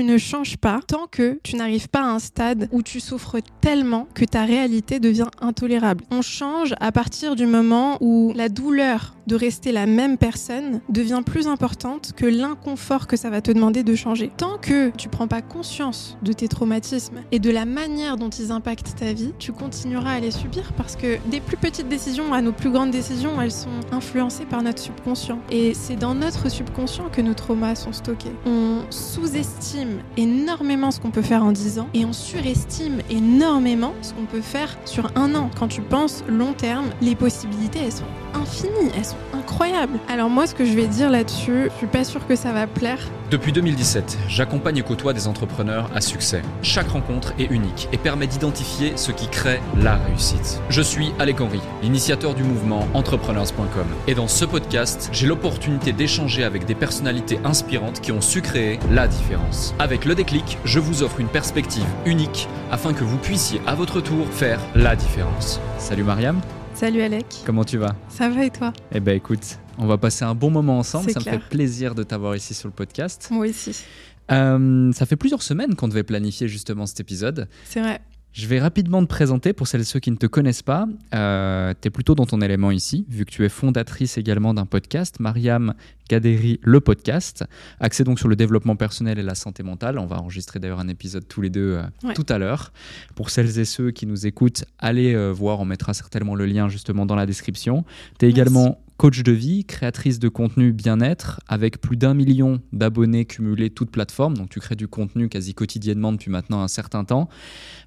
tu ne changes pas tant que tu n'arrives pas à un stade où tu souffres tellement que ta réalité devient intolérable. On change à partir du moment où la douleur de rester la même personne devient plus importante que l'inconfort que ça va te demander de changer. Tant que tu prends pas conscience de tes traumatismes et de la manière dont ils impactent ta vie, tu continueras à les subir parce que des plus petites décisions à nos plus grandes décisions, elles sont influencées par notre subconscient. Et c'est dans notre subconscient que nos traumas sont stockés. On sous-estime énormément ce qu'on peut faire en 10 ans et on surestime énormément ce qu'on peut faire sur un an. Quand tu penses long terme, les possibilités, elles sont infinies, elles sont incroyables. Alors moi, ce que je vais dire là-dessus, je suis pas sûre que ça va plaire. Depuis 2017, j'accompagne et côtoie des entrepreneurs à succès. Chaque rencontre est unique et permet d'identifier ce qui crée la réussite. Je suis Alec Henry, l'initiateur du mouvement entrepreneurs.com. Et dans ce podcast, j'ai l'opportunité d'échanger avec des personnalités inspirantes qui ont su créer la différence. Avec le déclic, je vous offre une perspective unique afin que vous puissiez à votre tour faire la différence. Salut Mariam. Salut Alec. Comment tu vas? Ça va et toi? Eh ben écoute, on va passer un bon moment ensemble. Ça me clair. fait plaisir de t'avoir ici sur le podcast. Moi aussi. Euh, ça fait plusieurs semaines qu'on devait planifier justement cet épisode. C'est vrai. Je vais rapidement te présenter pour celles et ceux qui ne te connaissent pas. Euh, tu es plutôt dans ton élément ici, vu que tu es fondatrice également d'un podcast, Mariam Gaderi, le podcast, axé donc sur le développement personnel et la santé mentale. On va enregistrer d'ailleurs un épisode tous les deux euh, Ouais. tout à l'heure. Pour celles et ceux qui nous écoutent, allez euh, voir, on mettra certainement le lien justement dans la description. Tu es Merci. également coach de vie, créatrice de contenu bien-être, avec plus d'un million d'abonnés cumulés toutes plateformes. Donc tu crées du contenu quasi quotidiennement depuis maintenant un certain temps.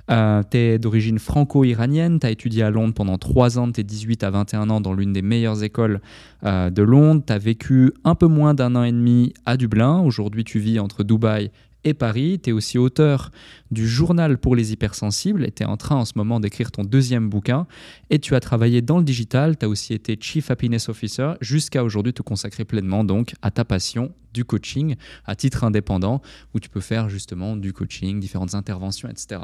Euh, tu es d'origine franco-iranienne, tu as étudié à Londres pendant 3 ans, de tes 18 à 21 ans dans l'une des meilleures écoles euh, de Londres. Tu as vécu un peu moins d'un an et demi à Dublin. Aujourd'hui, tu vis entre Dubaï et Paris. Tu es aussi auteur du journal pour les hypersensibles et tu es en train en ce moment d'écrire ton deuxième bouquin. Et tu as travaillé dans le digital, tu as aussi été Chief Happiness Officer jusqu'à aujourd'hui te consacrer pleinement donc à ta passion du coaching à titre indépendant où tu peux faire justement du coaching, différentes interventions, etc.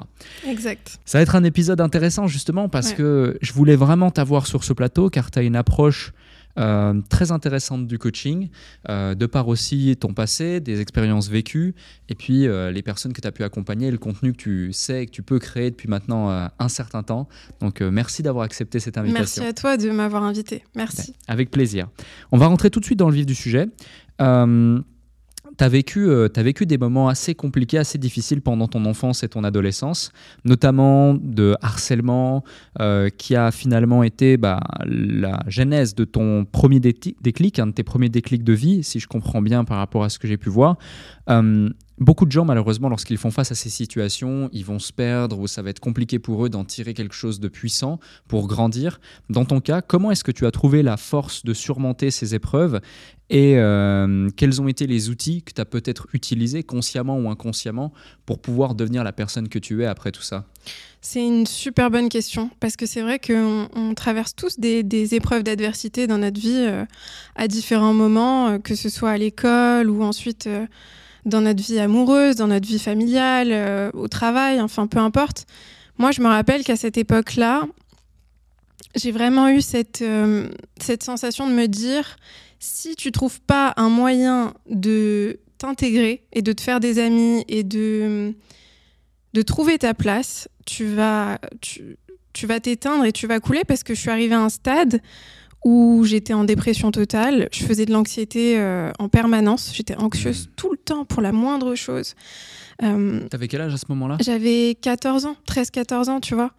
Exact. Ça va être un épisode intéressant justement parce Ouais. que je voulais vraiment t'avoir sur ce plateau car tu as une approche euh, très intéressante du coaching, euh, de par aussi ton passé, des expériences vécues, et puis euh, les personnes que tu as pu accompagner, le contenu que tu sais et que tu peux créer depuis maintenant un certain temps. Donc merci d'avoir accepté cette invitation. Merci à toi de m'avoir invité. Merci. Avec plaisir. On va rentrer tout de suite dans le vif du sujet. Euh, tu as euh, vécu des moments assez compliqués, assez difficiles pendant ton enfance et ton adolescence, notamment de harcèlement, euh, qui a finalement été bah, la genèse de ton premier déclic, un de tes premiers déclics de vie, si je comprends bien par rapport à ce que j'ai pu voir. Beaucoup de gens, malheureusement, lorsqu'ils font face à ces situations, ils vont se perdre ou ça va être compliqué pour eux d'en tirer quelque chose de puissant pour grandir. Dans ton cas, comment est-ce que tu as trouvé la force de surmonter ces épreuves et euh, quels ont été les outils que tu as peut-être utilisés consciemment ou inconsciemment pour pouvoir devenir la personne que tu es après tout ça? C'est une super bonne question parce que c'est vrai qu'on on traverse tous des, épreuves d'adversité dans notre vie euh, à différents moments, euh, que ce soit à l'école ou ensuite dans notre vie amoureuse, dans notre vie familiale, euh, au travail, enfin peu importe. Moi, je me rappelle qu'à cette époque-là, j'ai vraiment eu cette, euh, cette sensation de me dire, si tu trouves pas un moyen de t'intégrer et de te faire des amis et de, de trouver ta place, tu vas, tu, tu vas t'éteindre et tu vas couler parce que je suis arrivée à un stade où j'étais en dépression totale, je faisais de l'anxiété euh, en permanence, j'étais anxieuse Mhm. tout le temps pour la moindre chose. Euh, T'avais quel âge à ce moment-là? j'avais 14 ans, 13-14 ans, tu vois.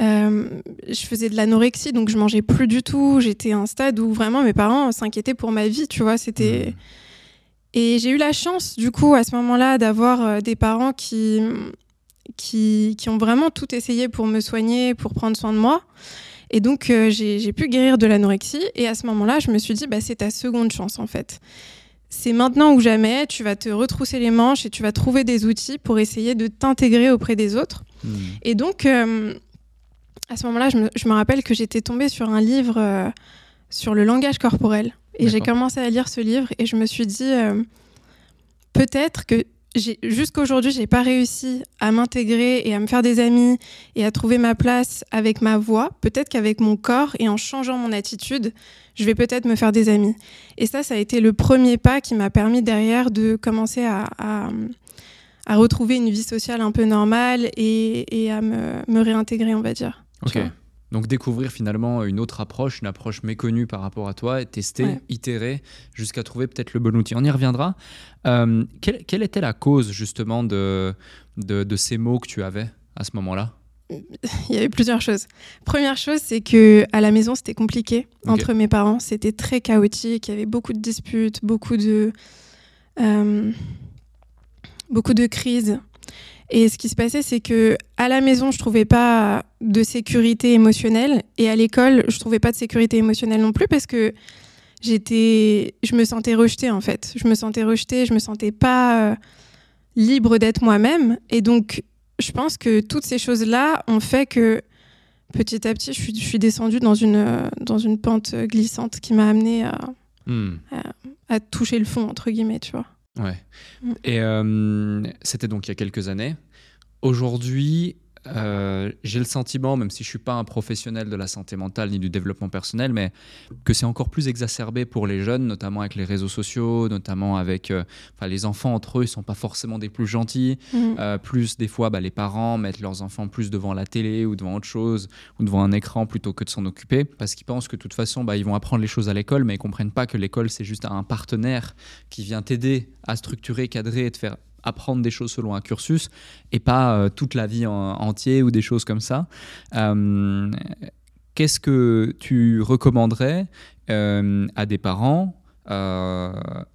Euh, je faisais de l'anorexie, donc je mangeais plus du tout. J'étais à un stade où vraiment mes parents s'inquiétaient pour ma vie, tu vois. C'était. Mhm. Et j'ai eu la chance, du coup, à ce moment-là, d'avoir euh, des parents qui, qui, qui ont vraiment tout essayé pour me soigner, pour prendre soin de moi. Et donc, euh, j'ai pu guérir de l'anorexie. Et à ce moment-là, je me suis dit, bah, c'est ta seconde chance, en fait. C'est maintenant ou jamais, tu vas te retrousser les manches et tu vas trouver des outils pour essayer de t'intégrer auprès des autres. Hmm. Et donc, euh, à ce moment-là, je me, je me rappelle que j'étais tombée sur un livre euh, sur le langage corporel. Et j'ai commencé à lire ce livre et je me suis dit, peut-être que jusqu'à aujourd'hui, j'ai pas réussi à m'intégrer et à me faire des amis et à trouver ma place avec ma voix. Peut-être qu'avec mon corps et en changeant mon attitude, je vais peut-être me faire des amis. Et ça, ça a été le premier pas qui m'a permis derrière de commencer à, à, à retrouver une vie sociale un peu normale et, à me, réintégrer, on va dire. Ok. Donc découvrir finalement une autre approche, une approche méconnue par rapport à toi, et tester, itérer, jusqu'à trouver peut-être le bon outil. On y reviendra. Euh, quelle, était la cause justement de, de, ces mots que tu avais à ce moment-là? Il y avait plusieurs choses. Première chose, c'est que à la maison, c'était compliqué entre mes parents. C'était très chaotique. Il y avait beaucoup de disputes, beaucoup de, euh, beaucoup de crises. Et ce qui se passait, c'est que à la maison, je trouvais pas de sécurité émotionnelle, et à l'école, je trouvais pas de sécurité émotionnelle non plus parce que j'étais, je me sentais rejetée en fait. Je me sentais rejetée, je me sentais pas euh, libre d'être moi-même, et donc je pense que toutes ces choses-là ont fait que petit à petit, je suis, je suis descendue dans une dans une pente glissante qui m'a amenée à, hmm. à, à toucher le fond entre guillemets, tu vois. Ouais. Mm. Et euh, c'était donc il y a quelques années. Aujourd'hui, euh, j'ai le sentiment, même si je suis pas un professionnel de la santé mentale ni du développement personnel, mais que c'est encore plus exacerbé pour les jeunes, notamment avec les réseaux sociaux, notamment avec euh, les enfants entre eux, ils sont pas forcément des plus gentils. Mm. Euh, plus des fois, bah, les parents mettent leurs enfants plus devant la télé ou devant autre chose ou devant un écran plutôt que de s'en occuper, parce qu'ils pensent que de toute façon, bah, ils vont apprendre les choses à l'école, mais ils comprennent pas que l'école c'est juste un partenaire qui vient t'aider à structurer, cadrer et te faire apprendre des choses selon un cursus et pas euh, toute la vie en, entier ou des choses comme ça. Euh, qu'est-ce que tu recommanderais euh, à des parents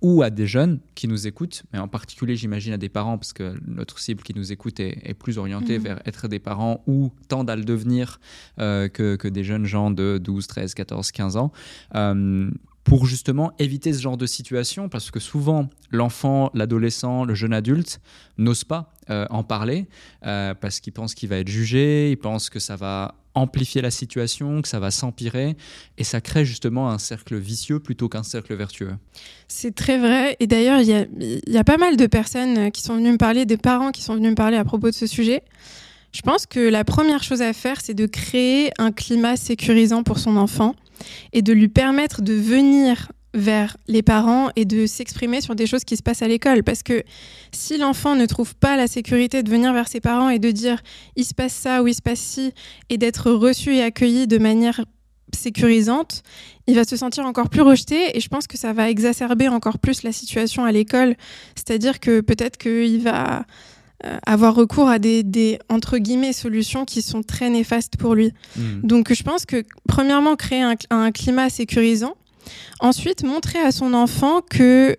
ou à des jeunes qui nous écoutent, mais en particulier j'imagine à des parents, parce que notre cible qui nous écoute est, plus orientée mhm. vers être des parents ou tendent à le devenir que, que, des jeunes gens de 12, 13, 14, 15 ans pour justement éviter ce genre de situation, parce que souvent l'enfant, l'adolescent, le jeune adulte n'ose pas euh, en parler, euh, parce qu'il pense qu'il va être jugé, il pense que ça va amplifier la situation, que ça va s'empirer, et ça crée justement un cercle vicieux plutôt qu'un cercle vertueux. C'est très vrai, et d'ailleurs il y, a, pas mal de personnes qui sont venues me parler, des parents qui sont venus me parler à propos de ce sujet. Je pense que la première chose à faire, c'est de créer un climat sécurisant pour son enfant et de lui permettre de venir vers les parents et de s'exprimer sur des choses qui se passent à l'école. Parce que si l'enfant ne trouve pas la sécurité de venir vers ses parents et de dire il se passe ça ou il se passe ci, et d'être reçu et accueilli de manière sécurisante, il va se sentir encore plus rejeté et je pense que ça va exacerber encore plus la situation à l'école. C'est-à-dire que peut-être qu'il va avoir recours à des, entre guillemets solutions qui sont très néfastes pour lui. Hmm. Donc je pense que premièrement créer un, climat sécurisant, ensuite montrer à son enfant que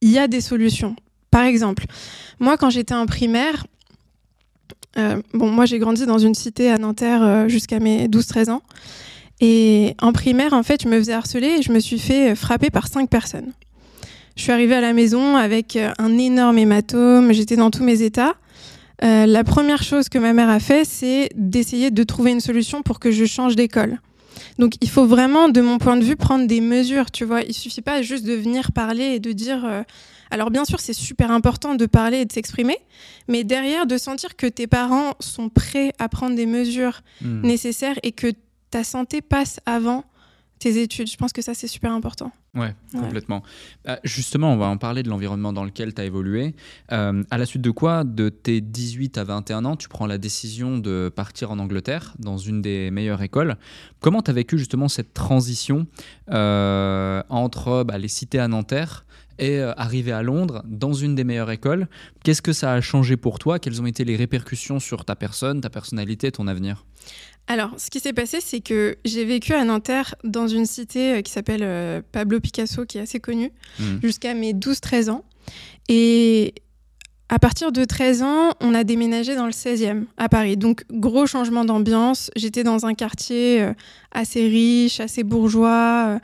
il y a des solutions. Par exemple, moi quand j'étais en primaire, euh, bon moi j'ai grandi dans une cité à Nanterre euh, jusqu'à mes 12-13 ans. Et en primaire, en fait, je me faisais harceler et je me suis fait frapper par cinq personnes. Je suis arrivée à la maison avec euh, un énorme hématome, j'étais dans tous mes états. Euh, la première chose que ma mère a fait, c'est d'essayer de trouver une solution pour que je change d'école. Donc il faut vraiment, de mon point de vue, prendre des mesures, tu vois. Il suffit pas juste de venir parler et de dire... Euh, alors bien sûr, c'est super important de parler et de s'exprimer, mais derrière, de sentir que tes parents sont prêts à prendre des mesures hmm. nécessaires et que ta santé passe avant tes études. Je pense que ça, c'est super important. Ouais, complètement. Bah, justement, on va en parler de l'environnement dans lequel tu as évolué. Euh, à la suite de quoi, de tes 18 à 21 ans, tu prends la décision de partir en Angleterre, dans une des meilleures écoles. Comment tu as vécu justement cette transition euh, entre bah, les cités à Nanterre et euh, arriver à Londres dans une des meilleures écoles? Qu'est-ce que ça a changé pour toi? Quelles ont été les répercussions sur ta personne, ta personnalité, ton avenir? Alors, ce qui s'est passé, c'est que j'ai vécu à Nanterre dans une cité euh, qui s'appelle euh, Pablo Picasso, qui est assez connue, mmh. jusqu'à mes 12-13 ans. Et à partir de 13 ans, on a déménagé dans le 16e, à Paris. Donc, gros changement d'ambiance. J'étais dans un quartier euh, assez riche, assez bourgeois.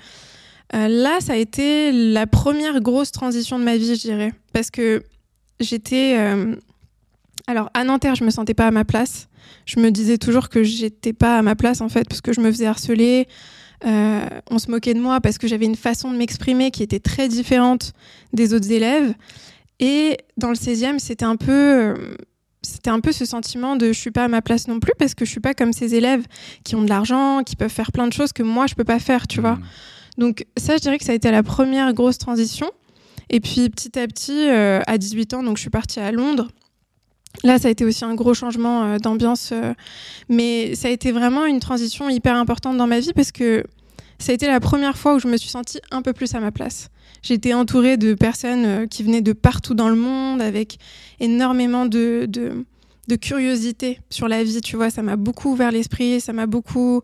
là, ça a été la première grosse transition de ma vie, je dirais. Parce que j'étais. Alors, à Nanterre, je me sentais pas à ma place je me disais toujours que j'étais pas à ma place en fait parce que je me faisais harceler. Euh, on se moquait de moi parce que j'avais une façon de m'exprimer qui était très différente des autres élèves. Et dans le 16e, c'était un peu euh, c'était un peu ce sentiment de je suis pas à ma place non plus parce que je suis pas comme ces élèves qui ont de l'argent, qui peuvent faire plein de choses que moi je peux pas faire, tu vois. Mmh. Donc ça, je dirais que ça a été la première grosse transition. Et puis petit à petit, euh, à 18 ans, donc je suis partie à Londres. Là, ça a été aussi un gros changement euh, d'ambiance, euh, mais ça a été vraiment une transition hyper importante dans ma vie parce que ça a été la première fois où je me suis sentie un peu plus à ma place. J'étais entourée de personnes euh, qui venaient de partout dans le monde avec énormément de, de, de curiosité sur la vie, tu vois. Ça m'a beaucoup ouvert l'esprit, ça m'a beaucoup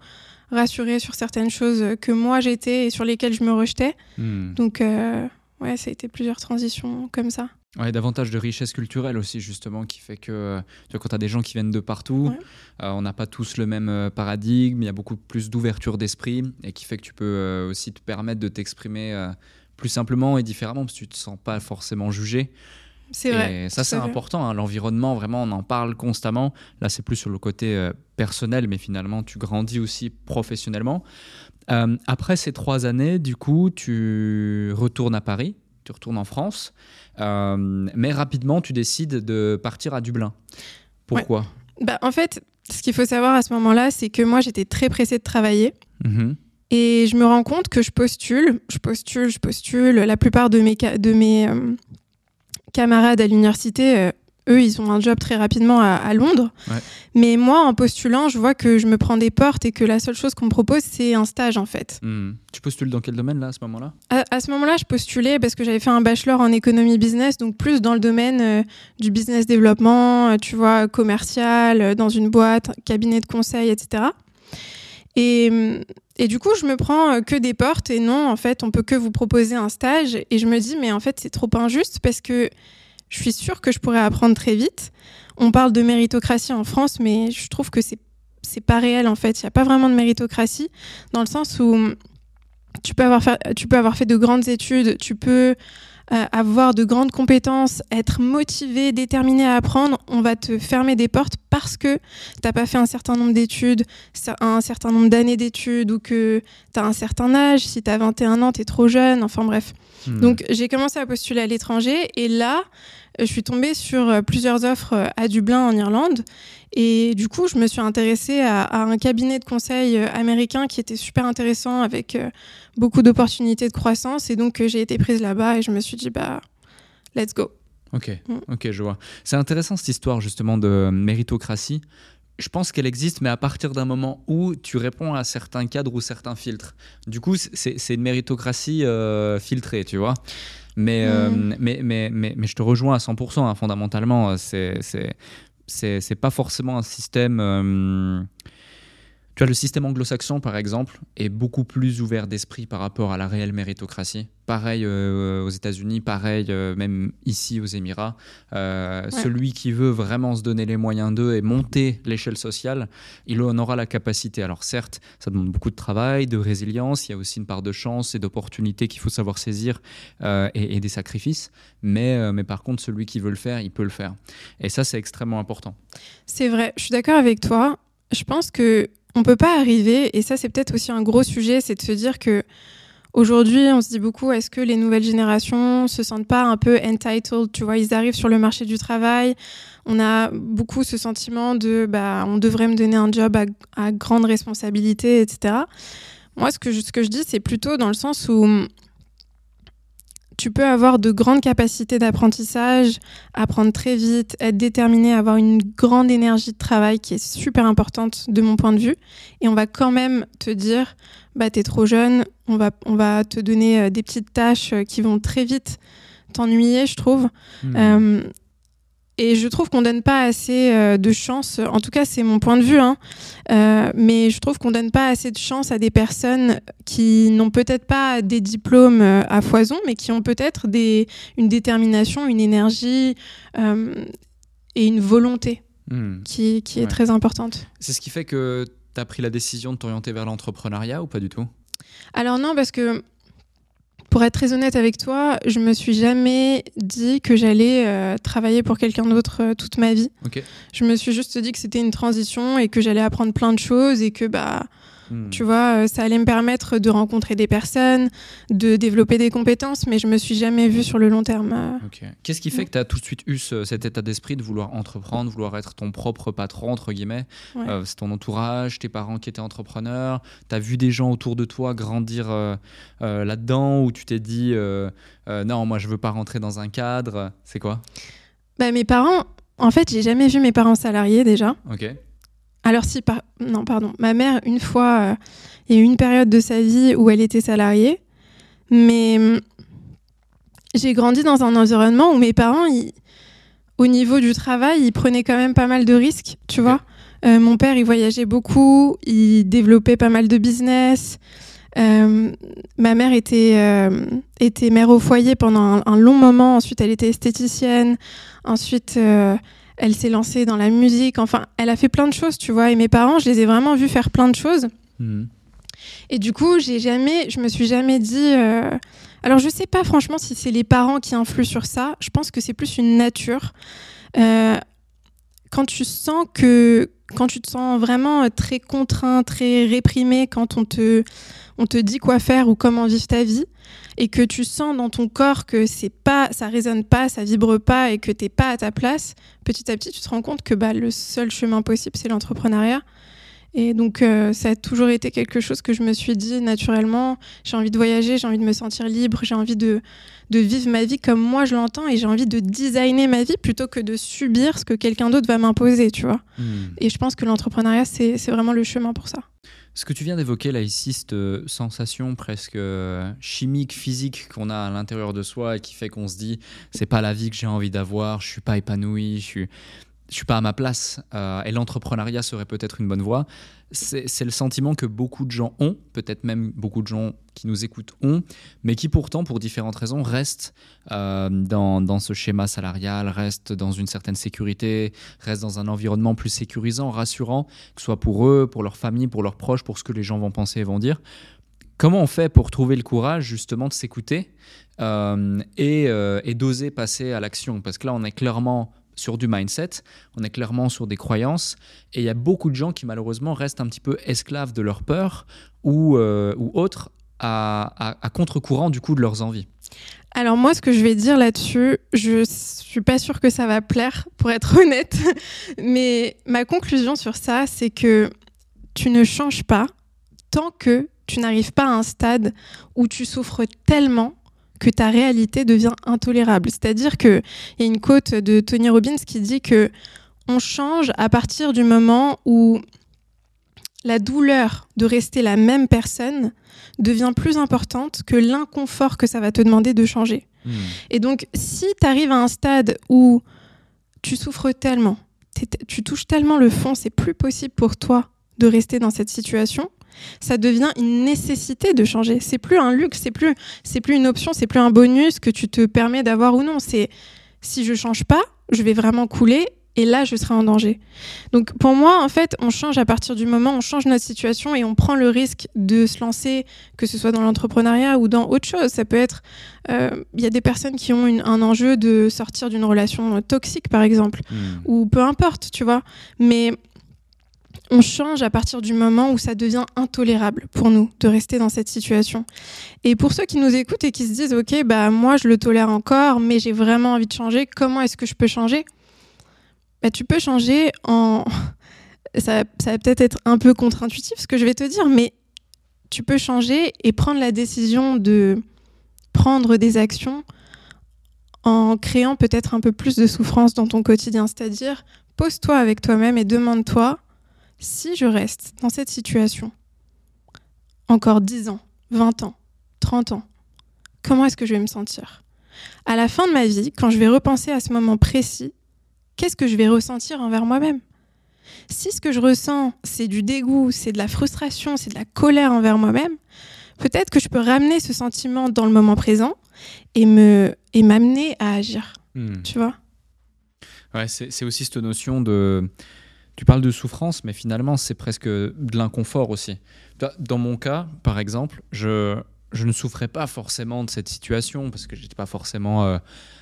rassurée sur certaines choses que moi j'étais et sur lesquelles je me rejetais. Hmm. Donc, ouais, ça a été plusieurs transitions comme ça. Ouais, davantage de richesse culturelle aussi, justement, qui fait que euh, tu vois, quand tu as des gens qui viennent de partout, Ouais. euh, on n'a pas tous le même euh, paradigme, il y a beaucoup plus d'ouverture d'esprit, et qui fait que tu peux euh, aussi te permettre de t'exprimer euh, plus simplement et différemment, parce que tu te sens pas forcément jugé. C'est vrai. Et ça, c'est important. hein. L'environnement, vraiment, on en parle constamment. Là, c'est plus sur le côté personnel, mais finalement, tu grandis aussi professionnellement. Après ces trois années, du coup, tu retournes à Paris, tu retournes en France, euh, mais rapidement, tu décides de partir à Dublin. Pourquoi? Bah, en fait, ce qu'il faut savoir à ce moment-là, c'est que moi, j'étais très pressée de travailler. Mhm. Et je me rends compte que je postule, je postule, je postule. La plupart de mes, de mes euh, camarades à l'université, euh, eux, ils ont un job très rapidement à, à Londres. Ouais. Mais moi, en postulant, je vois que je me prends des portes et que la seule chose qu'on me propose, c'est un stage, en fait. Mhm. Tu postules dans quel domaine, là, à ce moment-là? À, à ce moment-là, je postulais parce que j'avais fait un bachelor en économie business, donc plus dans le domaine euh, du business développement, euh, tu vois, commercial, euh, dans une boîte, cabinet de conseil, etc. Et, hum, et du coup, je me prends que des portes et non, en fait, on peut que vous proposer un stage. Et je me dis, mais en fait, c'est trop injuste parce que je suis sûre que je pourrais apprendre très vite. On parle de méritocratie en France, mais je trouve que c'est c'est pas réel en fait. Il n'y a pas vraiment de méritocratie dans le sens où hum, tu peux avoir fait, tu peux avoir fait de grandes études, tu peux euh, avoir de grandes compétences, être motivé, déterminé à apprendre. On va te fermer des portes parce que tu n'as pas fait un certain nombre d'études, un certain nombre d'années d'études ou que tu as un certain âge. Si tu as 21 ans, tu es trop jeune. Enfin bref. Mhm. Donc j'ai commencé à postuler à l'étranger et là, je suis tombée sur euh, plusieurs offres euh, à Dublin en Irlande et du coup, je me suis intéressée à, à un cabinet de conseil euh, américain qui était super intéressant avec beaucoup d'opportunités de croissance et donc j'ai été prise là-bas et je me suis dit bah let's go. Ok, Mm. ok, je vois. C'est intéressant cette histoire justement de méritocratie. Je pense qu'elle existe, mais à partir d'un moment où tu réponds à certains cadres ou certains filtres. Du coup, c'est c'est une méritocratie euh, filtrée, tu vois. Mais, euh, mais, mais, mais, mais je te rejoins à 100%, hein, fondamentalement. euh, C'est c'est- c'est c'est pas forcément un système. Tu vois, le système anglo-saxon, par exemple, est beaucoup plus ouvert d'esprit par rapport à la réelle méritocratie. Pareil euh, aux États-Unis, pareil euh, même ici aux Émirats. Euh, Ouais. Celui qui veut vraiment se donner les moyens d'eux et monter l'échelle sociale, il en aura la capacité. Alors certes, ça demande beaucoup de travail, de résilience, il y a aussi une part de chance et d'opportunité qu'il faut savoir saisir et, et des sacrifices. Mais, mais par contre, celui qui veut le faire, il peut le faire. Et ça, c'est extrêmement important. C'est vrai, je suis d'accord avec toi. Je pense que on peut pas arriver, et ça c'est peut-être aussi un gros sujet, c'est de se dire que aujourd'hui on se dit beaucoup, est-ce que les nouvelles générations se sentent pas un peu entitled, tu vois, ils arrivent sur le marché du travail, on a beaucoup ce sentiment de, bah, on devrait me donner un job à, grande responsabilité, etc. Moi, ce que je, ce que je dis, c'est plutôt dans le sens où tu peux avoir de grandes capacités d'apprentissage, apprendre très vite, être déterminé, avoir une grande énergie de travail qui est super importante de mon point de vue. Et on va quand même te dire, bah t'es trop jeune, on va, on va te donner euh, des petites tâches euh, qui vont très vite t'ennuyer, je trouve. Hmm. Euh, et je trouve qu'on donne pas assez euh, de chance, en tout cas c'est mon point de vue, hein, euh, mais je trouve qu'on donne pas assez de chance à des personnes qui n'ont peut-être pas des diplômes euh, à foison, mais qui ont peut-être des, une détermination, une énergie euh, et une volonté Hmm. qui, qui est Ouais. très importante. C'est ce qui fait que tu as pris la décision de t'orienter vers l'entrepreneuriat ou pas du tout? Alors non, parce que pour être très honnête avec toi, je me suis jamais dit que j'allais euh, travailler pour quelqu'un d'autre euh, toute ma vie. Je me suis juste dit que c'était une transition et que j'allais apprendre plein de choses et que bah Hmm. Tu vois, euh, ça allait me permettre de rencontrer des personnes, de développer des compétences, mais je me suis jamais vue sur le long terme. Euh. Qu'est-ce qui fait que tu as tout de suite eu cet état d'esprit de vouloir entreprendre, vouloir être ton propre patron, entre guillemets? Euh, C'est ton entourage, tes parents qui étaient entrepreneurs, tu as vu des gens autour de toi grandir là-dedans, ou tu t'es dit, non, moi je veux pas rentrer dans un cadre, c'est quoi? Bah, Mes parents, en fait, j'ai jamais vu mes parents salariés déjà. Ok. Alors si, par... non, pardon, ma mère, une fois, euh, il y a eu une période de sa vie où elle était salariée, mais hum, j'ai grandi dans un environnement où mes parents, au niveau du travail, ils prenaient quand même pas mal de risques, tu vois. Euh, mon père, il voyageait beaucoup, il développait pas mal de business. Euh, ma mère était, était mère au foyer pendant un, un, long moment. Ensuite, elle était esthéticienne. Ensuite, elle s'est lancée dans la musique. Enfin, elle a fait plein de choses, tu vois. Et mes parents, je les ai vraiment vus faire plein de choses. Mhm. Et du coup, j'ai jamais, je me suis jamais dit. Euh, alors, je sais pas franchement si c'est les parents qui influent sur ça. Je pense que c'est plus une nature. Euh, quand tu sens que, quand tu te sens vraiment très contraint, très réprimé, quand on te, on te dit quoi faire ou comment vivre ta vie, et que tu sens dans ton corps que c'est pas, ça résonne pas, ça vibre pas et que t'es pas à ta place, petit à petit, tu te rends compte que bah, le seul chemin possible, c'est l'entrepreneuriat. Et donc, euh, ça a toujours été quelque chose que je me suis dit naturellement. J'ai envie de voyager, j'ai envie de me sentir libre, j'ai envie de, de vivre ma vie comme moi je l'entends et j'ai envie de designer ma vie plutôt que de subir ce que quelqu'un d'autre va m'imposer, tu vois. Hmm. Et je pense que l'entrepreneuriat, c'est vraiment le chemin pour ça. Ce que tu viens d'évoquer là ici, cette euh, sensation presque euh, chimique, physique qu'on a à l'intérieur de soi et qui fait qu'on se dit c'est pas la vie que j'ai envie d'avoir, je suis pas épanoui, je suis je suis pas à ma place euh, et l'entrepreneuriat serait peut-être une bonne voie. C'est le sentiment que beaucoup de gens ont, peut-être même beaucoup de gens qui nous écoutent ont, mais qui pourtant, pour différentes raisons, restent euh, dans, dans, ce schéma salarial, restent dans une certaine sécurité, restent dans un environnement plus sécurisant, rassurant, que ce soit pour eux, pour leur famille, pour leurs proches, pour ce que les gens vont penser et vont dire. Comment on fait pour trouver le courage justement de s'écouter euh, et, et d'oser passer à l'action? Parce que là, on est clairement sur du mindset, on est clairement sur des croyances, et il y a beaucoup de gens qui malheureusement restent un petit peu esclaves de leur peur ou, euh, ou autres à, contre-courant du coup de leurs envies. Alors moi, ce que je vais dire là-dessus, je suis pas sûre que ça va plaire, pour être honnête, mais ma conclusion sur ça, c'est que tu ne changes pas tant que tu n'arrives pas à un stade où tu souffres tellement que ta réalité devient intolérable. C'est-à-dire qu'il y a une quote de Tony Robbins qui dit que on change à partir du moment où la douleur de rester la même personne devient plus importante que l'inconfort que ça va te demander de changer. Hmm. Et donc, si tu arrives à un stade où tu souffres tellement, tu touches tellement le fond, c'est plus possible pour toi de rester dans cette situation, ça devient une nécessité de changer. C'est plus un luxe, c'est plus, c'est plus une option, c'est plus un bonus que tu te permets d'avoir ou non. C'est si je change pas, je vais vraiment couler et là je serai en danger. Donc pour moi, en fait, on change à partir du moment où on change notre situation et on prend le risque de se lancer, que ce soit dans l'entrepreneuriat ou dans autre chose. Ça peut être, il euh, y a des personnes qui ont un enjeu de sortir d'une relation toxique, par exemple, hmm. ou peu importe, tu vois. Mais on change à partir du moment où ça devient intolérable pour nous de rester dans cette situation. Et pour ceux qui nous écoutent et qui se disent, OK, bah, moi, je le tolère encore, mais j'ai vraiment envie de changer, comment est-ce que je peux changer? Bah, Tu peux changer en... Ça, ça va peut-être être un peu contre-intuitif ce que je vais te dire, mais tu peux changer et prendre la décision de prendre des actions en créant peut-être un peu plus de souffrance dans ton quotidien. C'est-à-dire, pose-toi avec toi-même et demande-toi si je reste dans cette situation encore 10 ans, 20 ans, 30 ans, comment est-ce que je vais me sentir? À la fin de ma vie, quand je vais repenser à ce moment précis, qu'est-ce que je vais ressentir envers moi-même? Si ce que je ressens, c'est du dégoût, c'est de la frustration, c'est de la colère envers moi-même, peut-être que je peux ramener ce sentiment dans le moment présent et me et m'amener à agir. Hmm. Tu vois? Ouais, c'est aussi cette notion de tu parles de souffrance, mais finalement, c'est presque de l'inconfort aussi. Dans mon cas, par exemple, je, je ne souffrais pas forcément de cette situation parce que j'étais pas forcément euh,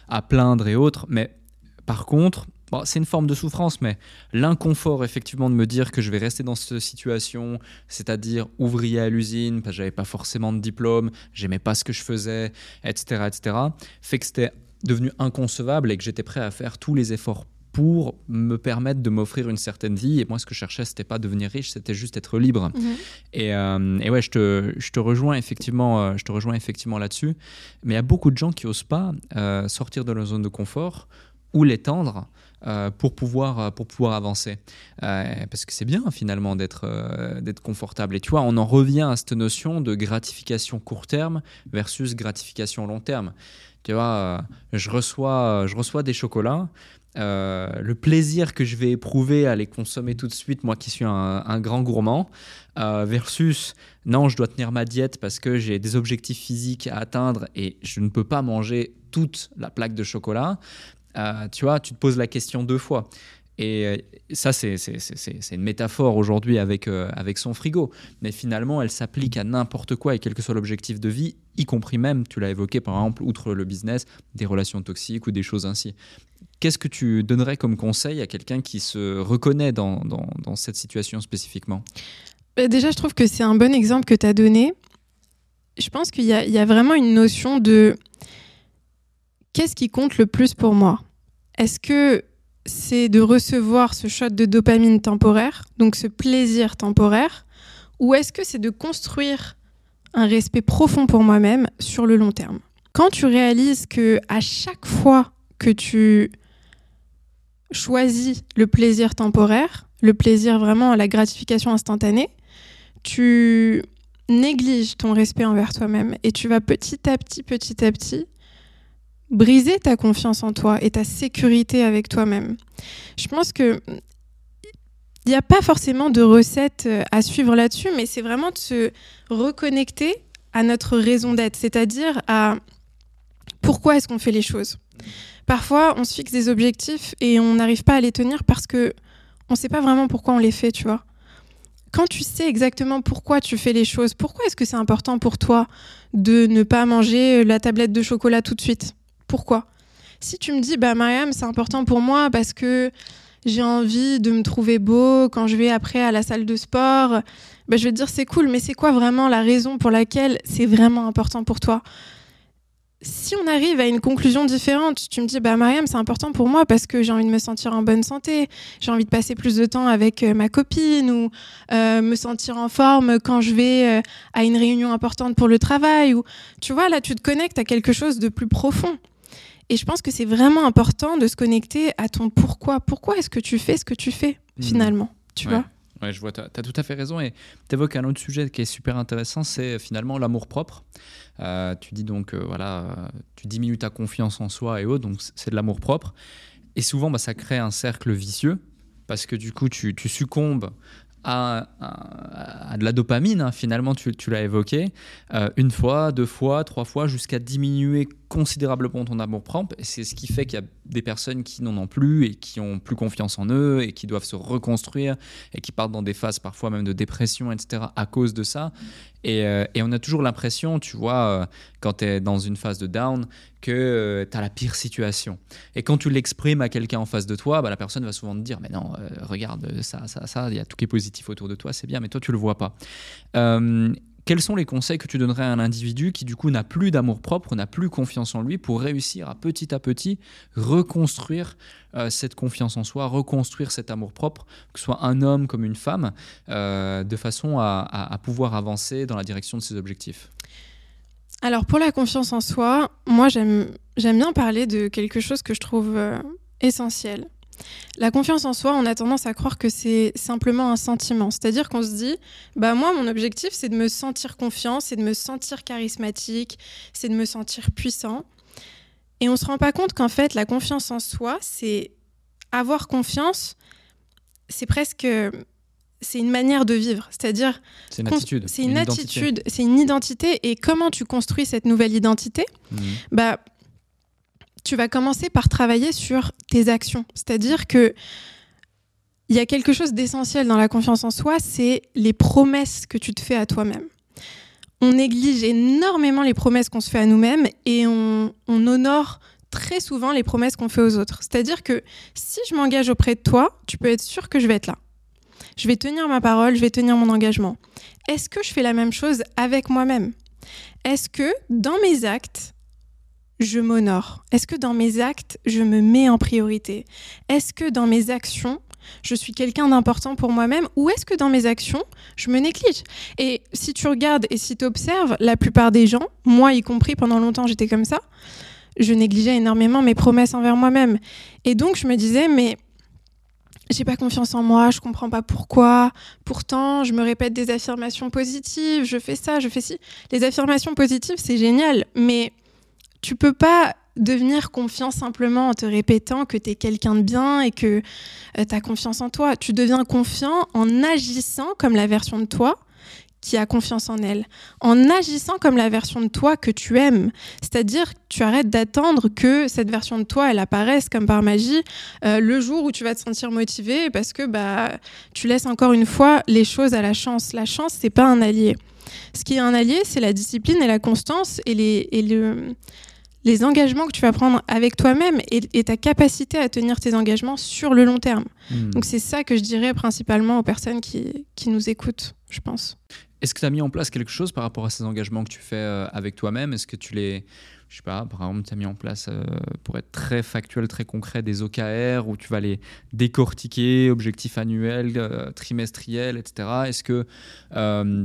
à plaindre et autres, mais par contre, c'est une forme de souffrance, mais l'inconfort effectivement de me dire que je vais rester dans cette situation, c'est-à-dire ouvrier à l'usine, parce que j'avais pas forcément de diplôme, j'aimais pas ce que je faisais, etc., etc., fait que c'était devenu inconcevable et que j'étais prêt à faire tous les efforts pour me permettre de m'offrir une certaine vie. Et moi, ce que je cherchais, c'était pas devenir riche, c'était juste être libre. Mhm. Et, euh, et, ouais, je te, je te rejoins effectivement, euh, je te rejoins effectivement là-dessus. Mais il y a beaucoup de gens qui osent pas euh, sortir de leur zone de confort ou l'étendre pour, pouvoir, pour pouvoir avancer. Euh, parce que c'est bien finalement d'être d'être confortable. Et tu vois, on en revient à cette notion de gratification court terme versus gratification long terme. Tu vois, je reçois, je reçois des chocolats. Euh, le plaisir que je vais éprouver à les consommer tout de suite, moi qui suis un, grand gourmand, euh, versus non, je dois tenir ma diète parce que j'ai des objectifs physiques à atteindre et je ne peux pas manger toute la plaque de chocolat. Euh, tu vois, tu te poses la question deux fois. Et ça, c'est une métaphore aujourd'hui avec, avec son frigo. Mais finalement, elle s'applique à n'importe quoi et quel que soit l'objectif de vie, y compris même, tu l'as évoqué par exemple, outre le business, des relations toxiques ou des choses ainsi. Qu'est-ce que tu donnerais comme conseil à quelqu'un qui se reconnaît dans, dans, cette situation spécifiquement? Bah, Déjà, je trouve que c'est un bon exemple que tu as donné. Je pense qu'il y, y, a vraiment une notion de qu'est-ce qui compte le plus pour moi? Est-ce que c'est de recevoir ce shot de dopamine temporaire, donc ce plaisir temporaire, ou est-ce que c'est de construire un respect profond pour moi-même sur le long terme? Quand tu réalises que à chaque fois que tu choisis le plaisir temporaire, le plaisir vraiment, la gratification instantanée, tu négliges ton respect envers toi-même et tu vas petit à petit, petit à petit, briser ta confiance en toi et ta sécurité avec toi-même. Je pense que il n'y a pas forcément de recette euh, à suivre là-dessus, mais c'est vraiment de se reconnecter à notre raison d'être, c'est-à-dire à pourquoi est-ce qu'on fait les choses. Parfois, on se fixe des objectifs et on n'arrive pas à les tenir parce que on ne sait pas vraiment pourquoi on les fait, tu vois. Quand tu sais exactement pourquoi tu fais les choses, pourquoi est-ce que c'est important pour toi de ne pas manger la tablette de chocolat tout de suite? Pourquoi Si tu me dis, bah Mariam, c'est important pour moi parce que j'ai envie de me trouver beau quand je vais après à la salle de sport, bah, je vais te dire c'est cool, mais c'est quoi vraiment la raison pour laquelle c'est vraiment important pour toi? Si on arrive à une conclusion différente, tu me dis, bah Mariam, c'est important pour moi parce que j'ai envie de me sentir en bonne santé, j'ai envie de passer plus de temps avec euh, ma copine ou euh, me sentir en forme quand je vais euh, à une réunion importante pour le travail. Ou tu vois, là, tu te connectes à quelque chose de plus profond. Et je pense que c'est vraiment important de se connecter à ton pourquoi. Pourquoi est-ce que tu fais ce que tu fais mmh. finalement Tu vois? Ouais, je vois, tu as, tout à fait raison. Et tu évoques un autre sujet qui est super intéressant, c'est finalement l'amour propre. Euh, tu dis donc, euh, voilà, euh, tu diminues ta confiance en soi et autres, donc c'est de l'amour propre. Et souvent, bah, ça crée un cercle vicieux, parce que du coup, tu, tu succombes à, de la dopamine, hein, finalement, tu, tu l'as évoqué, une fois, deux fois, trois fois, jusqu'à diminuer considérablement ton amour propre. Et c'est ce qui fait qu'il y a des personnes qui n'en ont plus et qui ont plus confiance en eux et qui doivent se reconstruire et qui partent dans des phases parfois même de dépression, etc. à cause de ça. Et, euh, et on a toujours l'impression, tu vois, euh, quand tu es dans une phase de down, que euh, tu as la pire situation. Et quand tu l'exprimes à quelqu'un en face de toi, bah, la personne va souvent te dire, mais non, regarde ça, ça, ça, il y a tout qui est positif autour de toi, c'est bien, mais toi tu le vois pas quels sont les conseils que tu donnerais à un individu qui du coup n'a plus d'amour propre, n'a plus confiance en lui pour réussir à petit à petit reconstruire euh, cette confiance en soi, reconstruire cet amour propre, que ce soit un homme comme une femme, euh, de façon à, pouvoir avancer dans la direction de ses objectifs? Alors pour la confiance en soi, moi j'aime bien parler de quelque chose que je trouve euh, essentiel. La confiance en soi, on a tendance à croire que c'est simplement un sentiment. C'est-à-dire qu'on se dit, bah moi, mon objectif, c'est de me sentir confiant, c'est de me sentir charismatique, c'est de me sentir puissant. Et on se rend pas compte qu'en fait, la confiance en soi, c'est avoir confiance, c'est presque c'est une manière de vivre, c'est-à-dire c'est une attitude, c'est une, attitude, c'est une identité et comment tu construis cette nouvelle identité? Mmh. Bah tu vas commencer par travailler sur tes actions. C'est-à-dire que il y a quelque chose d'essentiel dans la confiance en soi, c'est les promesses que tu te fais à toi-même. On néglige énormément les promesses qu'on se fait à nous-mêmes et on, honore très souvent les promesses qu'on fait aux autres. C'est-à-dire que si je m'engage auprès de toi, tu peux être sûr que je vais être là. Je vais tenir ma parole, je vais tenir mon engagement. Est-ce que je fais la même chose avec moi-même? Est-ce que dans mes actes, je m'honore Est-ce que dans mes actes, je me mets en priorité? Est-ce que dans mes actions, je suis quelqu'un d'important pour moi-même? Ou est-ce que dans mes actions, je me néglige? Et si tu regardes et si tu observes, la plupart des gens, moi y compris pendant longtemps j'étais comme ça, je négligeais énormément mes promesses envers moi-même. Et donc je me disais, mais j'ai pas confiance en moi, je comprends pas pourquoi. Pourtant, je me répète des affirmations positives, je fais ça, je fais ci. Les affirmations positives, c'est génial, mais tu peux pas devenir confiant simplement en te répétant que tu es quelqu'un de bien et que euh, tu as confiance en toi. Tu deviens confiant en agissant comme la version de toi qui a confiance en elle, en agissant comme la version de toi que tu aimes. C'est-à-dire tu arrêtes d'attendre que cette version de toi, elle apparaisse comme par magie euh, le jour où tu vas te sentir motivé parce que bah, tu laisses encore une fois les choses à la chance. La chance, c'est pas un allié. Ce qui est un allié, c'est la discipline et la constance et, les, et le, les engagements que tu vas prendre avec toi-même et, ta capacité à tenir tes engagements sur le long terme. Hmm. Donc c'est ça que je dirais principalement aux personnes qui, qui nous écoutent, je pense. Est-ce que tu as mis en place quelque chose par rapport à ces engagements que tu fais euh, avec toi-même? Est-ce que tu les, je sais pas, par exemple, tu as mis en place, euh, pour être très factuel, très concret, des OKR où tu vas les décortiquer, objectifs annuels, euh, trimestriels, etc. Est-ce que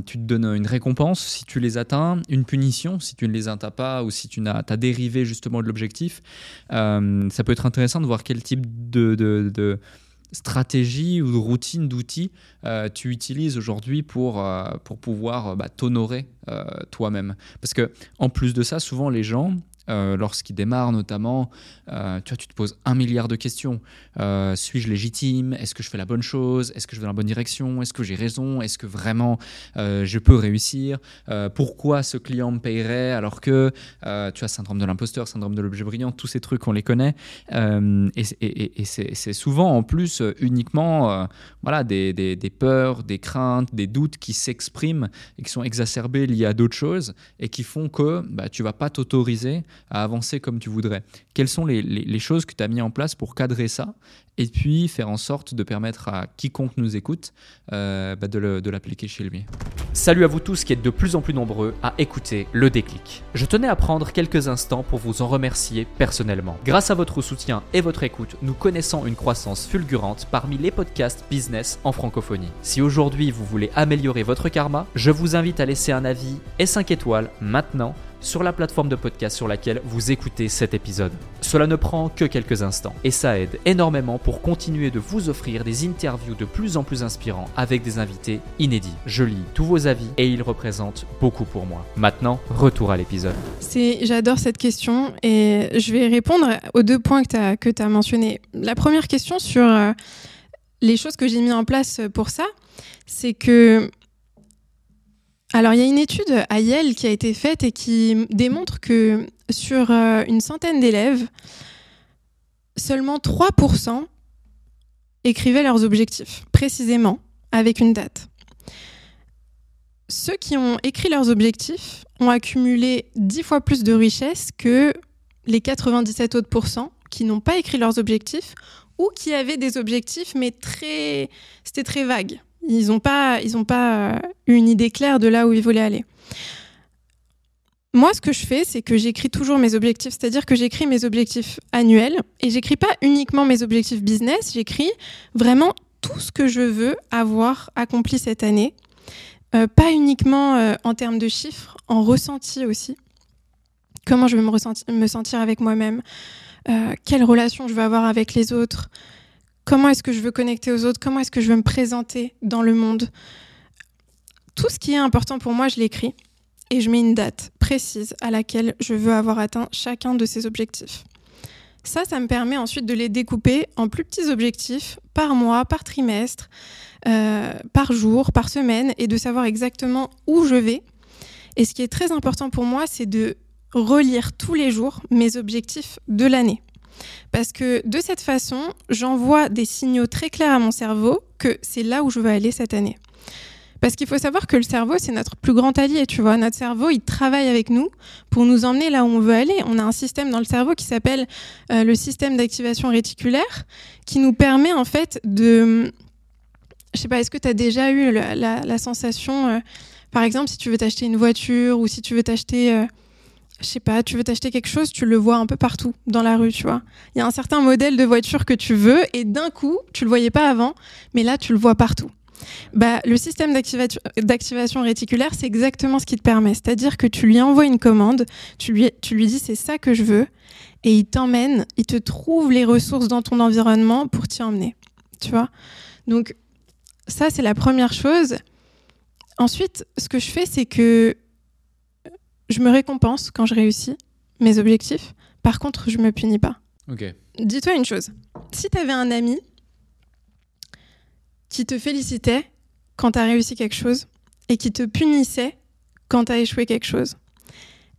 tu te donnes une récompense si tu les atteins, une punition si tu ne les atteins pas ou si tu as, dérivé justement de l'objectif Ça peut être intéressant de voir quel type de stratégie ou de routine d'outils euh, tu utilises aujourd'hui pour, euh, pour pouvoir bah, t'honorer euh, toi-même. Parce que en plus de ça, souvent les gens, euh, lorsqu'il démarre notamment, euh, tu, vois, tu te poses un milliard de questions. Euh, suis-je légitime? Est-ce que je fais la bonne chose? Est-ce que je vais dans la bonne direction? Est-ce que j'ai raison? Est-ce que vraiment je peux réussir? Pourquoi ce client me payerait alors que tu as syndrome de l'imposteur, syndrome de l'objet brillant, tous ces trucs on les connaît. et, c'est souvent en plus uniquement voilà, des, des, des, peurs, des craintes, des doutes qui s'expriment et qui sont exacerbés liés à d'autres choses et qui font que bah, tu vas pas t'autoriser à avancer comme tu voudrais. Quelles sont les, choses que tu as mis en place pour cadrer ça et puis faire en sorte de permettre à quiconque nous écoute euh, bah, de l'appliquer chez lui. Salut à vous tous qui êtes de plus en plus nombreux à écouter le déclic. Je tenais à prendre quelques instants pour vous en remercier personnellement. Grâce à votre soutien et votre écoute, nous connaissons une croissance fulgurante parmi les podcasts business en francophonie. Si aujourd'hui vous voulez améliorer votre karma, je vous invite à laisser un avis et 5 étoiles maintenant sur la plateforme de podcast sur laquelle vous écoutez cet épisode. Cela ne prend que quelques instants et ça aide énormément pour continuer de vous offrir des interviews de plus en plus inspirants avec des invités inédits. Je lis tous vos avis et ils représentent beaucoup pour moi. Maintenant, retour à l'épisode. J'adore cette question et je vais répondre aux deux points que tu as, mentionnés. La première question sur euh, les choses que j'ai mis en place pour ça, c'est que alors, il y a une étude à Yale qui a été faite et qui démontre que sur euh, une centaine d'élèves, seulement 3% écrivaient leurs objectifs, précisément, avec une date. Ceux qui ont écrit leurs objectifs ont accumulé 10 fois plus de richesse que les 97 autres pourcents qui n'ont pas écrit leurs objectifs ou qui avaient des objectifs, mais très, c'était très vague. Ils n'ont pas, ils pas euh, une idée claire de là où ils voulaient aller. Moi, ce que je fais, c'est que j'écris toujours mes objectifs, c'est-à-dire que j'écris mes objectifs annuels et j'écris pas uniquement mes objectifs business, j'écris vraiment tout ce que je veux avoir accompli cette année, euh, pas uniquement euh, en termes de chiffres, en ressenti aussi. Comment je vais me, me sentir avec moi-même, quelle relation je veux avoir avec les autres, Comment est-ce que je veux connecter aux autres? Comment est-ce que je veux me présenter dans le monde? Tout ce qui est important pour moi, je l'écris et je mets une date précise à laquelle je veux avoir atteint chacun de ces objectifs. Ça, ça me permet ensuite de les découper en plus petits objectifs par mois, par trimestre, euh, par jour, par semaine, et de savoir exactement où je vais. Et ce qui est très important pour moi, c'est de relire tous les jours mes objectifs de l'année. Parce que de cette façon, j'envoie des signaux très clairs à mon cerveau que c'est là où je veux aller cette année. Parce qu'il faut savoir que le cerveau, c'est notre plus grand allié, tu vois. Notre cerveau, il travaille avec nous pour nous emmener là où on veut aller. On a un système dans le cerveau qui s'appelle euh, le système d'activation réticulaire, qui nous permet en fait de... Je sais pas, est-ce que tu as déjà eu la, sensation, euh, par exemple, si tu veux t'acheter une voiture ou si tu veux t'acheter... Euh, je sais pas, tu veux t'acheter quelque chose, tu le vois un peu partout dans la rue, tu vois. Il y a un certain modèle de voiture que tu veux et d'un coup, tu le voyais pas avant, mais là, tu le vois partout. Bah, le système d'activation réticulaire, c'est exactement ce qui te permet. C'est-à-dire que tu lui envoies une commande, tu lui, tu lui dis c'est ça que je veux, et il t'emmène, il te trouve les ressources dans ton environnement pour t'y emmener. Tu vois Donc, ça, c'est la première chose. Ensuite, ce que je fais, c'est que je me récompense quand je réussis mes objectifs. Par contre, je me punis pas. Dis-toi une chose. Si tu avais un ami qui te félicitait quand tu as réussi quelque chose et qui te punissait quand tu as échoué quelque chose,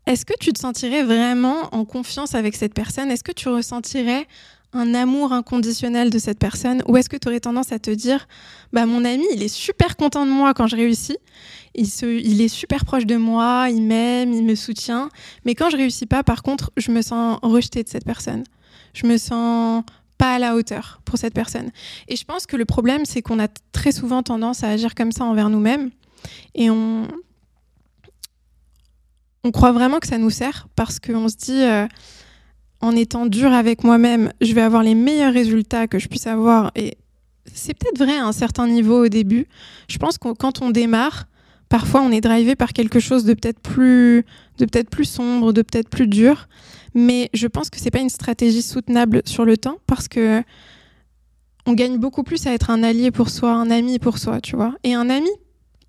est-ce que tu te sentirais vraiment en confiance avec cette personne? Est-ce que tu ressentirais un amour inconditionnel de cette personne Ou est-ce que tu aurais tendance à te dire, bah mon ami, il est super content de moi quand je réussis, il, est super proche de moi, il m'aime, il me soutient, mais quand je réussis pas, par contre, je me sens rejetée de cette personne. Je me sens pas à la hauteur pour cette personne. Et je pense que le problème, c'est qu'on a très souvent tendance à agir comme ça envers nous-mêmes. Et on, on croit vraiment que ça nous sert parce qu'on se dit, euh, en étant dur avec moi-même, je vais avoir les meilleurs résultats que je puisse avoir. Et c'est peut-être vrai à un certain niveau au début. Je pense que quand on démarre, parfois on est drivé par quelque chose de peut-être plus, de peut-être plus sombre, de peut-être plus dur. Mais je pense que c'est pas une stratégie soutenable sur le temps parce que on gagne beaucoup plus à être un allié pour soi, un ami pour soi, tu vois. Et un ami,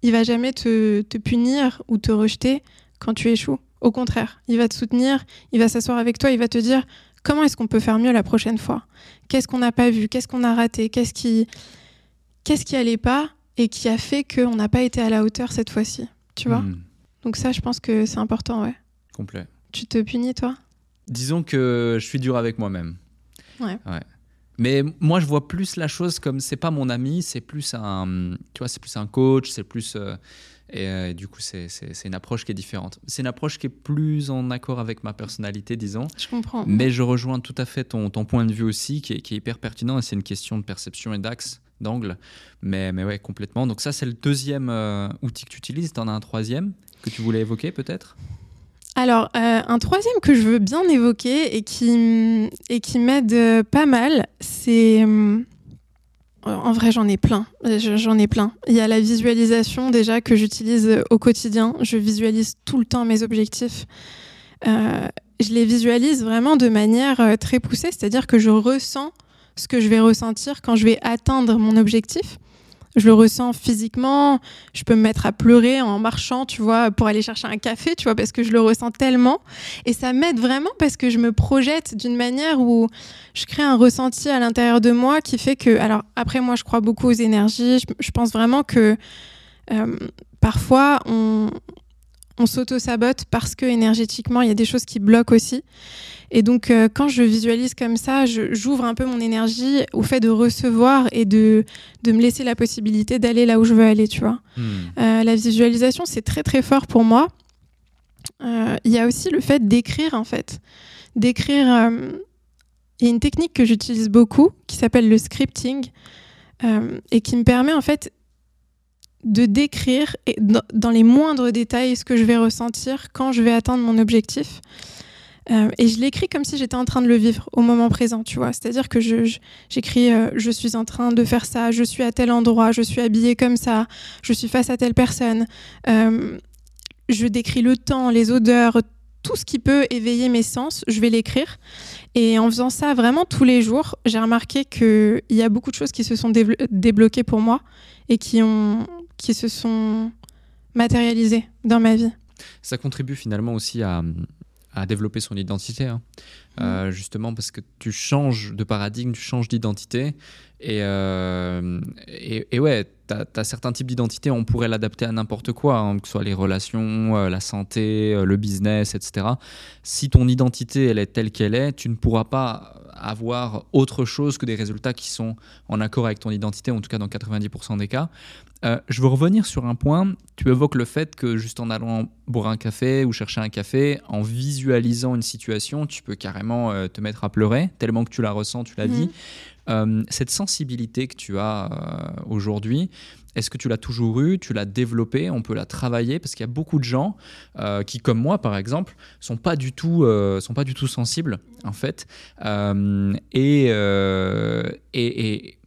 il va jamais te, te punir ou te rejeter quand tu échoues. Au contraire, il va te soutenir, il va s'asseoir avec toi, il va te dire comment est-ce qu'on peut faire mieux la prochaine fois? Qu'est-ce qu'on n'a pas vu? Qu'est-ce qu'on a raté? Qu'est-ce qui qu'est-ce qui allait pas et qui a fait qu'on n'a pas été à la hauteur cette fois-ci? Tu vois? Hmm. Donc ça, je pense que c'est important, ouais. Complet. Tu te punis, toi? Disons que je suis dur avec moi-même. Ouais. Mais moi, je vois plus la chose comme c'est pas mon ami, c'est plus un, tu vois, c'est plus un coach, c'est plus. Euh, euh, et, du coup, c'est une approche qui est différente. C'est une approche qui est plus en accord avec ma personnalité, disons. Je comprends. Mais je rejoins tout à fait ton, ton point de vue aussi, qui est, qui est hyper pertinent. Et c'est une question de perception et d'axe, d'angle. Mais, mais ouais, complètement. Donc, ça, c'est le deuxième euh, outil que tu utilises. Tu en as un troisième que tu voulais évoquer, peut-être? Alors, euh, un troisième que je veux bien évoquer et qui, et qui m'aide pas mal, c'est... Euh, en vrai, j'en ai plein. J'en ai plein. Il y a la visualisation déjà que j'utilise au quotidien. Je visualise tout le temps mes objectifs. je les visualise vraiment de manière très poussée, c'est-à-dire que je ressens ce que je vais ressentir quand je vais atteindre mon objectif je le ressens physiquement. Je peux me mettre à pleurer en marchant, tu vois, pour aller chercher un café, tu vois, parce que je le ressens tellement. Et ça m'aide vraiment parce que je me projette d'une manière où je crée un ressenti à l'intérieur de moi qui fait que. Alors, après, moi, je crois beaucoup aux énergies. Je, pense vraiment que euh, parfois, on, on s'auto-sabote parce que énergétiquement, il y a des choses qui bloquent aussi. Et donc, euh, quand je visualise comme ça, j'ouvre un peu mon énergie au fait de recevoir et de, de me laisser la possibilité d'aller là où je veux aller, tu vois. Hmm. Euh, la visualisation, c'est très, très fort pour moi. Euh, il y a aussi le fait d'écrire, en fait. D'écrire. Il y a une technique que j'utilise beaucoup qui s'appelle le scripting et qui me permet, en fait, de décrire dans les moindres détails ce que je vais ressentir quand je vais atteindre mon objectif. Euh, et je l'écris comme si j'étais en train de le vivre au moment présent, tu vois. C'est-à-dire que j'écris je, euh, je, suis en train de faire ça, je suis à tel endroit, je suis habillée comme ça, je suis face à telle personne. Euh, je décris le temps, les odeurs, tout ce qui peut éveiller mes sens, je vais l'écrire. Et en faisant ça vraiment tous les jours, j'ai remarqué qu'il y a beaucoup de choses qui se sont débloquées pour moi et qui, ont, qui se sont matérialisées dans ma vie. Ça contribue finalement aussi à, à développer son identité, hein. mmh. euh, justement parce que tu changes de paradigme, tu changes d'identité. Et, euh, et, ouais, tu as, certains types d'identité, on pourrait l'adapter à n'importe quoi, hein, que ce soit les relations, euh, la santé, le business, etc. Si ton identité, elle est telle qu'elle est, tu ne pourras pas avoir autre chose que des résultats qui sont en accord avec ton identité, en tout cas dans 90% des cas. Euh, je veux revenir sur un point. Tu évoques le fait que juste en allant boire un café ou chercher un café, en visualisant une situation, tu peux carrément euh, te mettre à pleurer, tellement que tu la ressens, tu la vis. Mhm. Euh, cette sensibilité que tu as aujourd'hui, est-ce que tu l'as toujours eu? Tu l'as développée On peut la travailler? Parce qu'il y a beaucoup de gens qui, comme moi par exemple, sont pas du tout, sont pas du tout sensibles en fait. et, et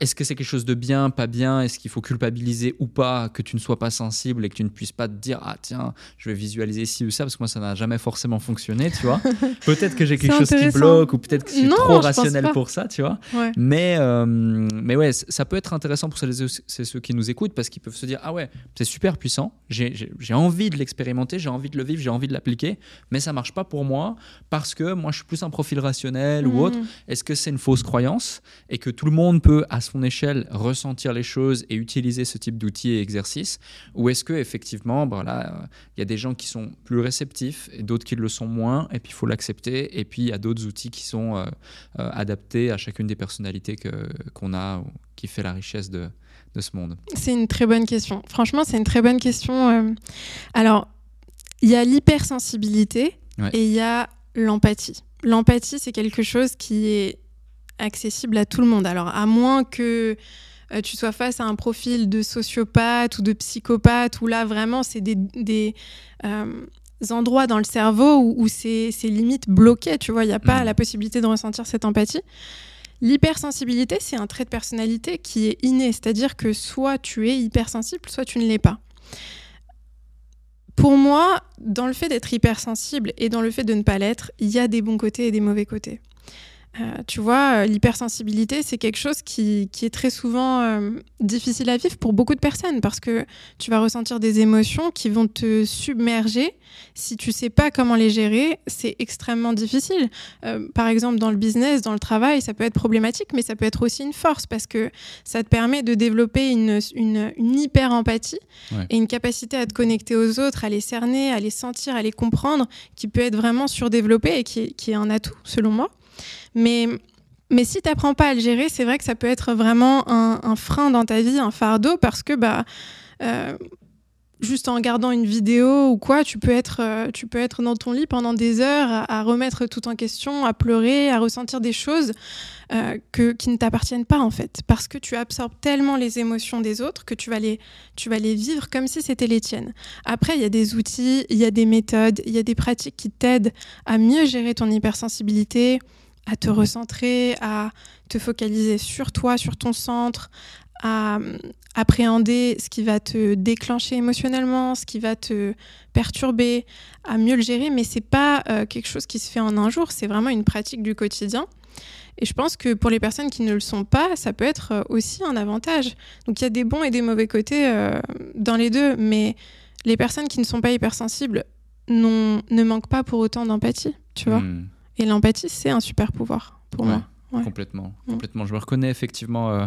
est-ce que c'est quelque chose de bien, pas bien? Est-ce qu'il faut culpabiliser ou pas que tu ne sois pas sensible et que tu ne puisses pas te dire ah tiens, je vais visualiser ci ou ça? Parce que moi ça n'a jamais forcément fonctionné, tu vois. peut-être que j'ai quelque chose qui bloque ou peut-être que je suis trop rationnel pour ça, tu vois. Mais euh, mais ouais, ça peut être intéressant pour celles et ceux qui nous écoutent parce qu'ils peuvent se dire ah ouais, c'est super puissant, j'ai envie de l'expérimenter, j'ai envie de le vivre, j'ai envie de l'appliquer, mais ça marche pas pour moi parce que moi je suis plus un profil rationnel ou autre. Mm. Est-ce que c'est une fausse croyance et que tout le monde peut à son échelle ressentir les choses et utiliser ce type d'outils et exercices Ou est-ce que effectivement, ben il y a des gens qui sont plus réceptifs et d'autres qui le sont moins, et puis il faut l'accepter. Et puis il y a d'autres outils qui sont euh, euh, adaptés à chacune des personnalités que, qu'on a, qui fait la richesse de, de ce monde C'est une très bonne question. Franchement, c'est une très bonne question. Euh. Alors, il y a l'hypersensibilité et il y a l'empathie. L'empathie, c'est quelque chose qui est accessible à tout le monde. Alors, à moins que euh, tu sois face à un profil de sociopathe ou de psychopathe, où là, vraiment, c'est des, euh, endroits dans le cerveau où, c'est limite bloqué, tu vois, il n'y a pas mm. la possibilité de ressentir cette empathie. L'hypersensibilité, c'est un trait de personnalité qui est inné, c'est-à-dire que soit tu es hypersensible, soit tu ne l'es pas. Pour moi, dans le fait d'être hypersensible et dans le fait de ne pas l'être, il y a des bons côtés et des mauvais côtés. Euh, tu vois, euh, l'hypersensibilité, c'est quelque chose qui, est très souvent euh, difficile à vivre pour beaucoup de personnes parce que tu vas ressentir des émotions qui vont te submerger. Si tu sais pas comment les gérer, c'est extrêmement difficile. par exemple, dans le business, dans le travail, ça peut être problématique, mais ça peut être aussi une force parce que ça te permet de développer une, une, hyper-empathie et une capacité à te connecter aux autres, à les cerner, à les sentir, à les comprendre, qui peut être vraiment surdéveloppée et qui, qui est un atout, selon moi. Mais, mais si tu n'apprends pas à le gérer, c'est vrai que ça peut être vraiment un, frein dans ta vie, un fardeau, parce que bah, euh, juste en regardant une vidéo ou quoi, tu peux être, euh, tu peux être dans ton lit pendant des heures à, remettre tout en question, à pleurer, à ressentir des choses euh, que, qui ne t'appartiennent pas en fait, parce que tu absorbes tellement les émotions des autres que tu vas les, tu vas les vivre comme si c'était les tiennes. Après, il y a des outils, il y a des méthodes, il y a des pratiques qui t'aident à mieux gérer ton hypersensibilité, à te recentrer, à te focaliser sur toi, sur ton centre, à euh, appréhender ce qui va te déclencher émotionnellement, ce qui va te perturber, à mieux le gérer. Mais c'est pas euh, quelque chose qui se fait en un jour, c'est vraiment une pratique du quotidien. Et je pense que pour les personnes qui ne le sont pas, ça peut être euh, aussi un avantage. Donc il y a des bons et des mauvais côtés dans les deux, mais les personnes qui ne sont pas hypersensibles ne manquent pas pour autant d'empathie, tu vois. Hmm. Et l'empathie, c'est un super pouvoir pour moi. Complètement, complètement. Je me reconnais effectivement euh,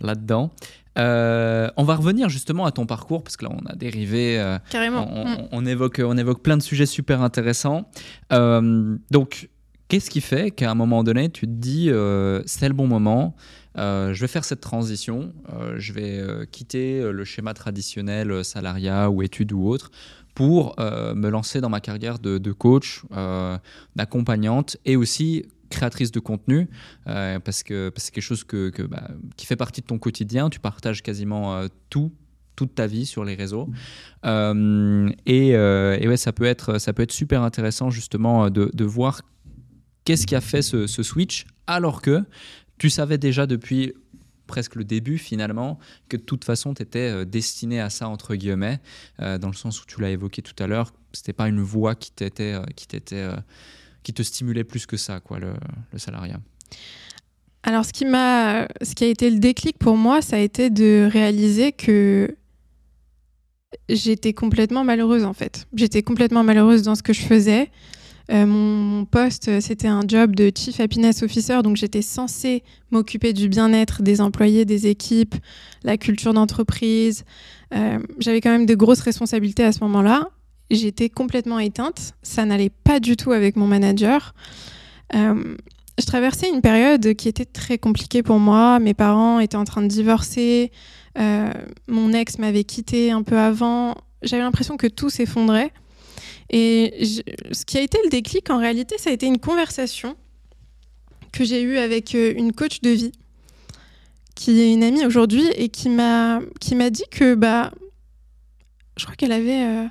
là-dedans. Euh, on va revenir justement à ton parcours parce que là on a dérivé. Euh, Carrément. Mm. On, évoque, on évoque plein de sujets super intéressants. donc, qu'est-ce qui fait qu'à un moment donné tu te dis c'est le bon moment, je vais faire cette transition, je vais quitter le schéma traditionnel salariat ou études ou autre pour euh, me lancer dans ma carrière de, coach, euh, d'accompagnante et aussi créatrice de contenu euh, parce que c'est quelque chose que, bah, qui fait partie de ton quotidien. Tu partages quasiment tout toute ta vie sur les réseaux. et, ouais, ça peut, être, ça peut être super intéressant justement de, voir qu'est-ce qui a fait ce, ce, switch alors que tu savais déjà depuis presque le début finalement, que de toute façon tu étais euh, destiné à ça, entre guillemets, euh, dans le sens où tu l'as évoqué tout à l'heure, c'était pas une voie qui, t'était, euh, qui, qui te stimulait plus que ça, quoi, le, le salariat. Alors ce qui, m'a, ce qui a été le déclic pour moi, ça a été de réaliser que j'étais complètement malheureuse en fait. J'étais complètement malheureuse dans ce que je faisais. Euh, mon, poste, c'était un job de Chief Happiness Officer, donc j'étais censée m'occuper du bien-être des employés, des équipes, la culture d'entreprise. Euh, j'avais quand même de grosses responsabilités à ce moment-là. J'étais complètement éteinte. Ça n'allait pas du tout avec mon manager. Euh, je traversais une période qui était très compliquée pour moi. Mes parents étaient en train de divorcer. Euh, mon ex m'avait quitté un peu avant. J'avais l'impression que tout s'effondrait. Et ce qui a été le déclic, en réalité, ça a été une conversation que j'ai eue avec euh, une coach de vie, qui est une amie aujourd'hui, et qui m'a dit que bah, je crois qu'elle avait, euh,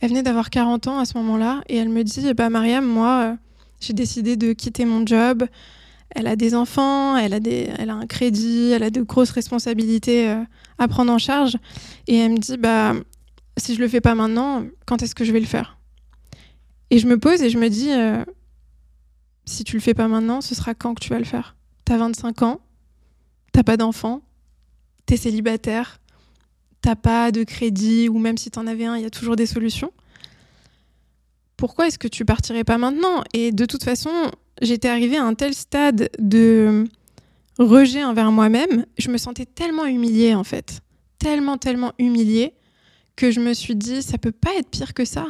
elle venait d'avoir 40 ans à ce moment-là, et elle me dit bah Mariam, moi j'ai décidé de quitter mon job. Elle a des enfants, elle a, des, elle a un crédit, elle a de grosses responsabilités euh, à prendre en charge. Et elle me dit, bah, si je le fais pas maintenant, quand est-ce que je vais le faire? Et je me pose et je me dis, euh, si tu le fais pas maintenant, ce sera quand que tu vas le faire? T'as 25 ans, t'as pas d'enfants, t'es célibataire, t'as pas de crédit, ou même si t'en avais un, il y a toujours des solutions. Pourquoi est-ce que tu partirais pas maintenant? Et de toute façon, j'étais arrivée à un tel stade de rejet envers moi-même, je me sentais tellement humiliée en fait, tellement, tellement humiliée, que je me suis dit, ça peut pas être pire que ça.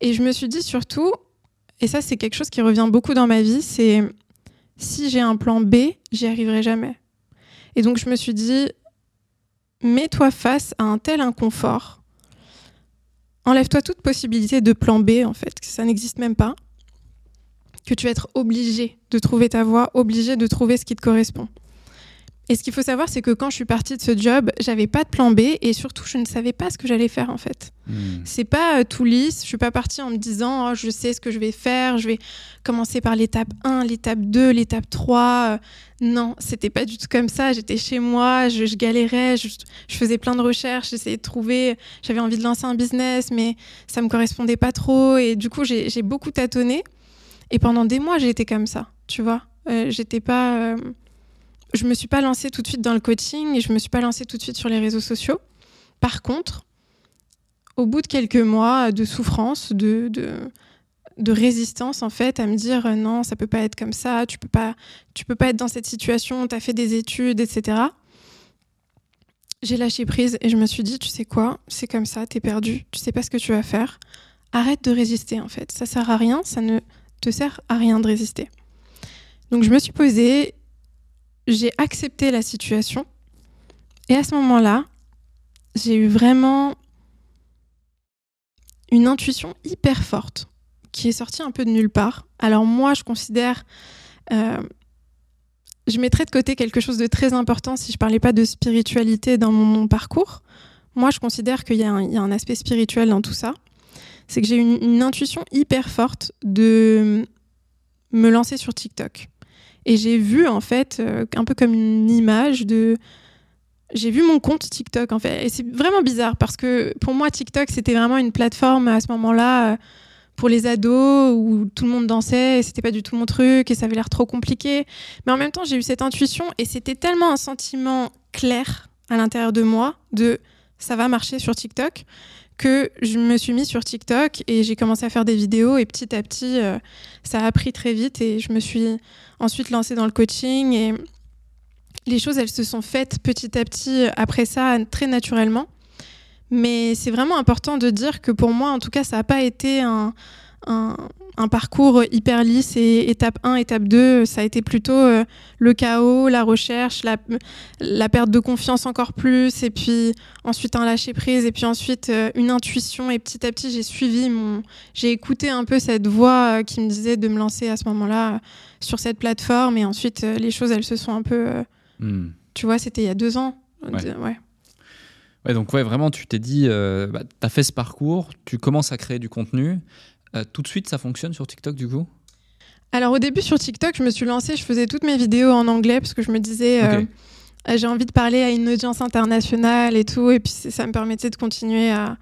Et je me suis dit surtout, et ça c'est quelque chose qui revient beaucoup dans ma vie, c'est si j'ai un plan B, j'y arriverai jamais. Et donc je me suis dit, mets-toi face à un tel inconfort enlève-toi toute possibilité de plan B, en fait, que ça n'existe même pas, que tu vas être obligé de trouver ta voie, obligé de trouver ce qui te correspond. Et ce qu'il faut savoir, c'est que quand je suis partie de ce job, j'avais pas de plan B et surtout, je ne savais pas ce que j'allais faire en fait. Hmm. C'est pas euh, tout lisse. Je suis pas partie en me disant, oh, je sais ce que je vais faire, je vais commencer par l'étape 1, l'étape 2, l'étape 3. Euh, non, c'était pas du tout comme ça. J'étais chez moi, je, galérais, je, faisais plein de recherches, j'essayais de trouver. J'avais envie de lancer un business, mais ça me correspondait pas trop. Et du coup, j'ai beaucoup tâtonné. Et pendant des mois, j'ai été comme ça, tu vois. Euh, j'étais pas je me suis pas lancée tout de suite dans le coaching et je me suis pas lancée tout de suite sur les réseaux sociaux. Par contre, au bout de quelques mois de souffrance, de, de, résistance en fait, à me dire euh, non, ça peut pas être comme ça, tu peux pas, tu peux pas être dans cette situation, tu as fait des études, etc. J'ai lâché prise et je me suis dit, tu sais quoi, c'est comme ça, tu es perdu, tu sais pas ce que tu vas faire. Arrête de résister en fait, ça sert à rien, ça ne te sert à rien de résister. Donc je me suis posée j'ai accepté la situation. Et à ce moment-là, j'ai eu vraiment une intuition hyper forte qui est sortie un peu de nulle part. Alors moi, je considère, euh, je mettrais de côté quelque chose de très important si je parlais pas de spiritualité dans mon, parcours. Moi, je considère qu'il y, a un aspect spirituel dans tout ça. C'est que j'ai une, une intuition hyper forte de me lancer sur TikTok. Et j'ai vu, en fait, euh, un peu comme une image de. J'ai vu mon compte TikTok, en fait. Et c'est vraiment bizarre parce que pour moi, TikTok, c'était vraiment une plateforme à ce moment-là euh, pour les ados où tout le monde dansait et c'était pas du tout mon truc et ça avait l'air trop compliqué. Mais en même temps, j'ai eu cette intuition et c'était tellement un sentiment clair à l'intérieur de moi de ça va marcher sur TikTok que je me suis mis sur TikTok et j'ai commencé à faire des vidéos et petit à petit, euh, ça a pris très vite et je me suis ensuite lancée dans le coaching et les choses, elles se sont faites petit à petit après ça, très naturellement. Mais c'est vraiment important de dire que pour moi, en tout cas, ça n'a pas été un, un parcours hyper lisse et étape 1, étape 2, ça a été plutôt euh, le chaos, la recherche, la, la, perte de confiance encore plus, et puis ensuite un lâcher prise, et puis ensuite euh, une intuition. Et petit à petit, j'ai suivi mon. J'ai écouté un peu cette voix euh, qui me disait de me lancer à ce moment-là sur cette plateforme, et ensuite les choses, elles se sont un peu. Hmm. Tu vois, c'était il y a deux ans. Ouais. ouais. donc ouais, vraiment, tu t'es dit, bah, tu as fait ce parcours, tu commences à créer du contenu. Euh, tout de suite, ça fonctionne sur TikTok du coup? Alors au début sur TikTok, je me suis lancée, je faisais toutes mes vidéos en anglais parce que je me disais, euh, euh, j'ai envie de parler à une audience internationale et tout, et puis ça me permettait de continuer à,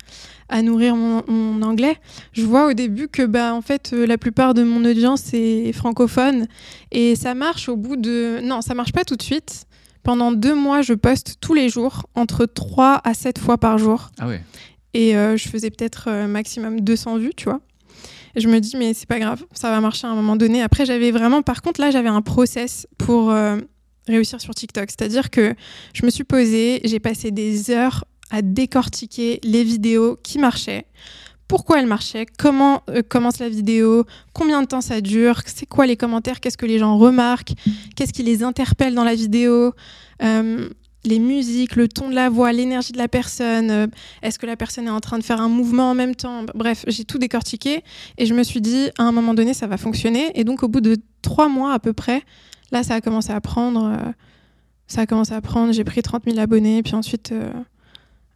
nourrir mon, anglais. Je vois au début que bah, en fait, la plupart de mon audience est francophone et ça marche au bout de... Non, ça marche pas tout de suite. Pendant deux mois, je poste tous les jours, entre 3 à 7 fois par jour. Ah ouais. Et je faisais peut-être maximum 200 vues, tu vois je me dis, mais c'est pas grave, ça va marcher à un moment donné. Après, j'avais vraiment, par contre, là, j'avais un process pour euh, réussir sur TikTok. C'est-à-dire que je me suis posée, j'ai passé des heures à décortiquer les vidéos qui marchaient. Pourquoi elle marchait, comment euh, commence la vidéo, combien de temps ça dure, c'est quoi les commentaires, qu'est-ce que les gens remarquent, qu'est-ce qui les interpelle dans la vidéo, euh, les musiques, le ton de la voix, l'énergie de la personne, euh, est-ce que la personne est en train de faire un mouvement en même temps, bref, j'ai tout décortiqué et je me suis dit à un moment donné ça va fonctionner et donc au bout de trois mois à peu près, là ça a commencé à prendre, ça a commencé à prendre, j'ai pris 30 000 abonnés puis ensuite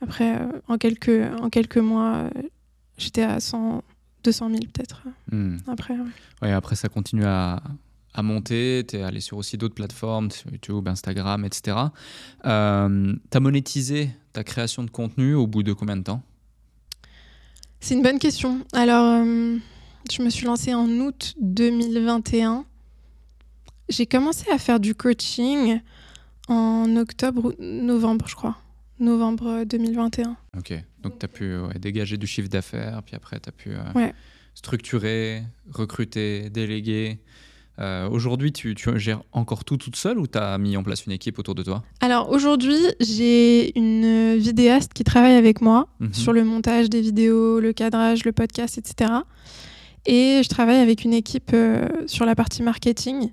après en quelques en quelques mois J'étais à 100, 200 000 peut-être. Hmm. Après, ouais. après, ça continue à, à monter. Tu es allé sur aussi d'autres plateformes, YouTube, Instagram, etc. Euh, tu as monétisé ta création de contenu au bout de combien de temps? C'est une bonne question. Alors, euh, je me suis lancée en août 2021. J'ai commencé à faire du coaching en octobre ou novembre, je crois novembre 2021. Ok, donc tu as pu dégager du chiffre d'affaires, puis après tu as pu euh, structurer, recruter, déléguer. Euh, aujourd'hui, tu, gères encore tout toute seule ou tu as mis en place une équipe autour de toi Alors aujourd'hui, j'ai une vidéaste qui travaille avec moi mhm. sur le montage des vidéos, le cadrage, le podcast, etc. Et je travaille avec une équipe euh, sur la partie marketing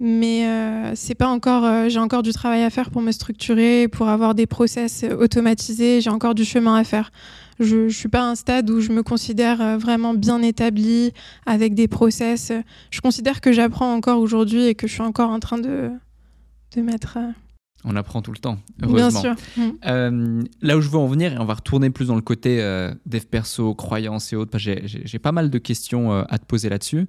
mais euh, c'est pas encore j'ai encore du travail à faire pour me structurer pour avoir des process automatisés j'ai encore du chemin à faire je, je suis pas à un stade où je me considère euh, vraiment bien établie avec des process. Je considère que j'apprends encore aujourd'hui et que je suis encore en train de de mettre on apprend tout le temps, heureusement. Bien sûr. Mm. Euh, là où je veux en venir, et on va retourner plus dans le côté euh, dev perso, croyances et autres, j'ai pas mal de questions euh, à te poser là-dessus.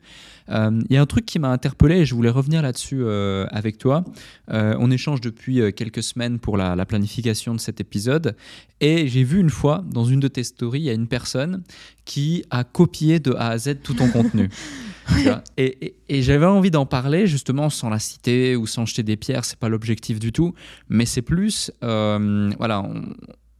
Il y a un truc qui m'a interpellé et je voulais revenir là-dessus avec toi. on échange depuis quelques semaines pour la, la planification de cet épisode et j'ai vu une fois dans une de tes stories, il y a une personne qui a copié de A à Z tout ton contenu. Et, j'avais envie d'en parler justement sans la citer ou sans jeter des pierres, c'est pas l'objectif du tout, mais c'est plus, euh, voilà,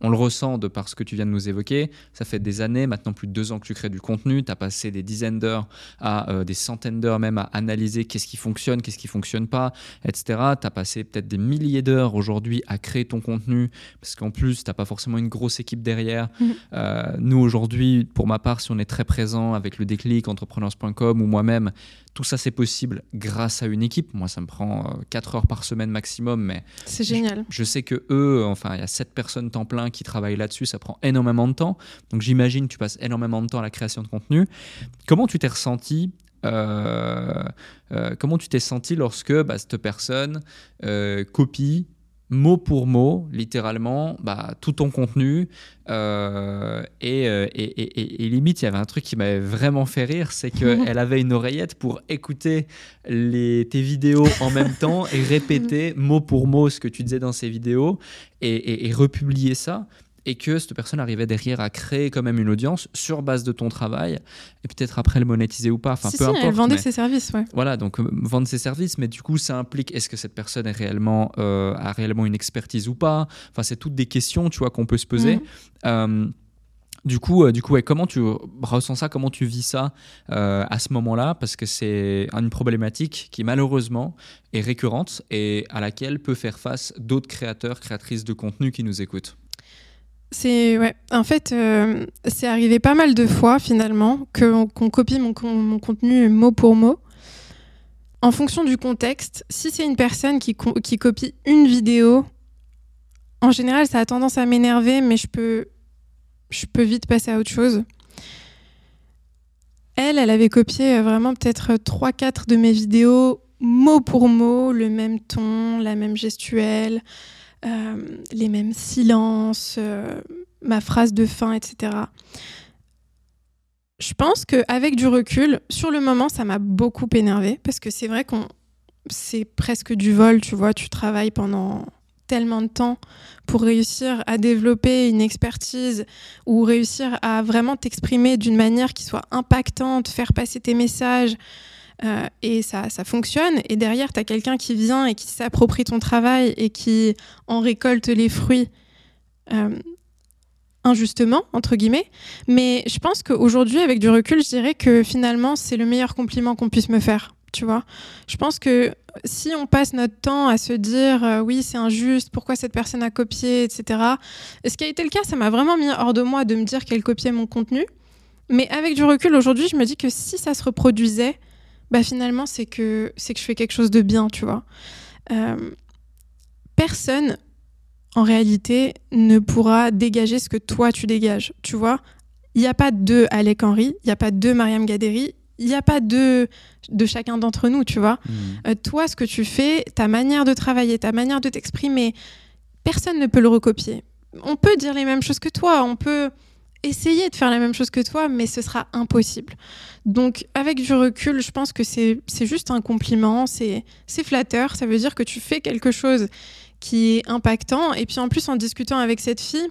le ressent de par ce que tu viens de nous évoquer. Ça fait des années, maintenant plus de deux ans que tu crées du contenu. Tu as passé des dizaines d'heures à euh, des centaines d'heures même à analyser qu'est-ce qui fonctionne, qu'est-ce qui fonctionne pas, etc. Tu as passé peut-être des milliers d'heures aujourd'hui à créer ton contenu parce qu'en plus, tu n'as pas forcément une grosse équipe derrière. Mmh. Euh, nous, aujourd'hui, pour ma part, si on est très présent avec le déclic, entrepreneurs.com ou moi-même, tout ça, c'est possible grâce à une équipe. Moi, ça me prend 4 euh, heures par semaine maximum, mais c'est génial. Je, sais que eux, enfin, il y a 7 personnes temps plein qui travaillent là-dessus, ça prend énormément de temps. Donc, j'imagine que tu passes énormément de temps à la création de contenu. Comment tu t'es ressenti euh, euh, comment tu t'es senti lorsque bah, cette personne copie mot pour mot, littéralement, bah, tout ton contenu. Euh, euh, et, et, et, limite, il y avait un truc qui m'avait vraiment fait rire, c'est qu'elle avait une oreillette pour écouter les, tes vidéos en même temps et répéter mot pour mot ce que tu disais dans ces vidéos et, republier ça et que cette personne arrivait derrière à créer quand même une audience sur base de ton travail et peut-être après le monétiser ou pas. Enfin, peu importe. Elle vendait ses services, ouais. Voilà, donc euh, vendre ses services, mais du coup, ça implique est-ce que cette personne est réellement, euh, a réellement une expertise ou pas? Enfin, c'est toutes des questions, tu vois, qu'on peut se poser. Mhm. Euh, du coup, du coup comment tu ressens ça? Comment tu vis ça à ce moment-là? Parce que c'est une problématique qui malheureusement est récurrente et à laquelle peut faire face d'autres créateurs, créatrices de contenu qui nous écoutent. C'est ouais. En fait, euh, c'est arrivé pas mal de fois finalement qu'on copie mon, contenu mot pour mot. En fonction du contexte, si c'est une personne qui, qui copie une vidéo, en général, ça a tendance à m'énerver, mais je peux, je peux vite passer à autre chose. Elle, elle avait copié euh, vraiment peut-être 3-4 de mes vidéos mot pour mot, le même ton, la même gestuelle, euh, les mêmes silences, euh, ma phrase de fin, etc. Je pense qu'avec du recul, sur le moment, ça m'a beaucoup énervé parce que c'est vrai qu'on c'est presque du vol, tu vois, tu travailles pendant tellement de temps pour réussir à développer une expertise ou réussir à vraiment t'exprimer d'une manière qui soit impactante, faire passer tes messages, euh, et ça, ça fonctionne. Et derrière, tu as quelqu'un qui vient et qui s'approprie ton travail et qui en récolte les fruits euh, injustement, entre guillemets. Mais je pense qu'aujourd'hui, avec du recul, je dirais que finalement, c'est le meilleur compliment qu'on puisse me faire. Tu vois je pense que si on passe notre temps à se dire euh, oui, c'est injuste, pourquoi cette personne a copié, etc. Ce qui a été le cas, ça m'a vraiment mis hors de moi de me dire qu'elle copiait mon contenu. Mais avec du recul, aujourd'hui, je me dis que si ça se reproduisait, bah finalement, c'est que, c'est que je fais quelque chose de bien, tu vois. Euh, personne, en réalité, ne pourra dégager ce que toi, tu dégages, tu vois. Il n'y a pas deux Alec Henry, il n'y a pas deux Mariam Gaderi, il n'y a pas deux de chacun d'entre nous, tu vois. Hmm. Euh, toi, ce que tu fais, ta manière de travailler, ta manière de t'exprimer, personne ne peut le recopier. On peut dire les mêmes choses que toi, on peut essayer de faire la même chose que toi, mais ce sera impossible. Donc, avec du recul, je pense que c'est juste un compliment, c'est c'est flatteur, ça veut dire que tu fais quelque chose qui est impactant. Et puis en plus, en discutant avec cette fille,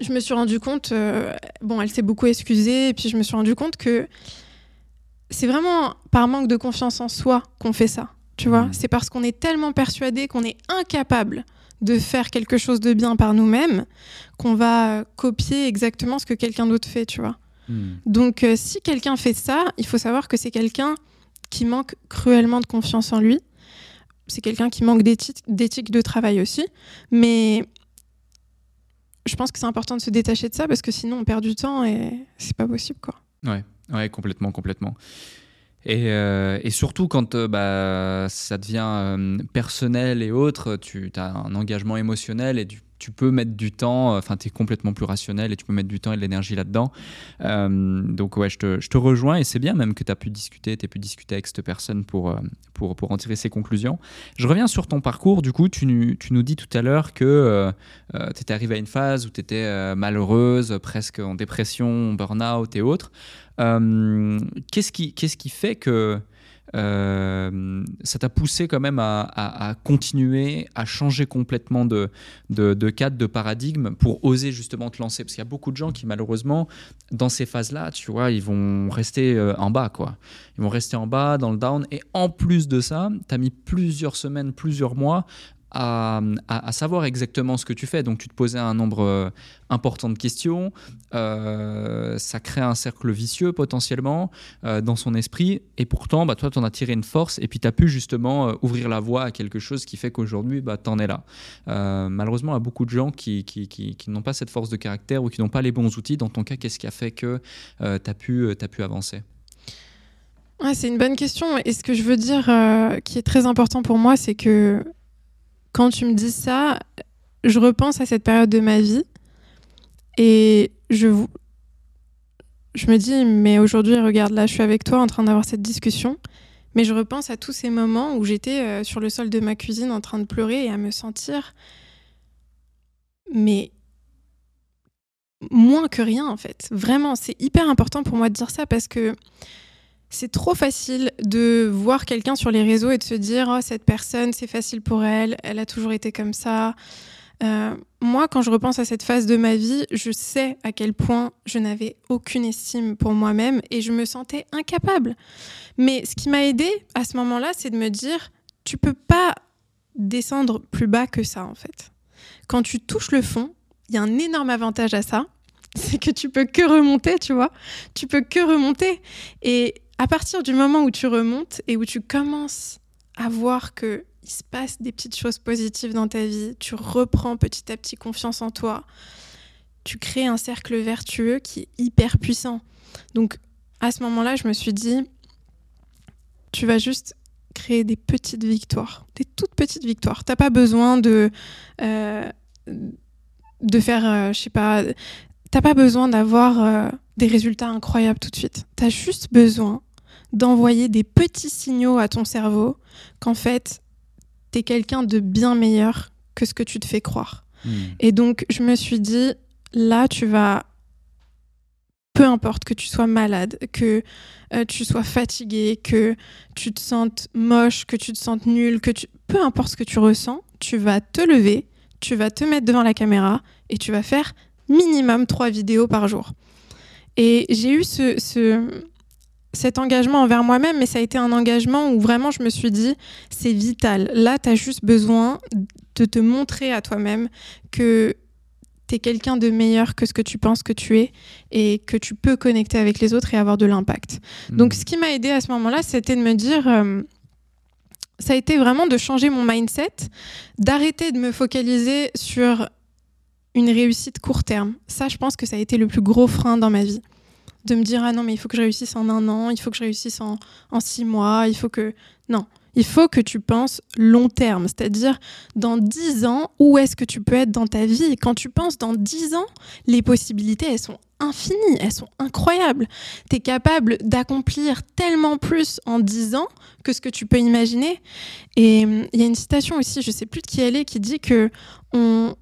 je me suis rendu compte, euh, bon, elle s'est beaucoup excusée, et puis je me suis rendu compte que c'est vraiment par manque de confiance en soi qu'on fait ça. Tu vois, Mhm. c'est parce qu'on est tellement persuadé qu'on est incapable de faire quelque chose de bien par nous-mêmes qu'on va copier exactement ce que quelqu'un d'autre fait, tu vois. Hmm. Donc, euh, si quelqu'un fait ça, il faut savoir que c'est quelqu'un qui manque cruellement de confiance en lui. C'est quelqu'un qui manque d'éthique d'éthique de travail aussi. Mais je pense que c'est important de se détacher de ça parce que sinon on perd du temps et c'est pas possible, quoi. Ouais, ouais, complètement, complètement. Et, euh, et surtout quand euh, bah, ça devient euh, personnel et autre, tu as un engagement émotionnel et tu, tu peux mettre du temps, enfin tu es complètement plus rationnel et tu peux mettre du temps et de l'énergie là-dedans. Euh, donc ouais, je te, rejoins et c'est bien même que tu as pu discuter, tu pu discuter avec cette personne pour, euh, pour, pour en tirer ses conclusions. Je reviens sur ton parcours, du coup tu, nous dis tout à l'heure que tu étais arrivé à une phase où tu étais malheureuse, presque en dépression, burn-out et autres. Euh, qu'est-ce qui, qu'est-ce qui fait que euh, ça t'a poussé quand même à, continuer, à changer complètement de, de, de cadre, de paradigme pour oser justement te lancer? Parce qu'il y a beaucoup de gens qui malheureusement, dans ces phases-là, tu vois, ils vont rester euh, en bas, quoi. Ils vont rester en bas, dans le down. Et en plus de ça, tu as mis plusieurs semaines, plusieurs mois à, savoir exactement ce que tu fais. Donc tu te posais un nombre euh, important de questions. Euh, ça crée un cercle vicieux potentiellement euh, dans son esprit. Et pourtant, bah, toi, tu en as tiré une force et puis tu as pu justement ouvrir la voie à quelque chose qui fait qu'aujourd'hui, bah, tu en es là. Malheureusement, il y a beaucoup de gens qui, n'ont pas cette force de caractère ou qui n'ont pas les bons outils. Dans ton cas, qu'est-ce qui a fait que tu as, t'as pu avancer? C'est une bonne question. Et ce que je veux dire, qui est très important pour moi, c'est que quand tu me dis ça, je repense à cette période de ma vie et je, je me dis, mais aujourd'hui, regarde, là, je suis avec toi en train d'avoir cette discussion. Mais je repense à tous ces moments où j'étais euh, sur le sol de ma cuisine en train de pleurer et à me sentir, mais moins que rien en fait. Vraiment, c'est hyper important pour moi de dire ça parce que c'est trop facile de voir quelqu'un sur les réseaux et de se dire oh cette personne c'est facile pour elle, elle a toujours été comme ça. Euh, moi, quand je repense à cette phase de ma vie, je sais à quel point je n'avais aucune estime pour moi-même et je me sentais incapable. Mais ce qui m'a aidé à ce moment-là, c'est de me dire tu peux pas descendre plus bas que ça en fait. Quand tu touches le fond, il y a un énorme avantage à ça, c'est que tu peux que remonter, tu vois. Tu peux que remonter. Et à partir du moment où tu remontes et où tu commences à voir que il se passe des petites choses positives dans ta vie, tu reprends petit à petit confiance en toi, tu crées un cercle vertueux qui est hyper puissant. Donc à ce moment-là, je me suis dit, tu vas juste créer des petites victoires, des toutes petites victoires. T'as pas besoin de euh, de faire, euh, je sais pas, t'as pas besoin d'avoir euh, des résultats incroyables tout de suite. T'as juste besoin d'envoyer des petits signaux à ton cerveau qu'en fait, t'es quelqu'un de bien meilleur que ce que tu te fais croire. Et donc, je me suis dit, là, tu vas, peu importe que tu sois malade, que euh, tu sois fatigué, que tu te sentes moche, que tu te sentes nul, que tu... peu importe ce que tu ressens, tu vas te lever, tu vas te mettre devant la caméra et tu vas faire minimum trois vidéos par jour. Et j'ai eu ce, ce- cet engagement envers moi-même, mais ça a été un engagement où vraiment je me suis dit, c'est vital. Là, tu as juste besoin de te montrer à toi-même que tu es quelqu'un de meilleur que ce que tu penses que tu es et que tu peux connecter avec les autres et avoir de l'impact. Hmm. Donc, ce qui m'a aidé à ce moment-là, c'était de me dire, euh, ça a été vraiment de changer mon mindset, d'arrêter de me focaliser sur une réussite court terme. Ça, je pense que ça a été le plus gros frein dans ma vie. De me dire ah non mais il faut que je réussisse en un an, il faut que je réussisse en, six mois, il faut que non, il faut que tu penses long terme, c'est-à-dire dans dix ans, où est-ce que tu peux être dans ta vie? Quand tu penses dans dix ans, les possibilités, elles sont infinies, elles sont incroyables. Tu es capable d'accomplir tellement plus en dix ans que ce que tu peux imaginer. Et hum, il y a une citation aussi, je sais plus de qui elle est, qui dit que on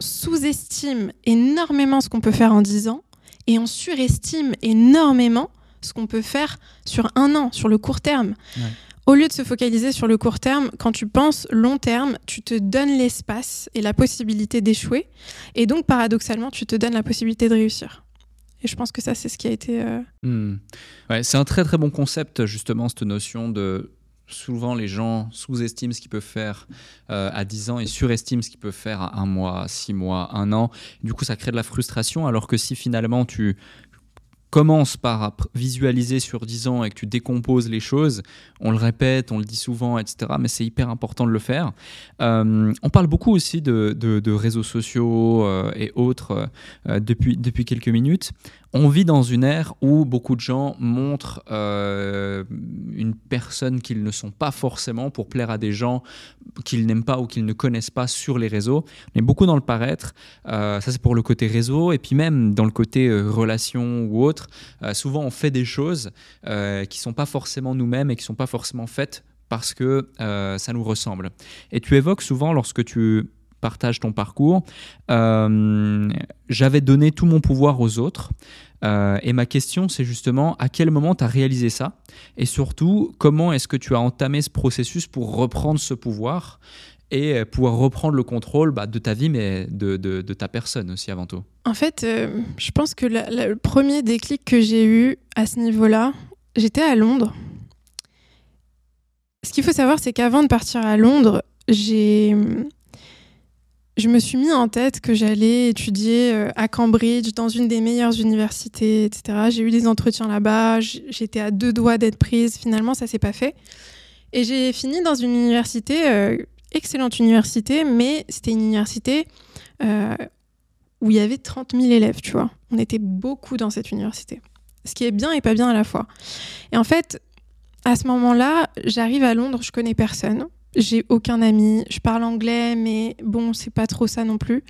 sous-estime énormément ce qu'on peut faire en dix ans et on surestime énormément ce qu'on peut faire sur un an, sur le court terme. Ouais. Au lieu de se focaliser sur le court terme, quand tu penses long terme, tu te donnes l'espace et la possibilité d'échouer. Et donc, paradoxalement, tu te donnes la possibilité de réussir. Et je pense que ça, c'est ce qui a été... euh, Hmm. Ouais, c'est un très très bon concept, justement, cette notion de. Souvent, les gens sous-estiment ce qu'ils peuvent faire euh, à 10 ans et surestiment ce qu'ils peuvent faire à un mois, six mois, un an. Du coup, ça crée de la frustration, alors que si finalement tu commences par visualiser sur 10 ans et que tu décomposes les choses, on le répète, on le dit souvent, etc., mais c'est hyper important de le faire. Euh, on parle beaucoup aussi de, réseaux sociaux euh, et autres depuis quelques minutes. On vit dans une ère où beaucoup de gens montrent euh, une personne qu'ils ne sont pas forcément pour plaire à des gens qu'ils n'aiment pas ou qu'ils ne connaissent pas sur les réseaux. On est beaucoup dans le paraître. Euh, ça, c'est pour le côté réseau. Et puis même dans le côté euh, relation ou autre, euh, souvent on fait des choses qui ne sont pas forcément nous-mêmes et qui ne sont pas forcément faites parce que ça nous ressemble. Et tu évoques souvent lorsque tu partages ton parcours, euh, j'avais donné tout mon pouvoir aux autres. Euh, et ma question, c'est justement à quel moment tu as réalisé ça? Et surtout, comment est-ce que tu as entamé ce processus pour reprendre ce pouvoir et pouvoir reprendre le contrôle bah, de ta vie, mais de, ta personne aussi avant tout? En fait, euh, je pense que le premier déclic que j'ai eu à ce niveau-là, j'étais à Londres. Ce qu'il faut savoir, c'est qu'avant de partir à Londres, j'ai, je me suis mis en tête que j'allais étudier euh, à Cambridge, dans une des meilleures universités, etc. J'ai eu des entretiens là-bas, j'étais à deux doigts d'être prise. Finalement, ça s'est pas fait. Et j'ai fini dans une université, euh, excellente université, mais c'était une université euh, où il y avait 30 000 élèves, tu vois. On était beaucoup dans cette université. Ce qui est bien et pas bien à la fois. Et en fait, à ce moment-là, j'arrive à Londres, je connais personne. J'ai aucun ami. Je parle anglais, mais bon, c'est pas trop ça non plus.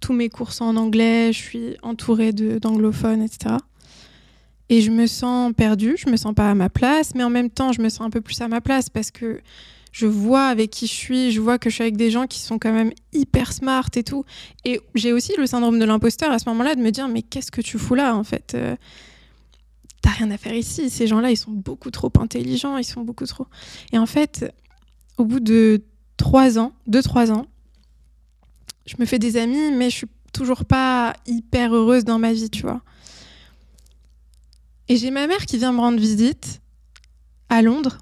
Tous mes cours sont en anglais, je suis entourée d'anglophones, etc. Et je me sens perdue, je me sens pas à ma place, mais en même temps, je me sens un peu plus à ma place parce que je vois avec qui je suis, je vois que je suis avec des gens qui sont quand même hyper smart et tout. Et j'ai aussi le syndrome de l'imposteur à ce moment-là de me dire mais qu'est-ce que tu fous là en fait Euh, T'as rien à faire ici. Ces gens-là, ils sont beaucoup trop intelligents, ils sont beaucoup trop. Et en fait, au bout de trois ans, deux trois ans, je me fais des amis, mais je suis toujours pas hyper heureuse dans ma vie, tu vois. Et j'ai ma mère qui vient me rendre visite à Londres.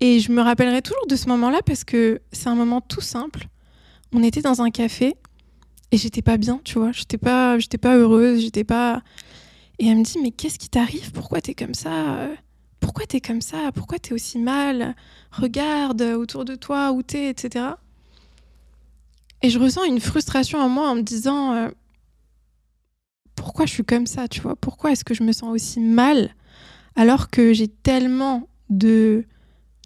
Et je me rappellerai toujours de ce moment-là parce que c'est un moment tout simple. On était dans un café et j'étais pas bien, tu vois. J'étais pas, j'étais pas heureuse, j'étais pas. Et elle me dit mais qu'est-ce qui t'arrive? Pourquoi t'es comme ça? Pourquoi t'es comme ça? Pourquoi t'es aussi mal? Regarde autour de toi où t'es, etc. Et je ressens une frustration en moi en me disant euh, pourquoi je suis comme ça, tu vois? Pourquoi est-ce que je me sens aussi mal alors que j'ai tellement de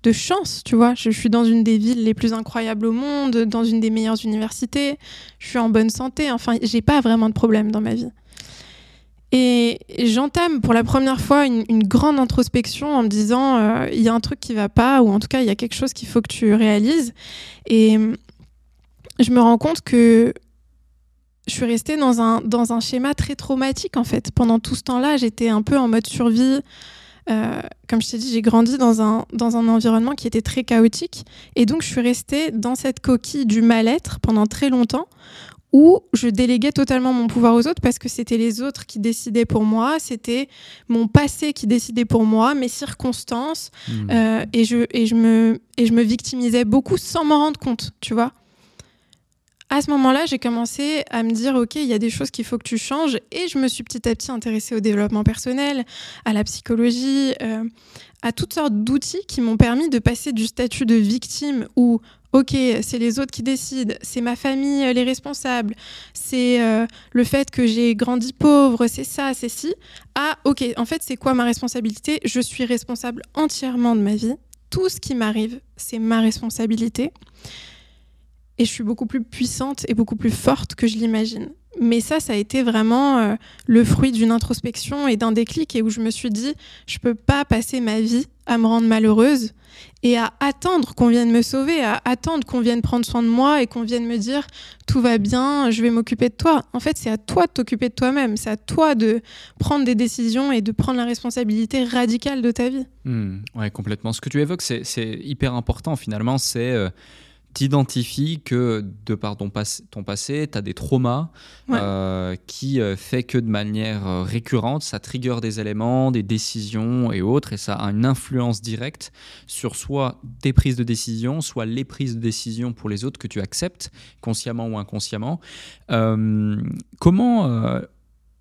de chance, tu vois? Je, je suis dans une des villes les plus incroyables au monde, dans une des meilleures universités, je suis en bonne santé, enfin, j'ai pas vraiment de problème dans ma vie. Et j'entame pour la première fois une, grande introspection en me disant euh, il y a un truc qui va pas, ou en tout cas, il y a quelque chose qu'il faut que tu réalises. Et euh, je me rends compte que je suis restée dans un, dans un schéma très traumatique, en fait. Pendant tout ce temps-là, j'étais un peu en mode survie. Euh, comme je t'ai dit, j'ai grandi dans un, dans un environnement qui était très chaotique. Et donc, je suis restée dans cette coquille du mal-être pendant très longtemps où je déléguais totalement mon pouvoir aux autres parce que c'était les autres qui décidaient pour moi, c'était mon passé qui décidait pour moi, mes circonstances, Hmm. euh, et, je, et, je me, et je me victimisais beaucoup sans m'en rendre compte, tu vois. À ce moment-là, j'ai commencé à me dire, OK, il y a des choses qu'il faut que tu changes. Et je me suis petit à petit intéressée au développement personnel, à la psychologie, euh, à toutes sortes d'outils qui m'ont permis de passer du statut de victime où, ok, c'est les autres qui décident, c'est ma famille euh, les responsables, c'est euh, le fait que j'ai grandi pauvre, c'est ça, c'est ci, à ok, en fait, c'est quoi ma responsabilité? Je suis responsable entièrement de ma vie. Tout ce qui m'arrive, c'est ma responsabilité. Et je suis beaucoup plus puissante et beaucoup plus forte que je l'imagine. Mais ça, ça a été vraiment euh, le fruit d'une introspection et d'un déclic et où je me suis dit, je peux pas passer ma vie à me rendre malheureuse et à attendre qu'on vienne me sauver, à attendre qu'on vienne prendre soin de moi et qu'on vienne me dire tout va bien, je vais m'occuper de toi. En fait, c'est à toi de t'occuper de toi-même, c'est à toi de prendre des décisions et de prendre la responsabilité radicale de ta vie. Hmm, ouais, complètement. Ce que tu évoques, c'est hyper important finalement, c'est... Euh, t'identifies que de par ton, ton passé, tu as des traumas euh, qui euh, fait que de manière euh, récurrente, ça trigger des éléments, des décisions et autres, et ça a une influence directe sur soit tes prises de décision, soit les prises de décision pour les autres que tu acceptes, consciemment ou inconsciemment. comment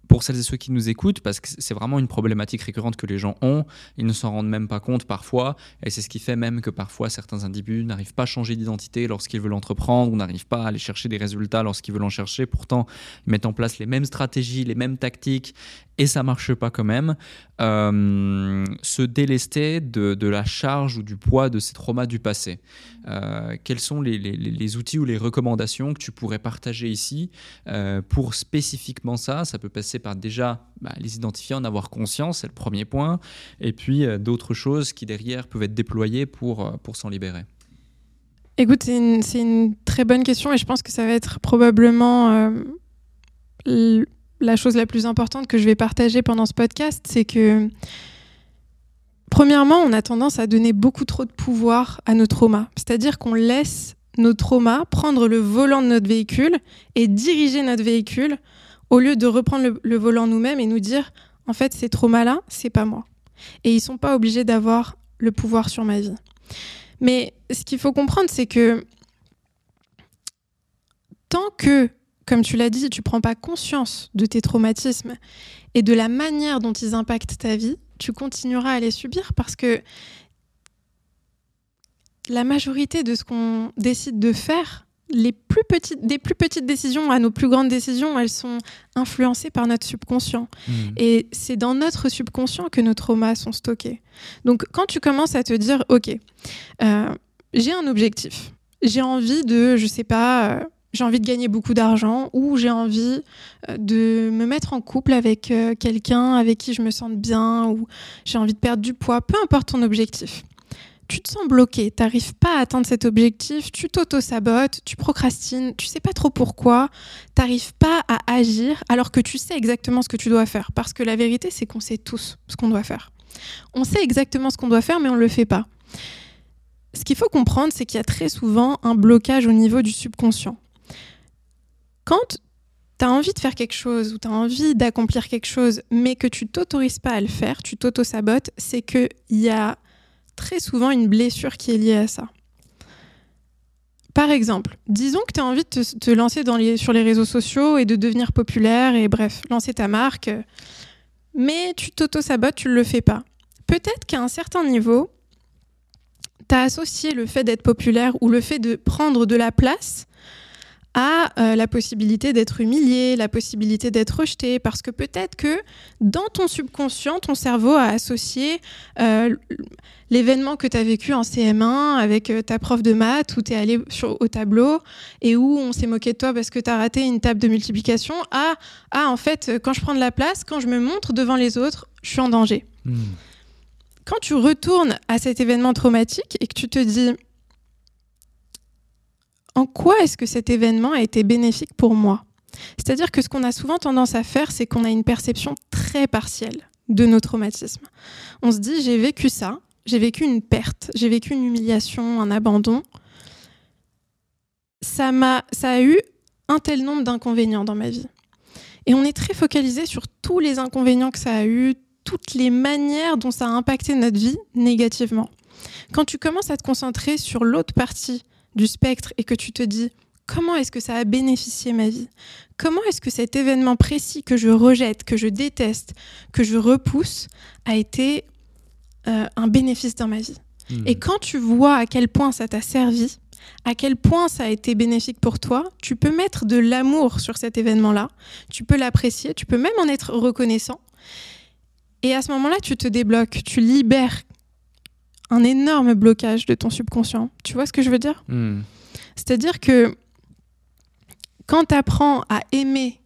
pour celles et ceux qui nous écoutent, parce que c'est vraiment une problématique récurrente que les gens ont, ils ne s'en rendent même pas compte parfois, et c'est ce qui fait même que parfois certains individus n'arrivent pas à changer d'identité lorsqu'ils veulent entreprendre, ou n'arrivent pas à aller chercher des résultats lorsqu'ils veulent en chercher, pourtant ils mettent en place les mêmes stratégies, les mêmes tactiques, et ça marche pas quand même, euh, se délester de, la charge ou du poids de ces traumas du passé. Euh, quels sont les, outils ou les recommandations que tu pourrais partager ici euh, pour spécifiquement ça? Ça peut passer par déjà bah, les identifier, en avoir conscience, c'est le premier point, et puis d'autres choses qui derrière peuvent être déployées pour, pour s'en libérer. Écoute, c'est une, une, très bonne question et je pense que ça va être probablement la chose la plus importante que je vais partager pendant ce podcast, c'est que premièrement, on a tendance à donner beaucoup trop de pouvoir à nos traumas. C'est-à-dire qu'on laisse nos traumas prendre le volant de notre véhicule et diriger notre véhicule au lieu de reprendre le, volant nous-mêmes et nous dire en fait ces traumas-là, c'est pas moi. Et ils sont pas obligés d'avoir le pouvoir sur ma vie. Mais ce qu'il faut comprendre, c'est que tant que comme tu l'as dit, tu prends pas conscience de tes traumatismes et de la manière dont ils impactent ta vie, tu continueras à les subir parce que la majorité de ce qu'on décide de faire, les plus petites, des plus petites décisions à nos plus grandes décisions, elles sont influencées par notre subconscient. Mmh. Et c'est dans notre subconscient que nos traumas sont stockés. Donc quand tu commences à te dire, OK, euh, j'ai un objectif, j'ai envie de, je sais pas, euh, j'ai envie de gagner beaucoup d'argent ou j'ai envie euh, de me mettre en couple avec euh, quelqu'un avec qui je me sente bien ou j'ai envie de perdre du poids, peu importe ton objectif. Tu te sens bloqué, tu n'arrives pas à atteindre cet objectif, tu t'auto-sabotes, tu procrastines, tu sais pas trop pourquoi, tu n'arrives pas à agir alors que tu sais exactement ce que tu dois faire. Parce que la vérité, c'est qu'on sait tous ce qu'on doit faire. On sait exactement ce qu'on doit faire, mais on ne le fait pas. Ce qu'il faut comprendre, c'est qu'il y a très souvent un blocage au niveau du subconscient quand tu as envie de faire quelque chose ou tu as envie d'accomplir quelque chose, mais que tu t'autorises pas à le faire, tu t'auto-sabotes, c'est qu'il y a très souvent une blessure qui est liée à ça. Par exemple, disons que tu as envie de te, lancer sur les réseaux sociaux et de devenir populaire et bref, lancer ta marque, mais tu t'auto-sabotes, tu ne le fais pas. Peut-être qu'à un certain niveau, tu as associé le fait d'être populaire ou le fait de prendre de la place à euh, la possibilité d'être humilié, la possibilité d'être rejeté, parce que peut-être que dans ton subconscient, ton cerveau a associé euh, l'événement que tu as vécu en CM1 avec euh, ta prof de maths, où tu es allé sur, au tableau et où on s'est moqué de toi parce que tu as raté une table de multiplication, à, à, en fait, quand je prends de la place, quand je me montre devant les autres, je suis en danger. Hmm. Quand tu retournes à cet événement traumatique et que tu te dis en quoi est-ce que cet événement a été bénéfique pour moi? C'est-à-dire que ce qu'on a souvent tendance à faire, c'est qu'on a une perception très partielle de nos traumatismes. On se dit, j'ai vécu ça, j'ai vécu une perte, j'ai vécu une humiliation, un abandon. Ça, m'a, ça a eu un tel nombre d'inconvénients dans ma vie. Et on est très focalisé sur tous les inconvénients que ça a eu, toutes les manières dont ça a impacté notre vie négativement. Quand tu commences à te concentrer sur l'autre partie du spectre et que tu te dis comment est-ce que ça a bénéficié ma vie? Comment est-ce que cet événement précis que je rejette, que je déteste, que je repousse, a été euh, un bénéfice dans ma vie? Hmm. Et quand tu vois à quel point ça t'a servi, à quel point ça a été bénéfique pour toi, tu peux mettre de l'amour sur cet événement-là, tu peux l'apprécier, tu peux même en être reconnaissant. Et à ce moment-là, tu te débloques, tu libères un énorme blocage de ton subconscient. Tu vois ce que je veux dire Hmm. C'est-à-dire que quand tu apprends à aimer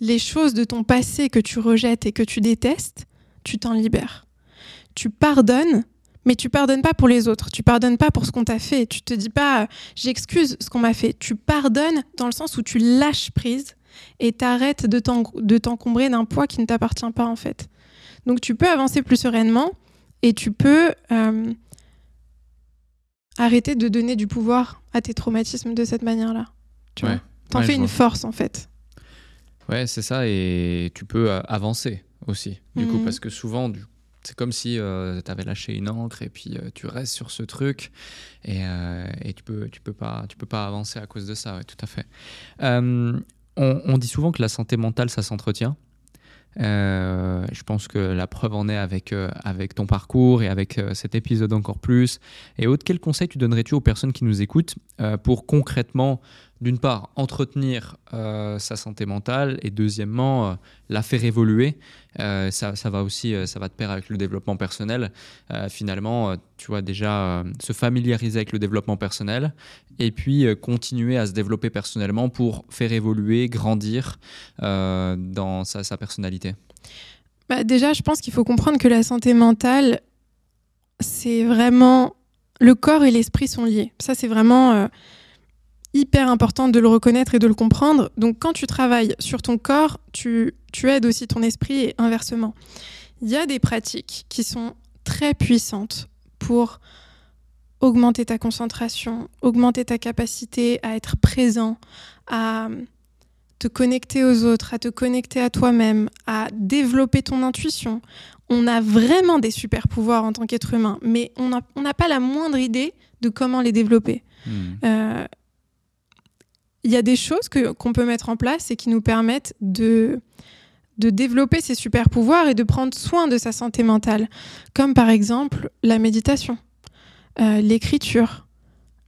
les choses de ton passé que tu rejettes et que tu détestes, tu t'en libères. Tu pardonnes, mais tu pardonnes pas pour les autres. Tu pardonnes pas pour ce qu'on t'a fait. Tu te dis pas euh, j'excuse ce qu'on m'a fait. Tu pardonnes dans le sens où tu lâches prise et t'arrêtes de t'en- de t'encombrer d'un poids qui ne t'appartient pas en fait. Donc tu peux avancer plus sereinement et tu peux euh, arrêter de donner du pouvoir à tes traumatismes de cette manière-là. Tu Ouais. T'en Ouais, fais une vois. force en fait. Ouais, c'est ça, et tu peux euh, avancer aussi, du coup, Mhm. parce que souvent, du- c'est comme si tu avais lâché une encre et puis euh, tu restes sur ce truc et, euh, et tu peux, tu peux pas, tu peux pas avancer à cause de ça, ouais, tout à fait. Euh, on, on dit souvent que la santé mentale, ça s'entretient. Euh, je pense que la preuve en est avec, euh, avec ton parcours et avec euh, cet épisode encore plus. Et autre, quel conseil tu donnerais-tu aux personnes qui nous écoutent pour concrètement, d'une part, entretenir euh, sa santé mentale et deuxièmement, euh, la faire évoluer Euh, ça, ça va aussi, ça va de pair avec le développement personnel. Finalement, tu vois, déjà se familiariser avec le développement personnel et puis continuer à se développer personnellement pour faire évoluer, grandir dans sa, sa personnalité. Bah, déjà, je pense qu'il faut comprendre que la santé mentale, c'est vraiment. Le corps et l'esprit sont liés. Ça, c'est vraiment hyper important de le reconnaître et de le comprendre. Donc, quand tu travailles sur ton corps, tu, tu aides aussi ton esprit et inversement. Il y a des pratiques qui sont très puissantes pour augmenter ta concentration, augmenter ta capacité à être présent, à te connecter aux autres, à te connecter à toi-même, à développer ton intuition. On a vraiment des super pouvoirs en tant qu'être humain, mais on n'a pas la moindre idée de comment les développer. Euh, Il y a des choses qu'on peut mettre en place et qui nous permettent de, de développer ces super pouvoirs et de prendre soin de sa santé mentale, comme par exemple la méditation, euh, l'écriture,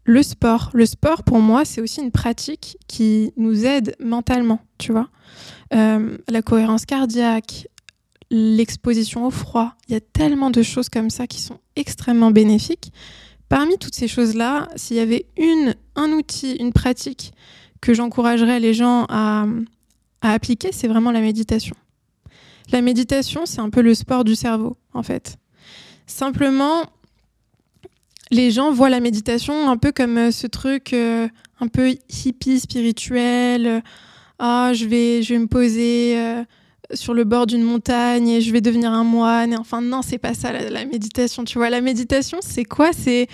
le sport. Le sport, pour moi, c'est aussi une pratique qui nous aide mentalement, tu vois. Euh, la cohérence cardiaque, l'exposition au froid. Il y a tellement de choses comme ça qui sont extrêmement bénéfiques. Parmi toutes ces choses-là, s'il y avait une, un outil, une pratique que j'encouragerais les gens à, appliquer, c'est vraiment la méditation. La méditation, c'est un peu le sport du cerveau, en fait. Simplement, les gens voient la méditation un peu comme euh, ce truc euh, un peu hippie, spirituel. euh, ah, je vais, je vais me poser sur le bord d'une montagne et je vais devenir un moine. Et enfin, non, c'est pas ça la, la méditation. Tu vois, la méditation, c'est quoi? C'est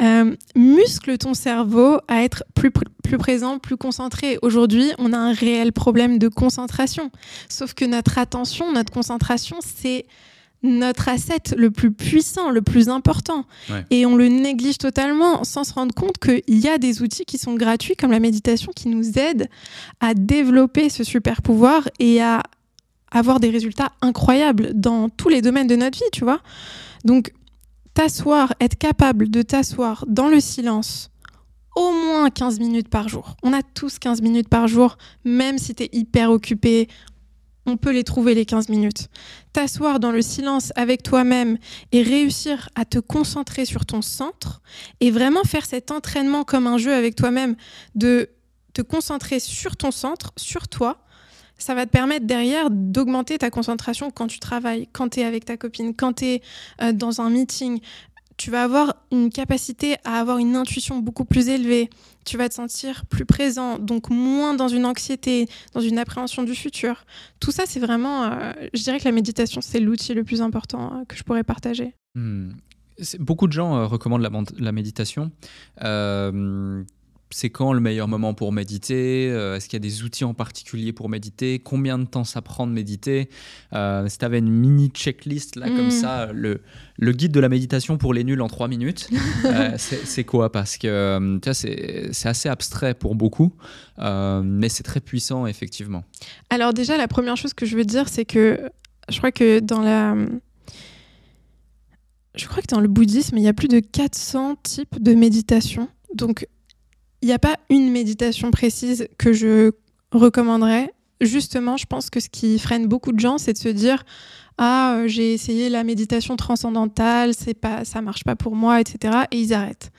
euh, muscle ton cerveau à être plus, pr- plus présent, plus concentré. Aujourd'hui, on a un réel problème de concentration. Sauf que notre attention, notre concentration, c'est notre asset le plus puissant, le plus important. Ouais. Et on le néglige totalement sans se rendre compte qu'il y a des outils qui sont gratuits comme la méditation qui nous aident à développer ce super pouvoir et à avoir des résultats incroyables dans tous les domaines de notre vie, tu vois. Donc, t'asseoir, être capable de t'asseoir dans le silence au moins 15 minutes par jour. On a tous 15 minutes par jour, même si tu es hyper occupé, on peut les trouver les 15 minutes. T'asseoir dans le silence avec toi-même et réussir à te concentrer sur ton centre et vraiment faire cet entraînement comme un jeu avec toi-même de te concentrer sur ton centre, sur toi, ça va te permettre derrière d'augmenter ta concentration quand tu travailles, quand tu es avec ta copine, quand tu es euh, dans un meeting. Tu vas avoir une capacité à avoir une intuition beaucoup plus élevée. Tu vas te sentir plus présent, donc moins dans une anxiété, dans une appréhension du futur. Tout ça, c'est vraiment, euh, je dirais que la méditation, c'est l'outil le plus important euh, que je pourrais partager. Hmm. Beaucoup de gens recommandent la, méditation. C'est quand le meilleur moment pour méditer? Euh, Est-ce qu'il y a des outils en particulier pour méditer? Combien de temps ça prend de méditer? Euh, Si tu avais une mini checklist là comme Mm. ça, le, le guide de la méditation pour les nuls en 3 minutes, euh, c'est quoi? Parce que c'est c'est assez abstrait pour beaucoup, euh, mais c'est très puissant effectivement. Alors déjà, la première chose que je veux dire, c'est que je crois que dans la... Je crois que dans le bouddhisme, il y a plus de 400 types de méditation. Donc, il n'y a pas une méditation précise que je recommanderais. Justement, je pense que ce qui freine beaucoup de gens, c'est de se dire ah euh, j'ai essayé la méditation transcendantale, c'est pas ça marche pas pour moi, etc. Et ils arrêtent.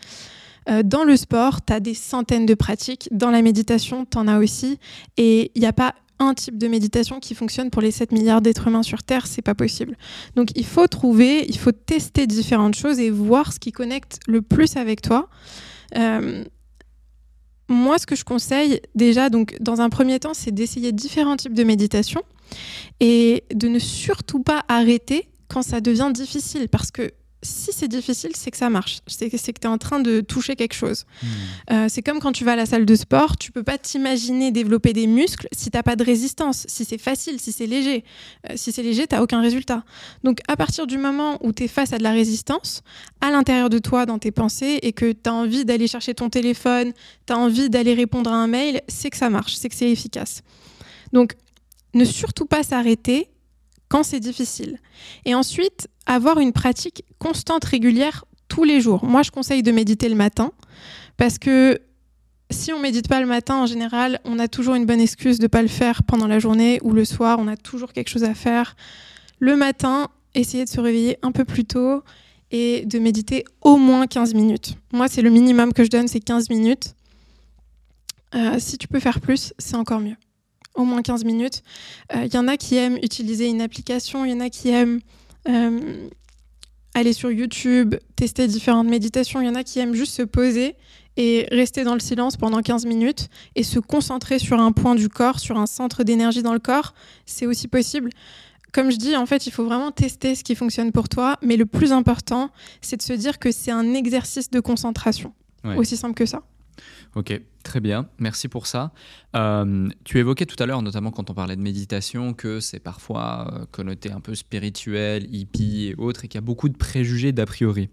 Euh, dans le sport, tu as des centaines de pratiques. Dans la méditation, tu en as aussi. Et il n'y a pas un type de méditation qui fonctionne pour les 7 milliards d'êtres humains sur Terre, c'est pas possible. Donc il faut trouver, il faut tester différentes choses et voir ce qui connecte le plus avec toi. Euh, moi, ce que je conseille déjà, donc dans un premier temps, c'est d'essayer différents types de méditation et de ne surtout pas arrêter quand ça devient difficile. Parce que si c'est difficile, c'est que ça marche. C'est que tu es en train de toucher quelque chose. Hmm. Euh, c'est comme quand tu vas à la salle de sport, tu peux pas t'imaginer développer des muscles si t'as pas de résistance, si c'est facile, si c'est léger. Euh, si c'est léger, t'as aucun résultat. Donc à partir du moment où tu es face à de la résistance, à l'intérieur de toi, dans tes pensées, et que tu as envie d'aller chercher ton téléphone, tu as envie d'aller répondre à un mail, c'est que ça marche, c'est que c'est efficace. Donc ne surtout pas s'arrêter quand c'est difficile. Et ensuite, avoir une pratique constante, régulière, tous les jours. Moi, je conseille de méditer le matin parce que si on médite pas le matin, en général, on a toujours une bonne excuse de ne pas le faire pendant la journée ou le soir. On a toujours quelque chose à faire. Le matin, essayez de se réveiller un peu plus tôt et de méditer au moins 15 minutes. Moi, c'est le minimum que je donne, c'est 15 minutes. Euh, si tu peux faire plus, c'est encore mieux au moins 15 minutes. Il euh, y en a qui aiment utiliser une application, il y en a qui aiment euh, aller sur YouTube, tester différentes méditations, il y en a qui aiment juste se poser et rester dans le silence pendant 15 minutes et se concentrer sur un point du corps, sur un centre d'énergie dans le corps, c'est aussi possible. Comme je dis, en fait, il faut vraiment tester ce qui fonctionne pour toi, mais le plus important, c'est de se dire que c'est un exercice de concentration. Aussi simple que ça. Ok, très bien, merci pour ça. Euh, tu évoquais tout à l'heure, notamment quand on parlait de méditation, que c'est parfois euh, connoté un peu spirituel, hippie et autres, et qu'il y a beaucoup de préjugés d'a priori.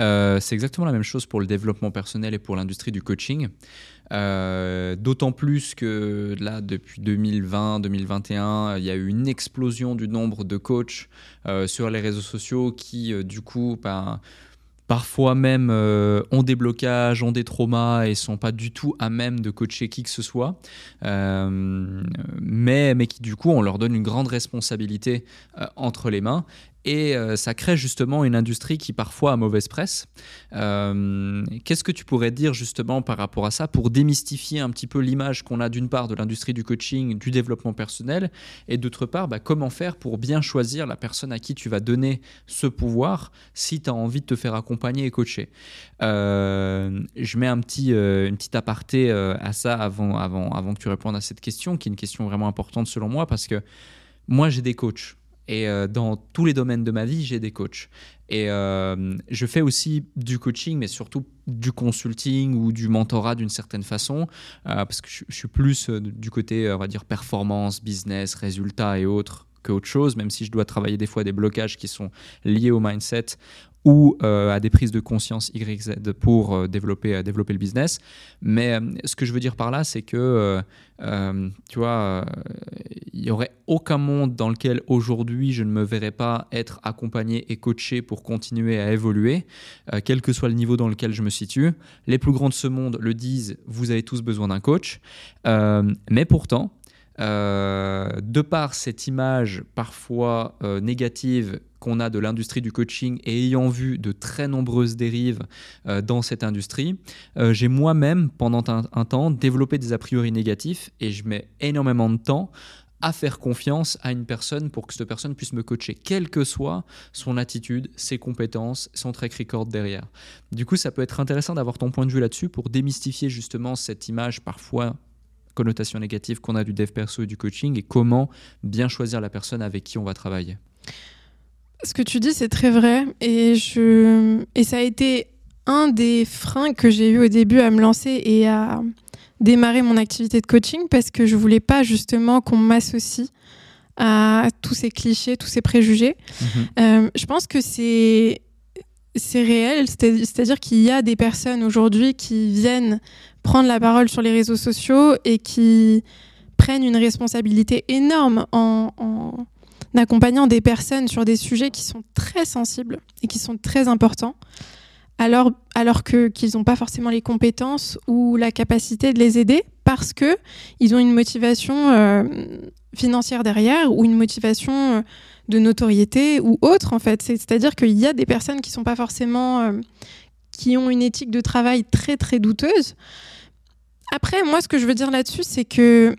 Euh, c'est exactement la même chose pour le développement personnel et pour l'industrie du coaching. D'autant plus que là, depuis 2020-2021, il y a eu une explosion du nombre de coachs sur les réseaux sociaux qui, du coup, ben, parfois même euh, ont des blocages, ont des traumas et sont pas du tout à même de coacher qui que ce soit, euh, mais, mais qui du coup on leur donne une grande responsabilité euh, entre les mains et euh, ça crée justement une industrie qui parfois a mauvaise presse. Euh, qu'est-ce que tu pourrais dire justement par rapport à ça pour démystifier un petit peu l'image qu'on a d'une part de l'industrie du coaching, du développement personnel, et d'autre part, bah, comment faire pour bien choisir la personne à qui tu vas donner ce pouvoir si tu as envie de te faire accompagner et coacher? Euh, je mets un petit, une petite aparté à ça avant, avant, avant que tu répondes à cette question, qui est une question vraiment importante selon moi, parce que moi j'ai des coachs. Et euh, dans tous les domaines de ma vie, j'ai des coachs. Et euh, je fais aussi du coaching, mais surtout du consulting ou du mentorat d'une certaine façon, euh, parce que je, je, suis plus du côté, on va dire, performance, business, résultats et autres qu'autre chose, même si je dois travailler des fois des blocages qui sont liés au mindset euh, à des prises de conscience YZ pour euh, développer, euh, développer le business. Mais ce que je veux dire par là, c'est que, tu vois, il n'y aurait aucun monde dans lequel aujourd'hui je ne me verrais pas être accompagné et coaché pour continuer à évoluer, quel que soit le niveau dans lequel je me situe. Les plus grands de ce monde le disent, vous avez tous besoin d'un coach. mais pourtant, de par cette image parfois négative qu'on a de l'industrie du coaching et ayant vu de très nombreuses dérives euh, dans cette industrie, euh, j'ai moi-même, pendant un, temps, développé des a priori négatifs et je mets énormément de temps à faire confiance à une personne pour que cette personne puisse me coacher, quelle que soit son attitude, ses compétences, son track record derrière. Du coup, ça peut être intéressant d'avoir ton point de vue là-dessus pour démystifier justement cette image parfois connotation négative qu'on a du dev perso et du coaching et comment bien choisir la personne avec qui on va travailler. Ce que tu dis, c'est très vrai. Et, je... et ça a été un des freins que j'ai eu au début à me lancer et à démarrer mon activité de coaching parce que je voulais pas justement qu'on m'associe à tous ces clichés, tous ces préjugés. Mhm. Euh, je pense que c'est c'est réel, c'est-à-dire qu'il y a des personnes aujourd'hui qui viennent prendre la parole sur les réseaux sociaux et qui prennent une responsabilité énorme en, accompagnant des personnes sur des sujets qui sont très sensibles et qui sont très importants. alors, alors qu'ils n'ont pas forcément les compétences ou la capacité de les aider parce que ils ont une motivation euh, financière derrière ou une motivation euh, de notoriété ou autre en fait. C'est-à-dire qu'il y a des personnes qui sont pas forcément euh, qui ont une éthique de travail très très douteuse. Après, moi, ce que je veux dire là-dessus, c'est que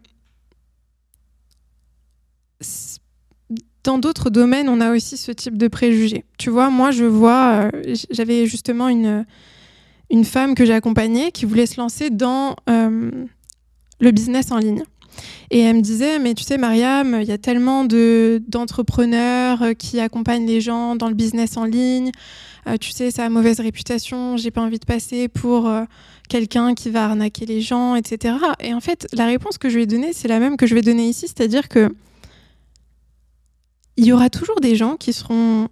dans d'autres domaines, on a aussi ce type de préjugés. Tu vois, moi, je vois, euh, j'avais justement une, une femme que j'ai accompagnée qui voulait se lancer dans euh, le business en ligne. Et elle me disait, mais tu sais, Mariam, il y a tellement d'entrepreneurs euh, qui accompagnent les gens dans le business en ligne. tu sais, ça a mauvaise réputation, j'ai pas envie de passer pour quelqu'un qui va arnaquer les gens, etc. Et en fait, la réponse que je lui ai donnée, c'est la même que je vais donner ici, c'est-à-dire que il y aura toujours des gens qui seront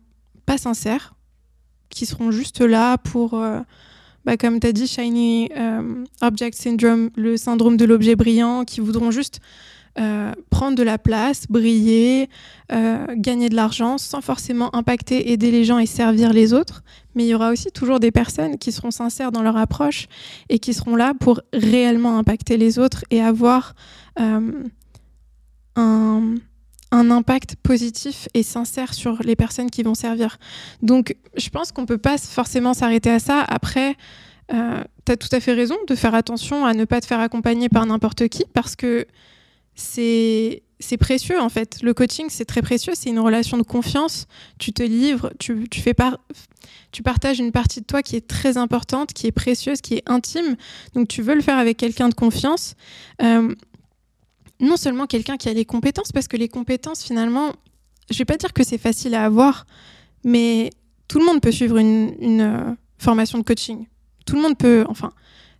pas sincères, qui seront juste là pour, euh, bah, comme tu as dit, Shiny euh, Object Syndrome, le syndrome de l'objet brillant, qui voudront juste euh, prendre de la place, briller, gagner de l'argent sans forcément impacter, aider les gens et servir les autres. Mais il y aura aussi toujours des personnes qui seront sincères dans leur approche et qui seront là pour réellement impacter les autres et avoir un un impact positif et sincère sur les personnes qui vont servir. Donc, je pense qu'on ne peut pas forcément s'arrêter à ça. Après, euh, tu as tout à fait raison de faire attention à ne pas te faire accompagner par n'importe qui parce que c'est précieux en fait. Le coaching, c'est très précieux, c'est une relation de confiance. Tu te livres, tu, tu fais par... tu partages une partie de toi qui est très importante, qui est précieuse, qui est intime. Donc tu veux le faire avec quelqu'un de confiance. Euh, non seulement quelqu'un qui a les compétences, parce que les compétences, finalement, je vais pas dire que c'est facile à avoir, mais tout le monde peut suivre une, euh, formation de coaching. Tout le monde peut, enfin,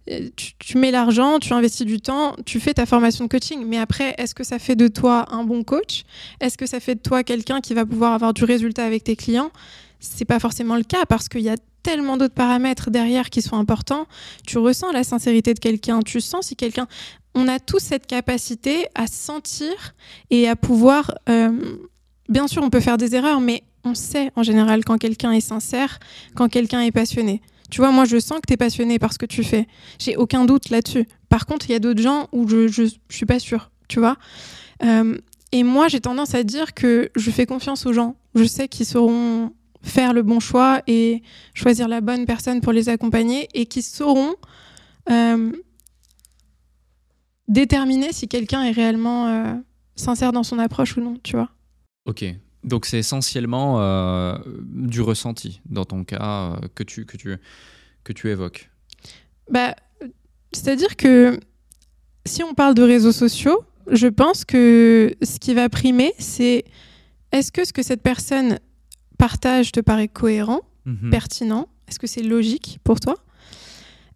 euh, tu, mets l'argent, tu investis du temps, tu fais ta formation de coaching. Mais après, est-ce que ça fait de toi un bon coach? Est-ce que ça fait de toi quelqu'un qui va pouvoir avoir du résultat avec tes clients? C'est pas forcément le cas parce qu'il y a tellement d'autres paramètres derrière qui sont importants. Tu ressens la sincérité de quelqu'un, tu sens si quelqu'un on a tous cette capacité à sentir et à pouvoir... Euh, bien sûr, on peut faire des erreurs, mais on sait en général quand quelqu'un est sincère, quand quelqu'un est passionné. Tu vois, moi, je sens que tu es passionné par ce que tu fais. J'ai aucun doute là-dessus. Par contre, il y a d'autres gens où je, je, suis pas sûre, tu vois. Euh, et moi, j'ai tendance à dire que je fais confiance aux gens. Je sais qu'ils sauront faire le bon choix et choisir la bonne personne pour les accompagner et qu'ils sauront euh, déterminer si quelqu'un est réellement euh, sincère dans son approche ou non, tu vois. Ok. Donc c'est essentiellement euh, du ressenti dans ton cas euh, que, tu, que, tu, que tu évoques. Bah, C'est-à-dire que si on parle de réseaux sociaux, je pense que ce qui va primer, c'est est-ce que ce que cette personne partage te paraît cohérent, mhm. pertinent? Est-ce que c'est logique pour toi?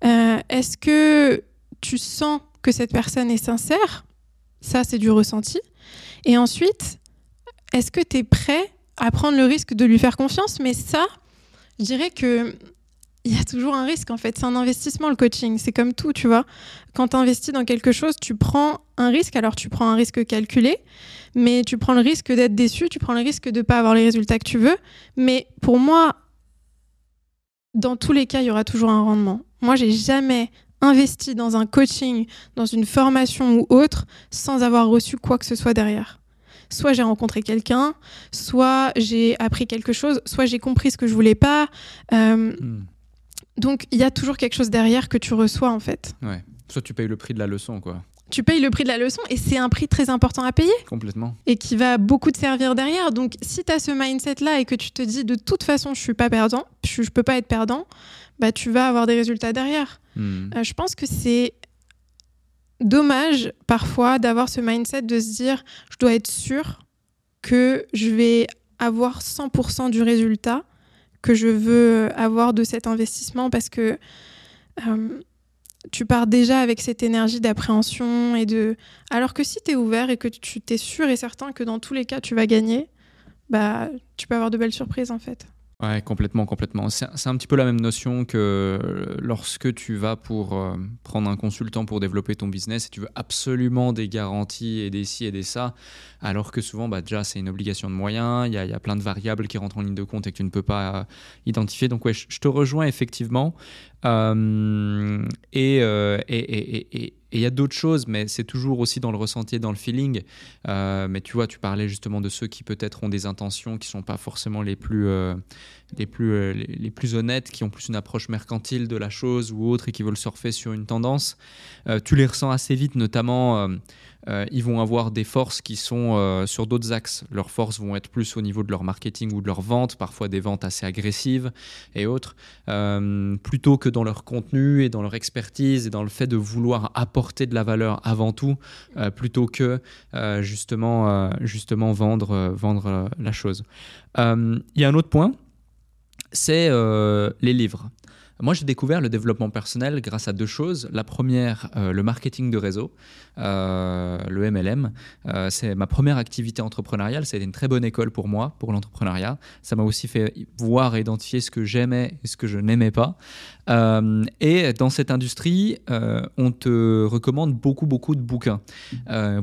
Est-ce que tu sens que cette personne est sincère. Ça, c'est du ressenti. Et ensuite, est-ce que tu es prêt à prendre le risque de lui faire confiance? Mais ça, je dirais que il y a toujours un risque en fait. C'est un investissement le coaching. C'est comme tout, tu vois. Quand tu investis dans quelque chose, tu prends un risque. Alors tu prends un risque calculé, mais tu prends le risque d'être déçu, tu prends le risque de ne pas avoir les résultats que tu veux. Mais pour moi, dans tous les cas, il y aura toujours un rendement. Moi, j'ai jamais investi dans un coaching, dans une formation ou autre, sans avoir reçu quoi que ce soit derrière. Soit j'ai rencontré quelqu'un, soit j'ai appris quelque chose, soit j'ai compris ce que je voulais pas. Euh, hmm. Donc il y a toujours quelque chose derrière que tu reçois en fait. Ouais. Soit tu payes le prix de la leçon, quoi tu payes le prix de la leçon et c'est un prix très important à payer. Complètement. Et qui va beaucoup te servir derrière. Donc si tu as ce mindset-là et que tu te dis de toute façon je suis pas perdant, je, je peux pas être perdant, bah, tu vas avoir des résultats derrière. Hmm. Euh, je pense que c'est dommage parfois d'avoir ce mindset de se dire je dois être sûr que je vais avoir 100% du résultat que je veux avoir de cet investissement parce que euh, tu pars déjà avec cette énergie d'appréhension et de alors que si tu es ouvert et que tu t'es sûr et certain que dans tous les cas tu vas gagner bah tu peux avoir de belles surprises en fait Ouais, complètement, complètement. C'est un petit peu la même notion que lorsque tu vas pour euh, prendre un consultant pour développer ton business et tu veux absolument des garanties et des ci et des ça, alors que souvent, bah, déjà, c'est une obligation de moyens, il y, y, a plein de variables qui rentrent en ligne de compte et que tu ne peux pas euh, identifier. Donc, ouais, je, te rejoins effectivement. Euh, et, et, et et il y a d'autres choses, mais c'est toujours aussi dans le ressenti, dans le feeling. Euh, mais tu vois, tu parlais justement de ceux qui peut-être ont des intentions qui ne sont pas forcément les plus, euh, les, plus, euh, les, plus honnêtes, qui ont plus une approche mercantile de la chose ou autre et qui veulent surfer sur une tendance. tu les ressens assez vite, notamment euh, ils vont avoir des forces qui sont euh, sur d'autres axes. Leurs forces vont être plus au niveau de leur marketing ou de leur vente, parfois des ventes assez agressives et autres, euh, plutôt que dans leur contenu et dans leur expertise et dans le fait de vouloir apporter de la valeur avant tout, plutôt que justement, vendre la chose. Il y a un autre point, c'est les livres. Moi, j'ai découvert le développement personnel grâce à deux choses. La première, euh, le marketing de réseau, euh, le MLM. Euh, c'est ma première activité entrepreneuriale. Été une très bonne école pour moi, pour l'entrepreneuriat. Ça m'a aussi fait voir et identifier ce que j'aimais et ce que je n'aimais pas. Et dans cette industrie, on te recommande beaucoup, beaucoup de bouquins.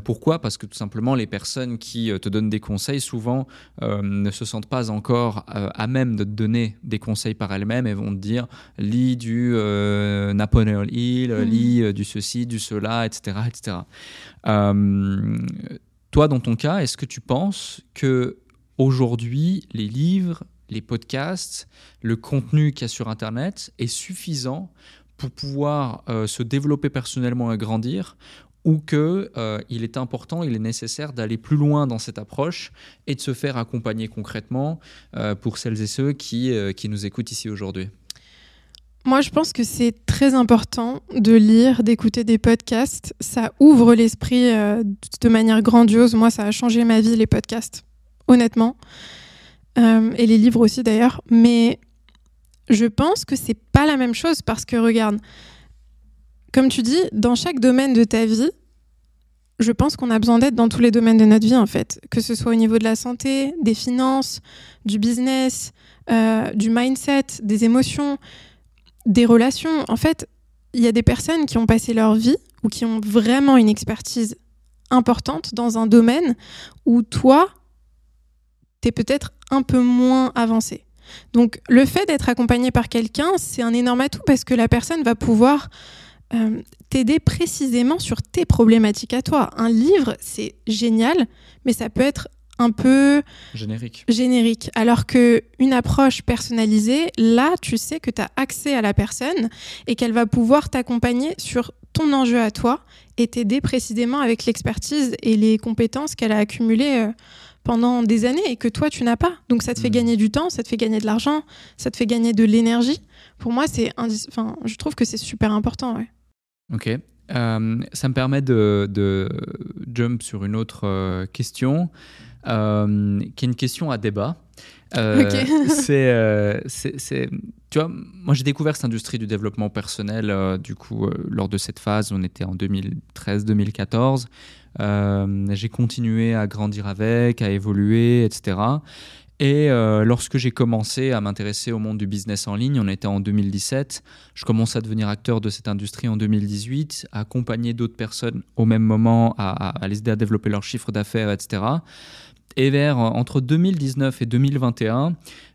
pourquoi? Parce que tout simplement, les personnes qui te donnent des conseils, souvent, ne se sentent pas encore à même de te donner des conseils par elles-mêmes et vont te dire lis du euh, Napoleon Hill, mhm. lis euh, du ceci, du cela, etc. etc. Euh, toi, dans ton cas, est-ce que tu penses que aujourd'hui, les livres, les podcasts, le contenu qu'il y a sur Internet est suffisant pour pouvoir se développer personnellement et grandir ou qu'il il est important, il est nécessaire d'aller plus loin dans cette approche et de se faire accompagner concrètement pour celles et ceux qui, qui nous écoutent ici aujourd'hui moi, je pense que c'est très important de lire, d'écouter des podcasts. Ça ouvre l'esprit euh, de manière grandiose. Moi, ça a changé ma vie, les podcasts, honnêtement. Euh, et les livres aussi, d'ailleurs. Mais je pense que c'est pas la même chose parce que, regarde, comme tu dis, dans chaque domaine de ta vie, je pense qu'on a besoin d'être dans tous les domaines de notre vie, en fait. Que ce soit au niveau de la santé, des finances, du business, euh, du mindset, des émotions des relations. En fait, il y a des personnes qui ont passé leur vie ou qui ont vraiment une expertise importante dans un domaine où toi, tu es peut-être un peu moins avancé. Donc le fait d'être accompagné par quelqu'un, c'est un énorme atout parce que la personne va pouvoir euh, t'aider précisément sur tes problématiques à toi. Un livre, c'est génial, mais ça peut être un peu générique. générique. Alors que une approche personnalisée, là, tu sais que tu as accès à la personne et qu'elle va pouvoir t'accompagner sur ton enjeu à toi et t'aider précisément avec l'expertise et les compétences qu'elle a accumulées euh, pendant des années et que toi, tu n'as pas. Donc ça te fait hmm. gagner du temps, ça te fait gagner de l'argent, ça te fait gagner de l'énergie. Pour moi, c'est enfin, je trouve que c'est super important. Ouais. Ok. Euh, ça me permet de, de, jump sur une autre euh, question. Euh, qui est une question à débat. Euh, euh, c'est, c'est, tu vois, moi j'ai découvert cette industrie du développement personnel, du coup, lors de cette phase, on était en 2013-2014. J'ai continué à grandir avec, à évoluer, etc. Et lorsque j'ai commencé à m'intéresser au monde du business en ligne, on était en 2017, je commence à devenir acteur de cette industrie en 2018, à accompagner d'autres personnes au même moment, à, à les aider à développer leur chiffre d'affaires, etc. Et vers entre 2019 et 2021,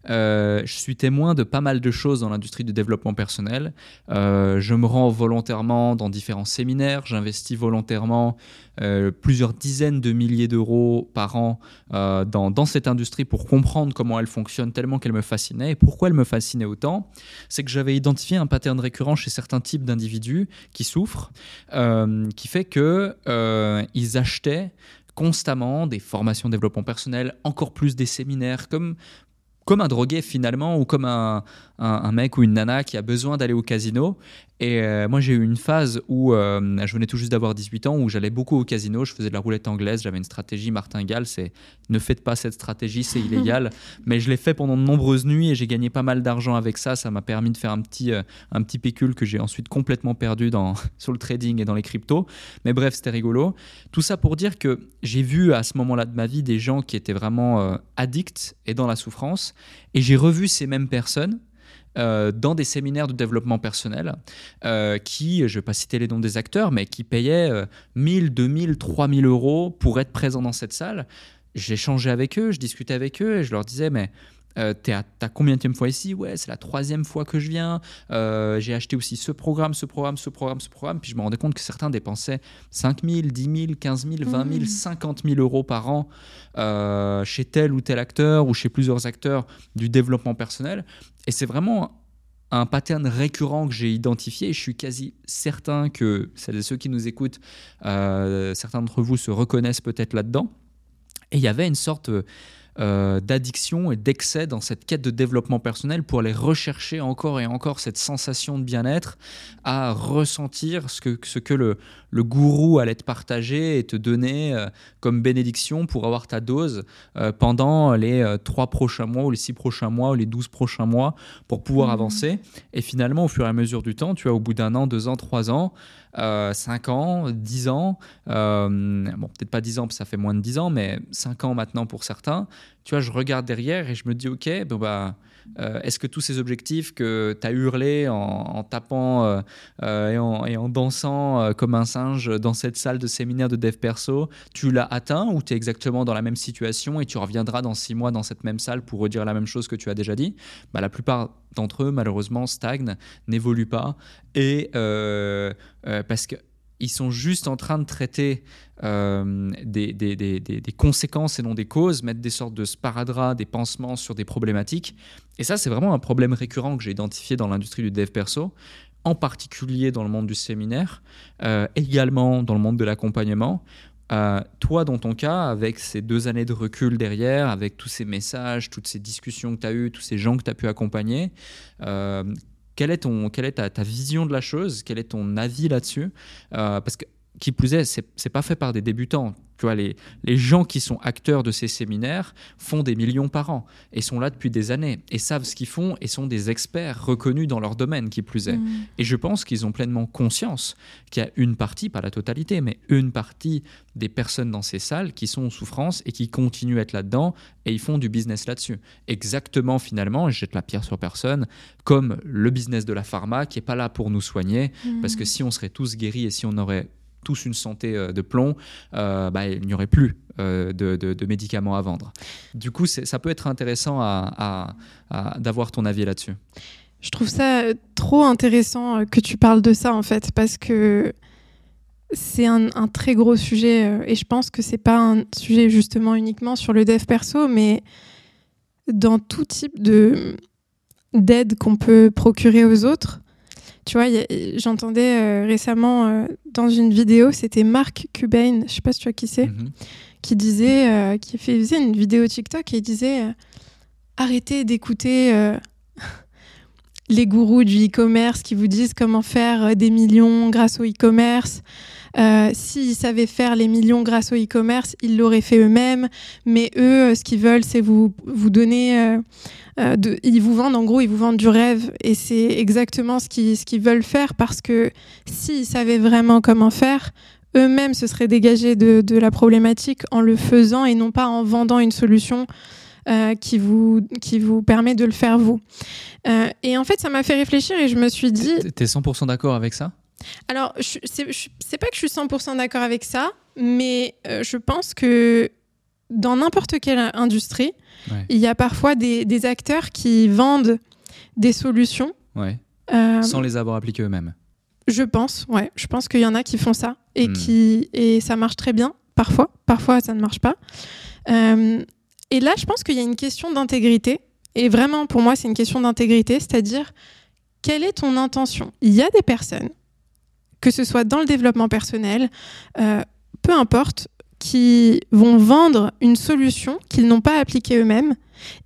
euh, je suis témoin de pas mal de choses dans l'industrie du développement personnel. Euh, je me rends volontairement dans différents séminaires, j'investis volontairement euh, plusieurs dizaines de milliers d'euros par an dans, dans, cette industrie pour comprendre comment elle fonctionne tellement qu'elle me fascinait. Et pourquoi elle me fascinait autant? C'est que j'avais identifié un pattern récurrent chez certains types d'individus qui souffrent, qui fait qu'ils achetaient constamment des formations développement personnel, encore plus des séminaires, comme, comme un drogué finalement, ou comme un, mec ou une nana qui a besoin d'aller au casino. Et euh, moi, j'ai eu une phase où euh, je venais tout juste d'avoir 18 ans, où j'allais beaucoup au casino, je faisais de la roulette anglaise, j'avais une stratégie martingale, c'est ne faites pas cette stratégie, c'est illégal. Mais je l'ai fait pendant de nombreuses nuits et j'ai gagné pas mal d'argent avec ça. Ça m'a permis de faire un petit, euh, un petit pécule que j'ai ensuite complètement perdu dans, sur le trading et dans les cryptos. Mais bref, c'était rigolo. Tout ça pour dire que j'ai vu à ce moment-là de ma vie des gens qui étaient vraiment addicts et dans la souffrance. Et j'ai revu ces mêmes personnes euh, dans des séminaires de développement personnel euh, qui, je ne vais pas citer les noms des acteurs, mais qui payaient 1000, 2000, 3000 euros pour être présents dans cette salle. J'échangeais avec eux, je discutais avec eux et je leur disais, mais euh, t'es à ta combien de fois ici? Ouais, c'est la troisième fois que je viens. Euh, j'ai acheté aussi ce programme, ce programme, ce programme, ce programme. Puis je me rendais compte que certains dépensaient 5 000, 10 000, 15 000, 20 000, 50 000 euros par an euh, chez tel ou tel acteur ou chez plusieurs acteurs du développement personnel. Et c'est vraiment un pattern récurrent que j'ai identifié et je suis quasi certain que celles et ceux qui nous écoutent, certains d'entre vous se reconnaissent peut-être là-dedans. Et il y avait une sorte euh, d'addiction et d'excès dans cette quête de développement personnel pour aller rechercher encore et encore cette sensation de bien-être, à ressentir ce que, ce que le, le gourou allait te partager et te donner euh, comme bénédiction pour avoir ta dose euh, pendant les trois prochains mois ou les six prochains mois ou les douze prochains mois pour pouvoir mmh. avancer. Et finalement, au fur et à mesure du temps, tu vois, au bout d'un an, deux ans, trois ans, 5 ans, 10 ans, bon, peut-être pas 10 ans, parce que ça fait moins de 10 ans, mais 5 ans maintenant pour certains, tu vois, je regarde derrière et je me dis, OK, bon, bah, euh, est-ce que tous ces objectifs que tu as hurlé en, tapant euh, euh, et, en, dansant comme un singe dans cette salle de séminaire de dev perso, tu l'as atteint ou tu es exactement dans la même situation et tu reviendras dans six mois dans cette même salle pour redire la même chose que tu as déjà dit? Bah, La plupart d'entre eux, malheureusement, stagnent, n'évoluent pas et parce que ils sont juste en train de traiter euh, des, conséquences et non des causes, mettre des sortes de sparadraps, des pansements sur des problématiques. Et ça, c'est vraiment un problème récurrent que j'ai identifié dans l'industrie du dev perso, en particulier dans le monde du séminaire, euh, également dans le monde de l'accompagnement. Euh, toi, dans ton cas, avec ces deux années de recul derrière, avec tous ces messages, toutes ces discussions que tu as eues, tous ces gens que tu as pu accompagner, quelle est, ton, quelle est ta, vision de la chose? Quel est ton avis là-dessus? Euh, Parce que, qui plus est, c'est pas fait par des débutants. Tu vois, les, les gens qui sont acteurs de ces séminaires font des millions par an et sont là depuis des années et savent ce qu'ils font et sont des experts reconnus dans leur domaine, qui plus est. Mm. Et je pense qu'ils ont pleinement conscience qu'il y a une partie, pas la totalité, mais une partie des personnes dans ces salles qui sont en souffrance et qui continuent à être là-dedans et ils font du business là-dessus. Exactement, finalement, je jette la pierre sur personne, comme le business de la pharma qui n'est pas là pour nous soigner, mm. parce que si on serait tous guéris et si on aurait tous une santé euh, de plomb, euh, bah, il n'y aurait plus euh, de, médicaments à vendre. Du coup, ça peut être intéressant d'avoir ton avis là-dessus. Je trouve ça trop intéressant que tu parles de ça, en fait, parce que c'est un, très gros sujet et je pense que c'est pas un sujet justement uniquement sur le dev perso, mais dans tout type de d'aide qu'on peut procurer aux autres. Tu vois, j'entendais euh, récemment euh, dans une vidéo, c'était Mark Cubain, je sais pas si tu vois qui c'est, mhm. qui disait, euh, qui faisait une vidéo TikTok et il disait arrêtez d'écouter les gourous du e-commerce qui vous disent comment faire des millions grâce au e-commerce. S'ils savaient faire les millions grâce au e-commerce, ils l'auraient fait eux-mêmes. Mais eux, ce qu'ils veulent, c'est vous, vous donner euh, ils vous vendent en gros, ils vous vendent du rêve et c'est exactement ce qu'ils qu'ils veulent faire parce que s'ils savaient vraiment comment faire, eux-mêmes se seraient dégagés de, de, la problématique en le faisant et non pas en vendant une solution euh, qui, vous, qui vous permet de le faire vous. Euh, et en fait, ça m'a fait réfléchir et je me suis dit... T'es 100% d'accord avec ça? Alors, c'est pas que je suis 100% d'accord avec ça, mais je pense que dans n'importe quelle industrie, il y a parfois des, acteurs qui vendent des solutions. Euh, Sans les avoir appliquées eux-mêmes. Je pense, ouais. Je pense qu'il y en a qui font ça et, hmm. qui, et ça marche très bien, parfois. Parfois, ça ne marche pas. Euh, et là, je pense qu'il y a une question d'intégrité. Et vraiment, pour moi, c'est une question d'intégrité, c'est-à-dire, quelle est ton intention? Il y a des personnes, que ce soit dans le développement personnel, euh, peu importe, qui vont vendre une solution qu'ils n'ont pas appliquée eux-mêmes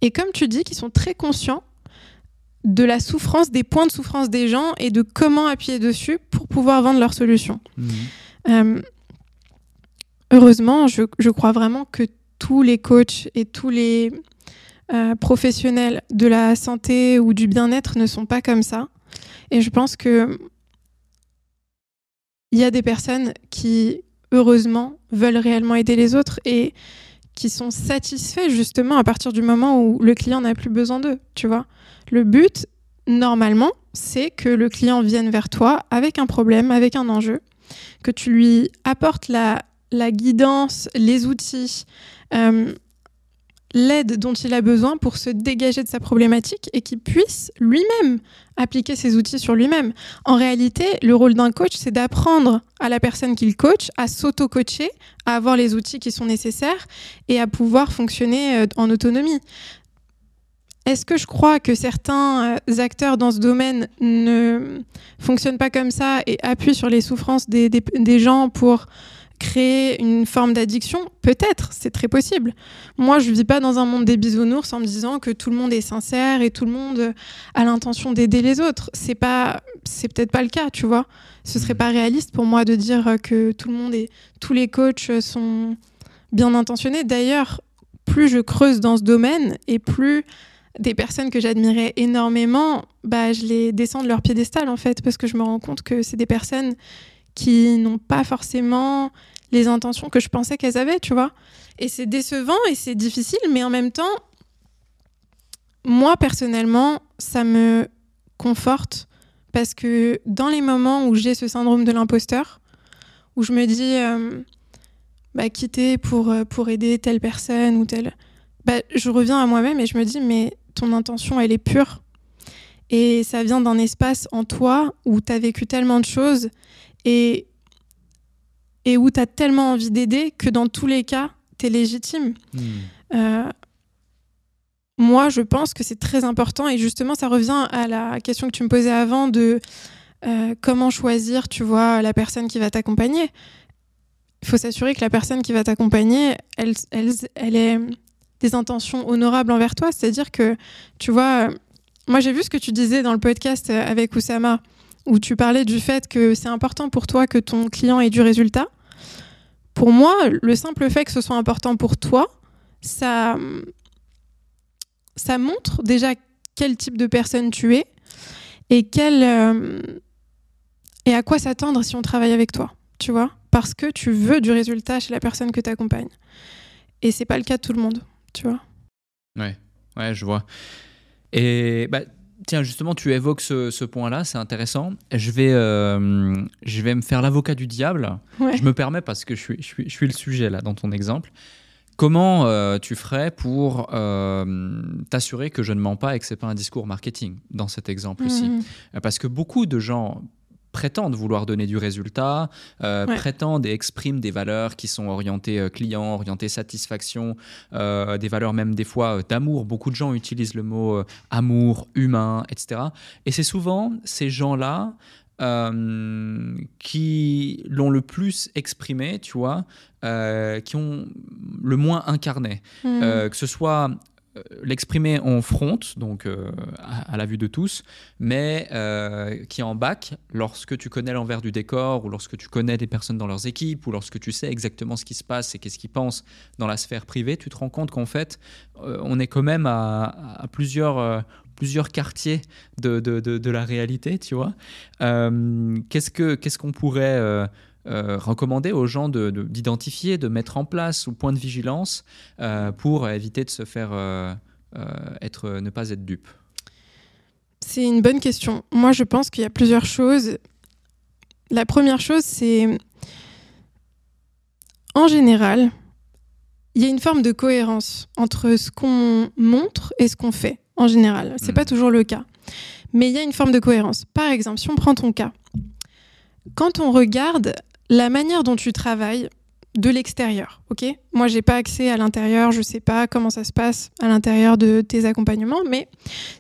et comme tu dis, qui sont très conscients de la souffrance, des points de souffrance des gens et de comment appuyer dessus pour pouvoir vendre leur solution. Mhm. Euh, heureusement, je, je crois vraiment que tous les coachs et tous les euh, professionnels de la santé ou du bien-être ne sont pas comme ça. Et je pense que il y a des personnes qui, heureusement, veulent réellement aider les autres et qui sont satisfaits justement à partir du moment où le client n'a plus besoin d'eux, tu vois. Le but, normalement, c'est que le client vienne vers toi avec un problème, avec un enjeu, que tu lui apportes la, guidance, les outils, euh, l'aide dont il a besoin pour se dégager de sa problématique et qu'il puisse lui-même appliquer ses outils sur lui-même. En réalité, le rôle d'un coach, c'est d'apprendre à la personne qu'il coach à s'auto-coacher, à avoir les outils qui sont nécessaires et à pouvoir fonctionner euh, en autonomie. Est-ce que je crois que certains euh, acteurs dans ce domaine ne fonctionnent pas comme ça et appuient sur les souffrances des, des- des gens pour créer une forme d'addiction Peut-être, c'est très possible. Moi, je vis pas dans un monde des bisounours en me disant que tout le monde est sincère et tout le monde a l'intention d'aider les autres. C'est pas, c'est peut-être pas le cas, tu vois. Ce serait pas réaliste pour moi de dire que tout le monde et tous les coachs sont bien intentionnés. D'ailleurs, plus je creuse dans ce domaine et plus des personnes que j'admirais énormément, bah, je les descends de leur piédestal en fait, parce que je me rends compte que c'est des personnes qui n'ont pas forcément les intentions que je pensais qu'elles avaient, tu vois. Et c'est décevant et c'est difficile, mais en même temps, moi personnellement, ça me conforte parce que dans les moments où j'ai ce syndrome de l'imposteur, où je me dis, euh, bah, quitter pour, euh, pour aider telle personne ou telle, bah, je reviens à moi-même et je me dis, mais ton intention, elle est pure. Et ça vient d'un espace en toi où tu as vécu tellement de choses et, et où tu as tellement envie d'aider que dans tous les cas, tu es légitime. Mhm. Euh, moi, je pense que c'est très important et justement, ça revient à la question que tu me posais avant de euh, comment choisir, tu vois, la personne qui va t'accompagner. Il faut s'assurer que la personne qui va t'accompagner, elle, elle, elle ait des intentions honorables envers toi. C'est-à-dire que, tu vois, moi j'ai vu ce que tu disais dans le podcast avec Oussama, où tu parlais du fait que c'est important pour toi que ton client ait du résultat. Pour moi, le simple fait que ce soit important pour toi, ça, ça montre déjà quel type de personne tu es et, quel, euh, et à quoi s'attendre si on travaille avec toi, tu vois? Parce que tu veux du résultat chez la personne que tu accompagnes. Et c'est pas le cas de tout le monde, tu vois? Ouais, ouais, je vois. Et bah, tiens, justement, tu évoques ce, ce point-là, c'est intéressant. Je vais, euh, je vais me faire l'avocat du diable. Ouais. Je me permets parce que je suis, je suis, je suis le sujet là dans ton exemple. Comment euh, tu ferais pour euh, t'assurer que je ne mens pas et que c'est pas un discours marketing dans cet exemple-ci. Euh, Parce que beaucoup de gens prétendent vouloir donner du résultat, euh, Ouais. prétendent et expriment des valeurs qui sont orientées euh, client, orientées satisfaction, euh, des valeurs même des fois d'amour. Beaucoup de gens utilisent le mot amour, humain, etc. Et c'est souvent ces gens-là euh, qui l'ont le plus exprimé, tu vois, euh, qui ont le moins incarné. Euh, que ce soit l'exprimer en front, donc euh, à, la vue de tous, mais euh, qui en bac, lorsque tu connais l'envers du décor, ou lorsque tu connais des personnes dans leurs équipes, ou lorsque tu sais exactement ce qui se passe et qu'est-ce qu'ils pensent dans la sphère privée, tu te rends compte qu'en fait, euh, on est quand même à, plusieurs... euh, plusieurs quartiers de, de, de, de la réalité, tu vois. Euh, qu'est-ce que qu'est-ce qu'on pourrait euh, recommander aux gens de- de- d'identifier, de, mettre en place ou point de vigilance euh, pour éviter de se faire euh, être, ne pas être dupe C'est une bonne question. Moi, je pense qu'il y a plusieurs choses. La première chose, c'est en général, il y a une forme de cohérence entre ce qu'on montre et ce qu'on fait. En général, c'est Mhm. pas toujours le cas, mais il y a une forme de cohérence. Par exemple, si on prend ton cas, quand on regarde la manière dont tu travailles de l'extérieur, ok? Moi, j'ai pas accès à l'intérieur, je sais pas comment ça se passe à l'intérieur de tes accompagnements, mais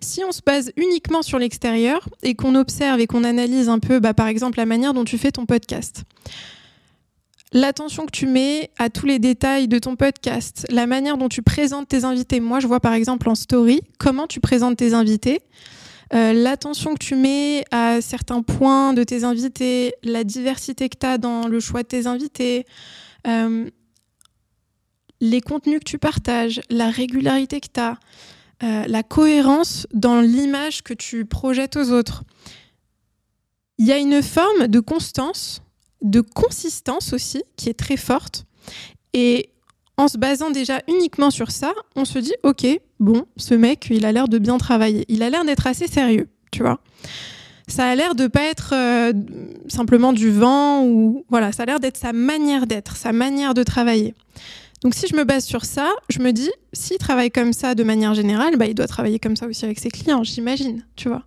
si on se base uniquement sur l'extérieur et qu'on observe et qu'on analyse un peu, bah, par exemple, la manière dont tu fais ton podcast, l'attention que tu mets à tous les détails de ton podcast, la manière dont tu présentes tes invités. Moi, je vois par exemple en story comment tu présentes tes invités. Euh, l'attention que tu mets à certains points de tes invités, la diversité que tu as dans le choix de tes invités, euh, les contenus que tu partages, la régularité que tu as, euh, la cohérence dans l'image que tu projettes aux autres. Il y a une forme de constance, de consistance aussi, qui est très forte. Et en se basant déjà uniquement sur ça, on se dit, ok, bon, ce mec, il a l'air de bien travailler, il a l'air d'être assez sérieux, tu vois. Ça a l'air de pas être euh, simplement du vent ou voilà, ça a l'air d'être sa manière d'être, sa manière de travailler. Donc si je me base sur ça, je me dis, s'il travaille comme ça de manière générale, bah, il doit travailler comme ça aussi avec ses clients, j'imagine, tu vois.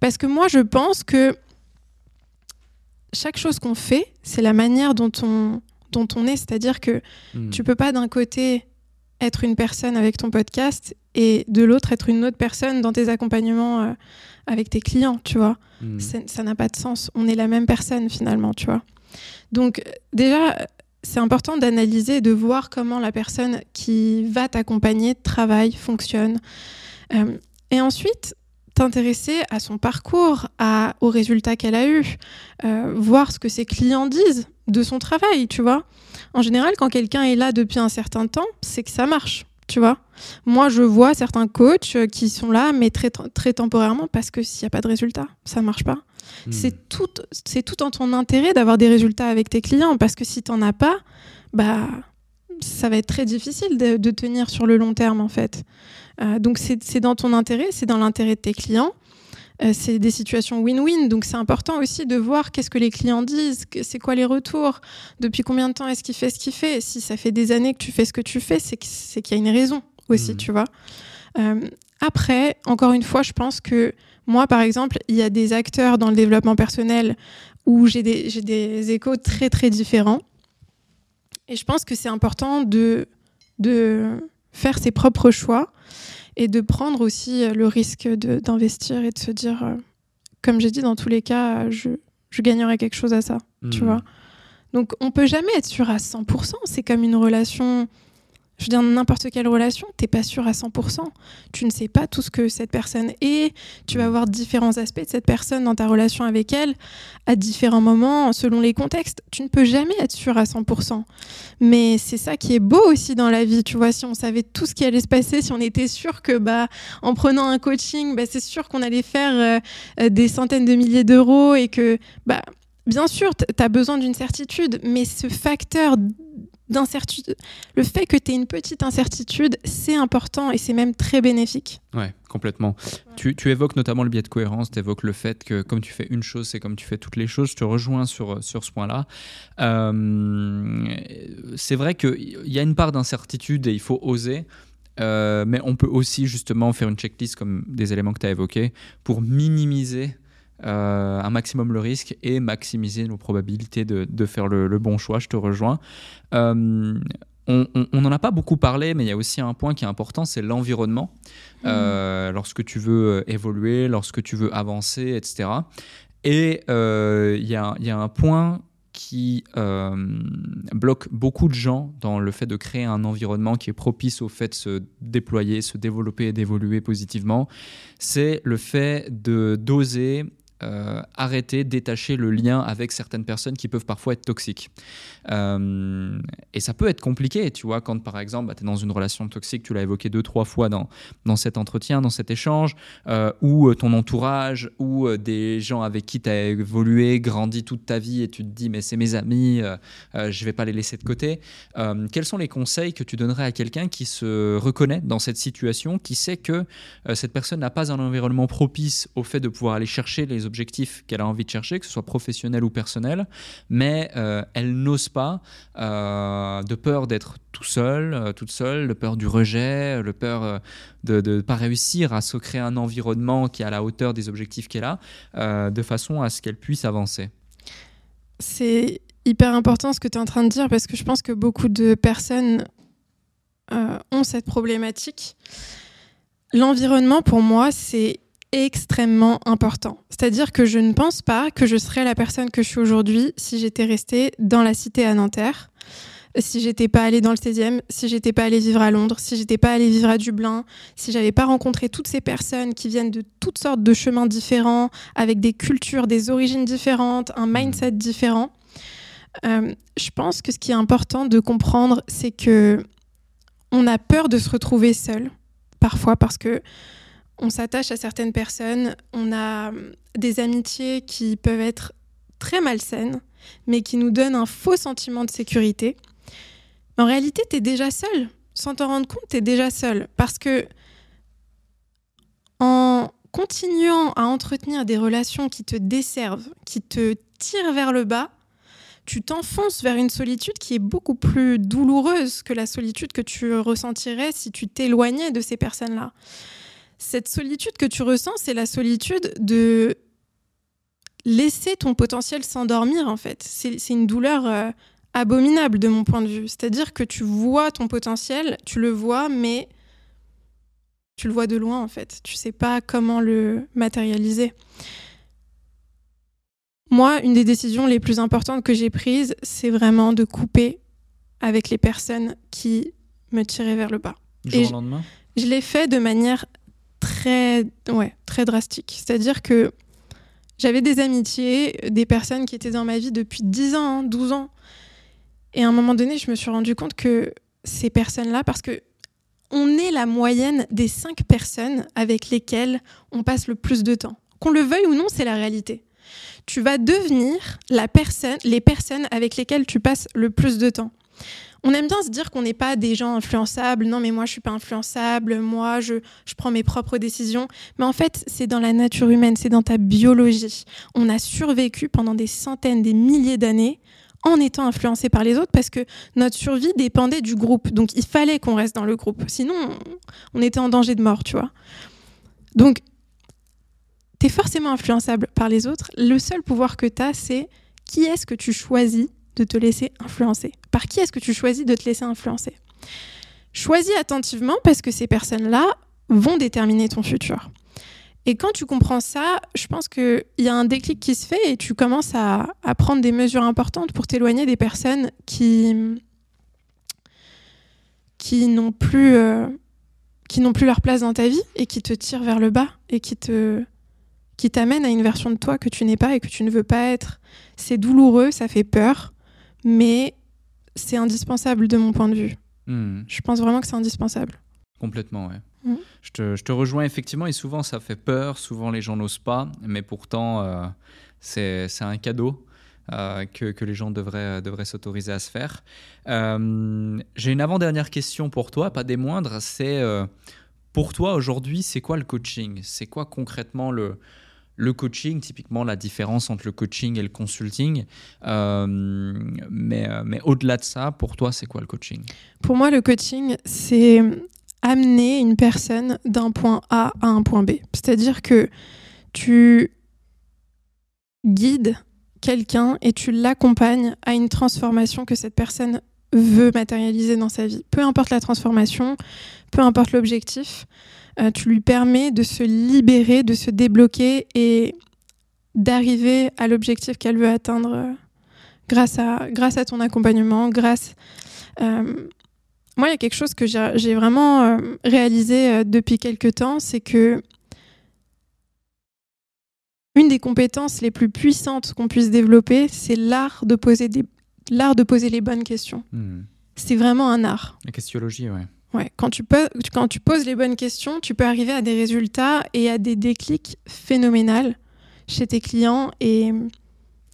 Parce que moi, je pense que chaque chose qu'on fait, c'est la manière dont on, dont on est. C'est-à-dire que Hmm. tu peux pas d'un côté être une personne avec ton podcast et de l'autre être une autre personne dans tes accompagnements euh, avec tes clients, tu vois. Hmm. Ça n'a pas de sens. On est la même personne finalement, tu vois. Donc euh, déjà, c'est important d'analyser, de voir comment la personne qui va t'accompagner travaille, fonctionne. Euh, et ensuite, t'intéresser à son parcours, à, aux résultats qu'elle a eus, euh, voir ce que ses clients disent de son travail, tu vois. En général, quand quelqu'un est là depuis un certain temps, c'est que ça marche, tu vois. Moi, je vois certains coachs euh, qui sont là, mais très, très temporairement, parce que s'il n'y a pas de résultat, ça marche pas. Hmm. C'est tout, c'est tout en ton intérêt d'avoir des résultats avec tes clients parce que si t'en as pas, bah ça va être très difficile de, de tenir sur le long terme en fait. Euh, donc c'est dans ton intérêt, c'est dans l'intérêt de tes clients. Euh, c'est des situations win-win, donc c'est important aussi de voir qu'est-ce que les clients disent, c'est quoi les retours, depuis combien de temps est-ce qu'il fait ce qu'il fait. Si ça fait des années que tu fais ce que tu fais, c'est qu'il y a une raison aussi, Mhm. tu vois. Euh, après, encore une fois, je pense que moi, par exemple, il y a des acteurs dans le développement personnel où j'ai des, échos très, très différents. Et je pense que c'est important de, de faire ses propres choix et de prendre aussi le risque d'investir et de se dire, euh, comme j'ai dit, dans tous les cas, je, je gagnerai quelque chose à ça tu Hmm. vois. Donc on peut jamais être sûr à 100%. C'est comme une relation. Je veux dire, n'importe quelle relation, t'es pas sûr à 100%. Tu ne sais pas tout ce que cette personne est. Tu vas voir différents aspects de cette personne dans ta relation avec elle à différents moments, selon les contextes. Tu ne peux jamais être sûr à 100%. Mais c'est ça qui est beau aussi dans la vie. Tu vois, si on savait tout ce qui allait se passer, si on était sûr que, bah, en prenant un coaching, bah, c'est sûr qu'on allait faire euh, euh, des centaines de milliers d'euros et que, bah, Bien sûr, tu as besoin d'une certitude, mais ce facteur d'incertitude, le fait que tu aies une petite incertitude, c'est important et c'est même très bénéfique. Ouais, complètement. Tu, tu évoques notamment le biais de cohérence, tu évoques le fait que comme tu fais une chose, c'est comme tu fais toutes les choses. Je te rejoins sur, sur ce point-là. Euh, c'est vrai qu'il y a une part d'incertitude et il faut oser. Euh, mais on peut aussi justement faire une checklist comme des éléments que tu as évoqués pour minimiser euh, un maximum le risque et maximiser nos probabilités de, de faire le, le bon choix. Je te rejoins. Euh, on n'en a pas beaucoup parlé, mais il y a aussi un point qui est important, c'est l'environnement. Euh, lorsque tu veux évoluer, lorsque tu veux avancer, etc. Et il y, a, il y a un point qui euh, bloque beaucoup de gens dans le fait de créer un environnement qui est propice au fait de se déployer, se développer et d'évoluer positivement, c'est le fait de d'oser euh, arrêter, détacher le lien avec certaines personnes qui peuvent parfois être toxiques. Euh, et ça peut être compliqué, tu vois, quand par exemple, bah, tu es dans une relation toxique, tu l'as évoqué deux, trois fois dans, dans cet entretien, dans cet échange, euh, ou ton entourage, ou des gens avec qui tu as évolué, grandi toute ta vie, et tu te dis, mais c'est mes amis, je vais pas les laisser de côté. Quels sont les conseils que tu donnerais à quelqu'un qui se reconnaît dans cette situation, qui sait que cette personne n'a pas un environnement propice au fait de pouvoir aller chercher les objectifs qu'elle a envie de chercher, que ce soit professionnel ou personnel, mais euh, elle n'ose pas euh, de peur d'être tout seul, euh, toute seule, de peur du rejet, de peur de ne pas réussir à se créer un environnement qui est à la hauteur des objectifs qu'elle a, de façon à ce qu'elle puisse avancer. C'est hyper important ce que tu es en train de dire parce que je pense que beaucoup de personnes ont cette problématique. L'environnement, pour moi, c'est extrêmement important. C'est-à-dire que je ne pense pas que je serais la personne que je suis aujourd'hui si j'étais restée dans la cité à Nanterre, si j'étais pas allée dans le 16e, si j'étais pas allée vivre à Londres, si j'étais pas allée vivre à Dublin, si j'avais pas rencontré toutes ces personnes qui viennent de toutes sortes de chemins différents, avec des cultures, des origines différentes, un mindset différent. Euh, je pense que ce qui est important de comprendre, c'est que on a peur de se retrouver seul, parfois parce que on s'attache à certaines personnes, on a des amitiés qui peuvent être très malsaines, mais qui nous donnent un faux sentiment de sécurité. En réalité, tu es déjà seul. Sans t'en rendre compte, tu es déjà seul. Parce que en continuant à entretenir des relations qui te desservent, qui te tirent vers le bas, tu t'enfonces vers une solitude qui est beaucoup plus douloureuse que la solitude que tu ressentirais si tu t'éloignais de ces personnes-là. Cette solitude que tu ressens, c'est la solitude de laisser ton potentiel s'endormir, en fait. C'est une douleur euh, abominable de mon point de vue. C'est-à-dire que tu vois ton potentiel, tu le vois, mais tu le vois de loin, en fait. Tu sais pas comment le matérialiser. Moi, une des décisions les plus importantes que j'ai prises, c'est vraiment de couper avec les personnes qui me tiraient vers le bas. Du jour au lendemain? Je l'ai fait de manière très, ouais, très drastique. C'est-à-dire que j'avais des amitiés, des personnes qui étaient dans ma vie depuis 10 ans, 12 hein, ans. Et à un moment donné, je me suis rendu compte que ces personnes-là, parce que on est la moyenne des cinq personnes avec lesquelles on passe le plus de temps. Qu'on le veuille ou non, c'est la réalité. Tu vas devenir la personne, les personnes avec lesquelles tu passes le plus de temps on aime bien se dire qu'on n'est pas des gens influençables. Non, mais moi, je suis pas influençable. Moi, je, je prends mes propres décisions. Mais en fait, c'est dans la nature humaine, c'est dans ta biologie. On a survécu pendant des centaines, des milliers d'années en étant influencé par les autres parce que notre survie dépendait du groupe. Donc, il fallait qu'on reste dans le groupe. Sinon, on, était en danger de mort, tu vois. Donc, tu es forcément influençable par les autres. Le seul pouvoir que tu as, c'est qui est-ce que tu choisis de te laisser influencer Par qui est-ce que tu choisis de te laisser influencer? Choisis attentivement parce que ces personnes-là vont déterminer ton futur. Et quand tu comprends ça, je pense qu'il y a un déclic qui se fait et tu commences à, prendre des mesures importantes pour t'éloigner des personnes qui, qui n'ont plus, euh, qui n'ont plus leur place dans ta vie et qui te tirent vers le bas et qui t'amènent à une version de toi que tu n'es pas et que tu ne veux pas être. C'est douloureux, ça fait peur, mais c'est indispensable de mon point de vue. Hmm. Je pense vraiment que c'est indispensable. Complètement, ouais. Hmm. Je, te, je, te, rejoins effectivement, et souvent ça fait peur, souvent les gens n'osent pas, mais pourtant euh, c'est un cadeau. Euh, que, que, les gens devraient, devraient s'autoriser à se faire. Euh, j'ai une avant-dernière question pour toi, pas des moindres. C'est pour toi aujourd'hui, c'est quoi le coaching? C'est quoi concrètement le, le coaching, typiquement la différence entre le coaching et le consulting. Euh, mais, euh, mais au-delà de ça, pour toi, c'est quoi le coaching? Pour moi, le coaching, c'est amener une personne d'un point A à un point B. C'est-à-dire que tu guides quelqu'un et tu l'accompagnes à une transformation que cette personne veut matérialiser dans sa vie. Peu importe la transformation, peu importe l'objectif. Euh, tu lui permets de se libérer, de se débloquer et d'arriver à l'objectif qu'elle veut atteindre euh, grâce, à, grâce à ton accompagnement, grâce... Euh, moi, il y a quelque chose que j'ai vraiment réalisé depuis quelques temps, c'est que une des compétences les plus puissantes qu'on puisse développer, c'est l'art de poser l'art de poser les bonnes questions. Hmm. C'est vraiment un art. La questiologie, ouais. Ouais, quand tu, peux, quand tu poses les bonnes questions, tu peux arriver à des résultats et à des déclics phénoménales chez tes clients et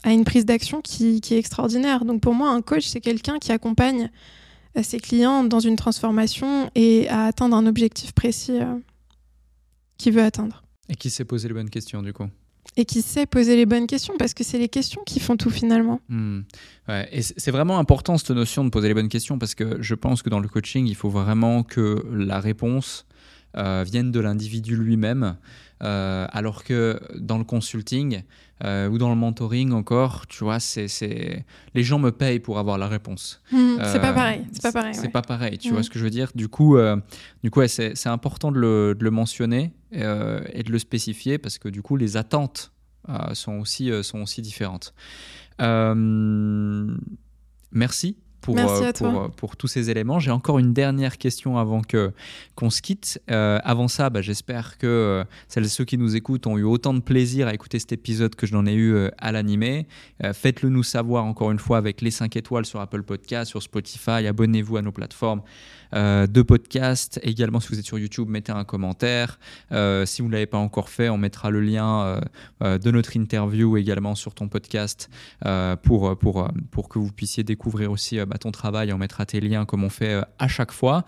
à une prise d'action qui, est extraordinaire. Donc pour moi, un coach, c'est quelqu'un qui accompagne euh, ses clients dans une transformation et à atteindre un objectif précis euh, qu'il veut atteindre. Et qui sait poser les bonnes questions, du coup? Et qui sait poser les bonnes questions parce que c'est les questions qui font tout finalement. Hmm. et c'est vraiment important cette notion de poser les bonnes questions parce que je pense que dans le coaching, il faut vraiment que la réponse euh, vienne de l'individu lui-même, euh, alors que dans le consulting euh, ou dans le mentoring encore, tu vois, c'est les gens me payent pour avoir la réponse. Hmm, c'est pas pareil. C'est pas pareil. C'est pas pareil. Tu vois hmm. ce que je veux dire? Du coup, du coup, c'est important de le, de le mentionner et de le spécifier parce que du coup, les attentes sont aussi sont aussi différentes. merci pour, Merci euh, à toi. pour, pour tous ces éléments. J'ai encore une dernière question avant que qu'on se quitte. Euh, avant ça, bah, j'espère que euh, celles et ceux qui nous écoutent ont eu autant de plaisir à écouter cet épisode que je n'en ai eu euh, à l'animer. Euh, Faites-le nous savoir encore une fois avec les 5 étoiles sur Apple Podcast, sur Spotify. Abonnez-vous à nos plateformes euh, de podcast. Également, si vous êtes sur YouTube, mettez un commentaire. Euh, si vous ne l'avez pas encore fait, on mettra le lien euh, euh, de notre interview également sur ton podcast euh, pour, pour, euh, pour que vous puissiez découvrir aussi euh, bah, ton travail. On mettra tes liens comme on fait euh, à chaque fois.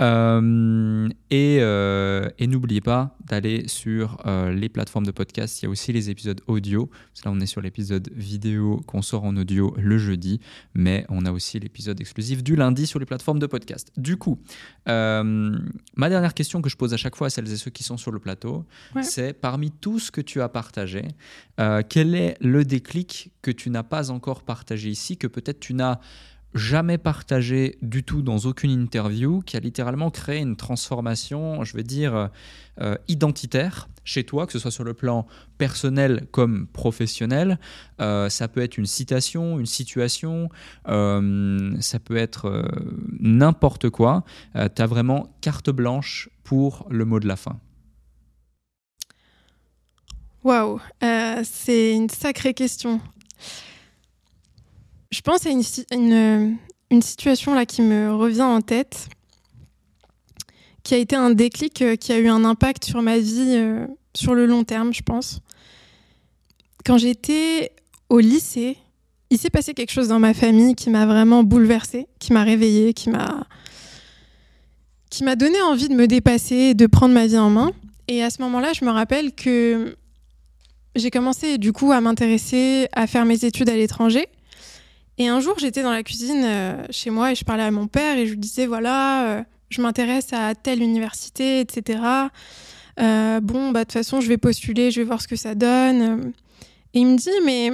Euh, et euh, et n'oubliez pas d'aller sur euh, les plateformes de podcast. Il y a aussi les épisodes audio. Là, on est sur l'épisode vidéo qu'on sort en audio le jeudi. Mais on a aussi l'épisode exclusif du lundi sur les plateformes de podcast. Du coup, euh, ma dernière question que je pose à chaque fois à celles et ceux qui sont sur le plateau, Ouais. c'est parmi tout ce que tu as partagé, euh, quel est le déclic que tu n'as pas encore partagé ici, que peut-être tu n'as jamais partagé du tout dans aucune interview, qui a littéralement créé une transformation, je vais dire, euh, identitaire chez toi, que ce soit sur le plan personnel comme professionnel. Euh, ça peut être une citation, une situation, euh, ça peut être n'importe quoi. tu as vraiment carte blanche pour le mot de la fin. Waouh, c'est une sacrée question. Je pense à une, une situation là qui me revient en tête, qui a été un déclic, euh, qui a eu un impact sur ma vie euh, sur le long terme, je pense. Quand j'étais au lycée, il s'est passé quelque chose dans ma famille qui m'a vraiment bouleversée, qui m'a réveillée, qui m'a qui m'a donné envie de me dépasser, de prendre ma vie en main. Et à ce moment-là, je me rappelle que j'ai commencé du coup à m'intéresser à faire mes études à l'étranger. Et un jour, j'étais dans la cuisine euh, chez moi et je parlais à mon père et je lui disais voilà, euh, je m'intéresse à telle université, etc. Euh, bon, bah de toute façon, je vais postuler, je vais voir ce que ça donne. Et il me dit mais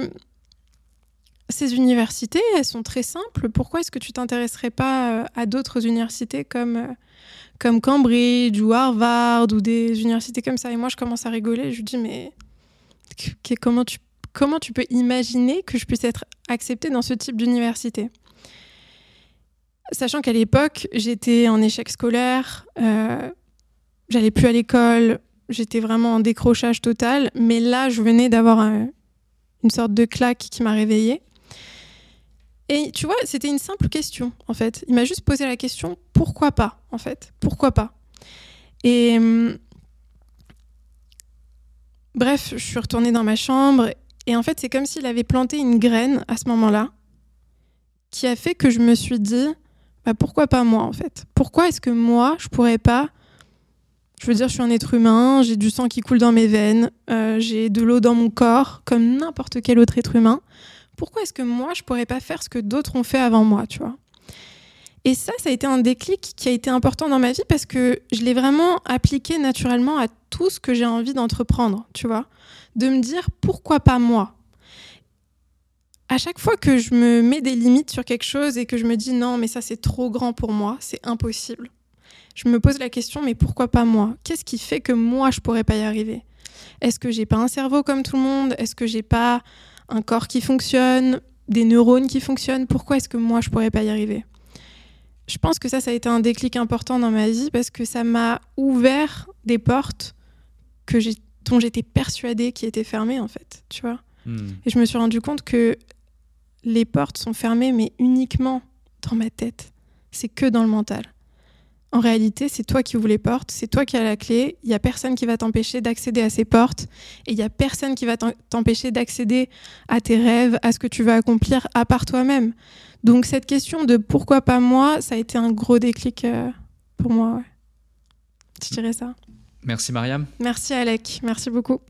ces universités, elles sont très simples. Pourquoi est-ce que tu t'intéresserais pas à d'autres universités comme comme Cambridge ou Harvard ou des universités comme ça? Et moi, je commence à rigoler. Je lui dis mais comment tu, comment tu peux imaginer que je puisse être acceptée dans ce type d'université? Sachant qu'à l'époque, j'étais en échec scolaire, euh, j'allais plus à l'école, j'étais vraiment en décrochage total, mais là, je venais d'avoir un- une sorte de claque qui m'a réveillée. Et tu vois, c'était une simple question, en fait. Il m'a juste posé la question, pourquoi pas, en fait? Pourquoi pas? Et hum, Bref, je suis retournée dans ma chambre et en fait, c'est comme s'il avait planté une graine à ce moment-là qui a fait que je me suis dit bah, pourquoi pas moi en fait? Pourquoi est-ce que moi, je pourrais pas Je veux dire, je suis un être humain, j'ai du sang qui coule dans mes veines, euh, j'ai de l'eau dans mon corps comme n'importe quel autre être humain? Pourquoi est-ce que moi, je pourrais pas faire ce que d'autres ont fait avant moi, tu vois? Et ça, ça a été un déclic qui a été important dans ma vie parce que je l'ai vraiment appliqué naturellement à tout ce que j'ai envie d'entreprendre, tu vois? De me dire pourquoi pas moi. À chaque fois que je me mets des limites sur quelque chose et que je me dis non, mais ça c'est trop grand pour moi, c'est impossible. Je me pose la question, mais pourquoi pas moi? Qu'est-ce qui fait que moi je pourrais pas y arriver? Est-ce que j'ai pas un cerveau comme tout le monde? Est-ce que j'ai pas un corps qui fonctionne, des neurones qui fonctionnent? Pourquoi est-ce que moi je pourrais pas y arriver? Je pense que ça, ça a été un déclic important dans ma vie parce que ça m'a ouvert des portes que j'ai, dont j'étais persuadée qui étaient fermées, en fait, tu vois. Et je me suis rendu compte que les portes sont fermées, mais uniquement dans ma tête. C'est que dans le mental. En réalité, c'est toi qui ouvres les portes, c'est toi qui as la clé. Il y a personne qui va t'empêcher d'accéder à ces portes et il y a personne qui va t'empêcher d'accéder à tes rêves, à ce que tu veux accomplir à part toi-même. Donc cette question de pourquoi pas moi, ça a été un gros déclic euh, pour moi. Ouais. Je dirais ça? Merci Mariam. Merci Alec, merci beaucoup.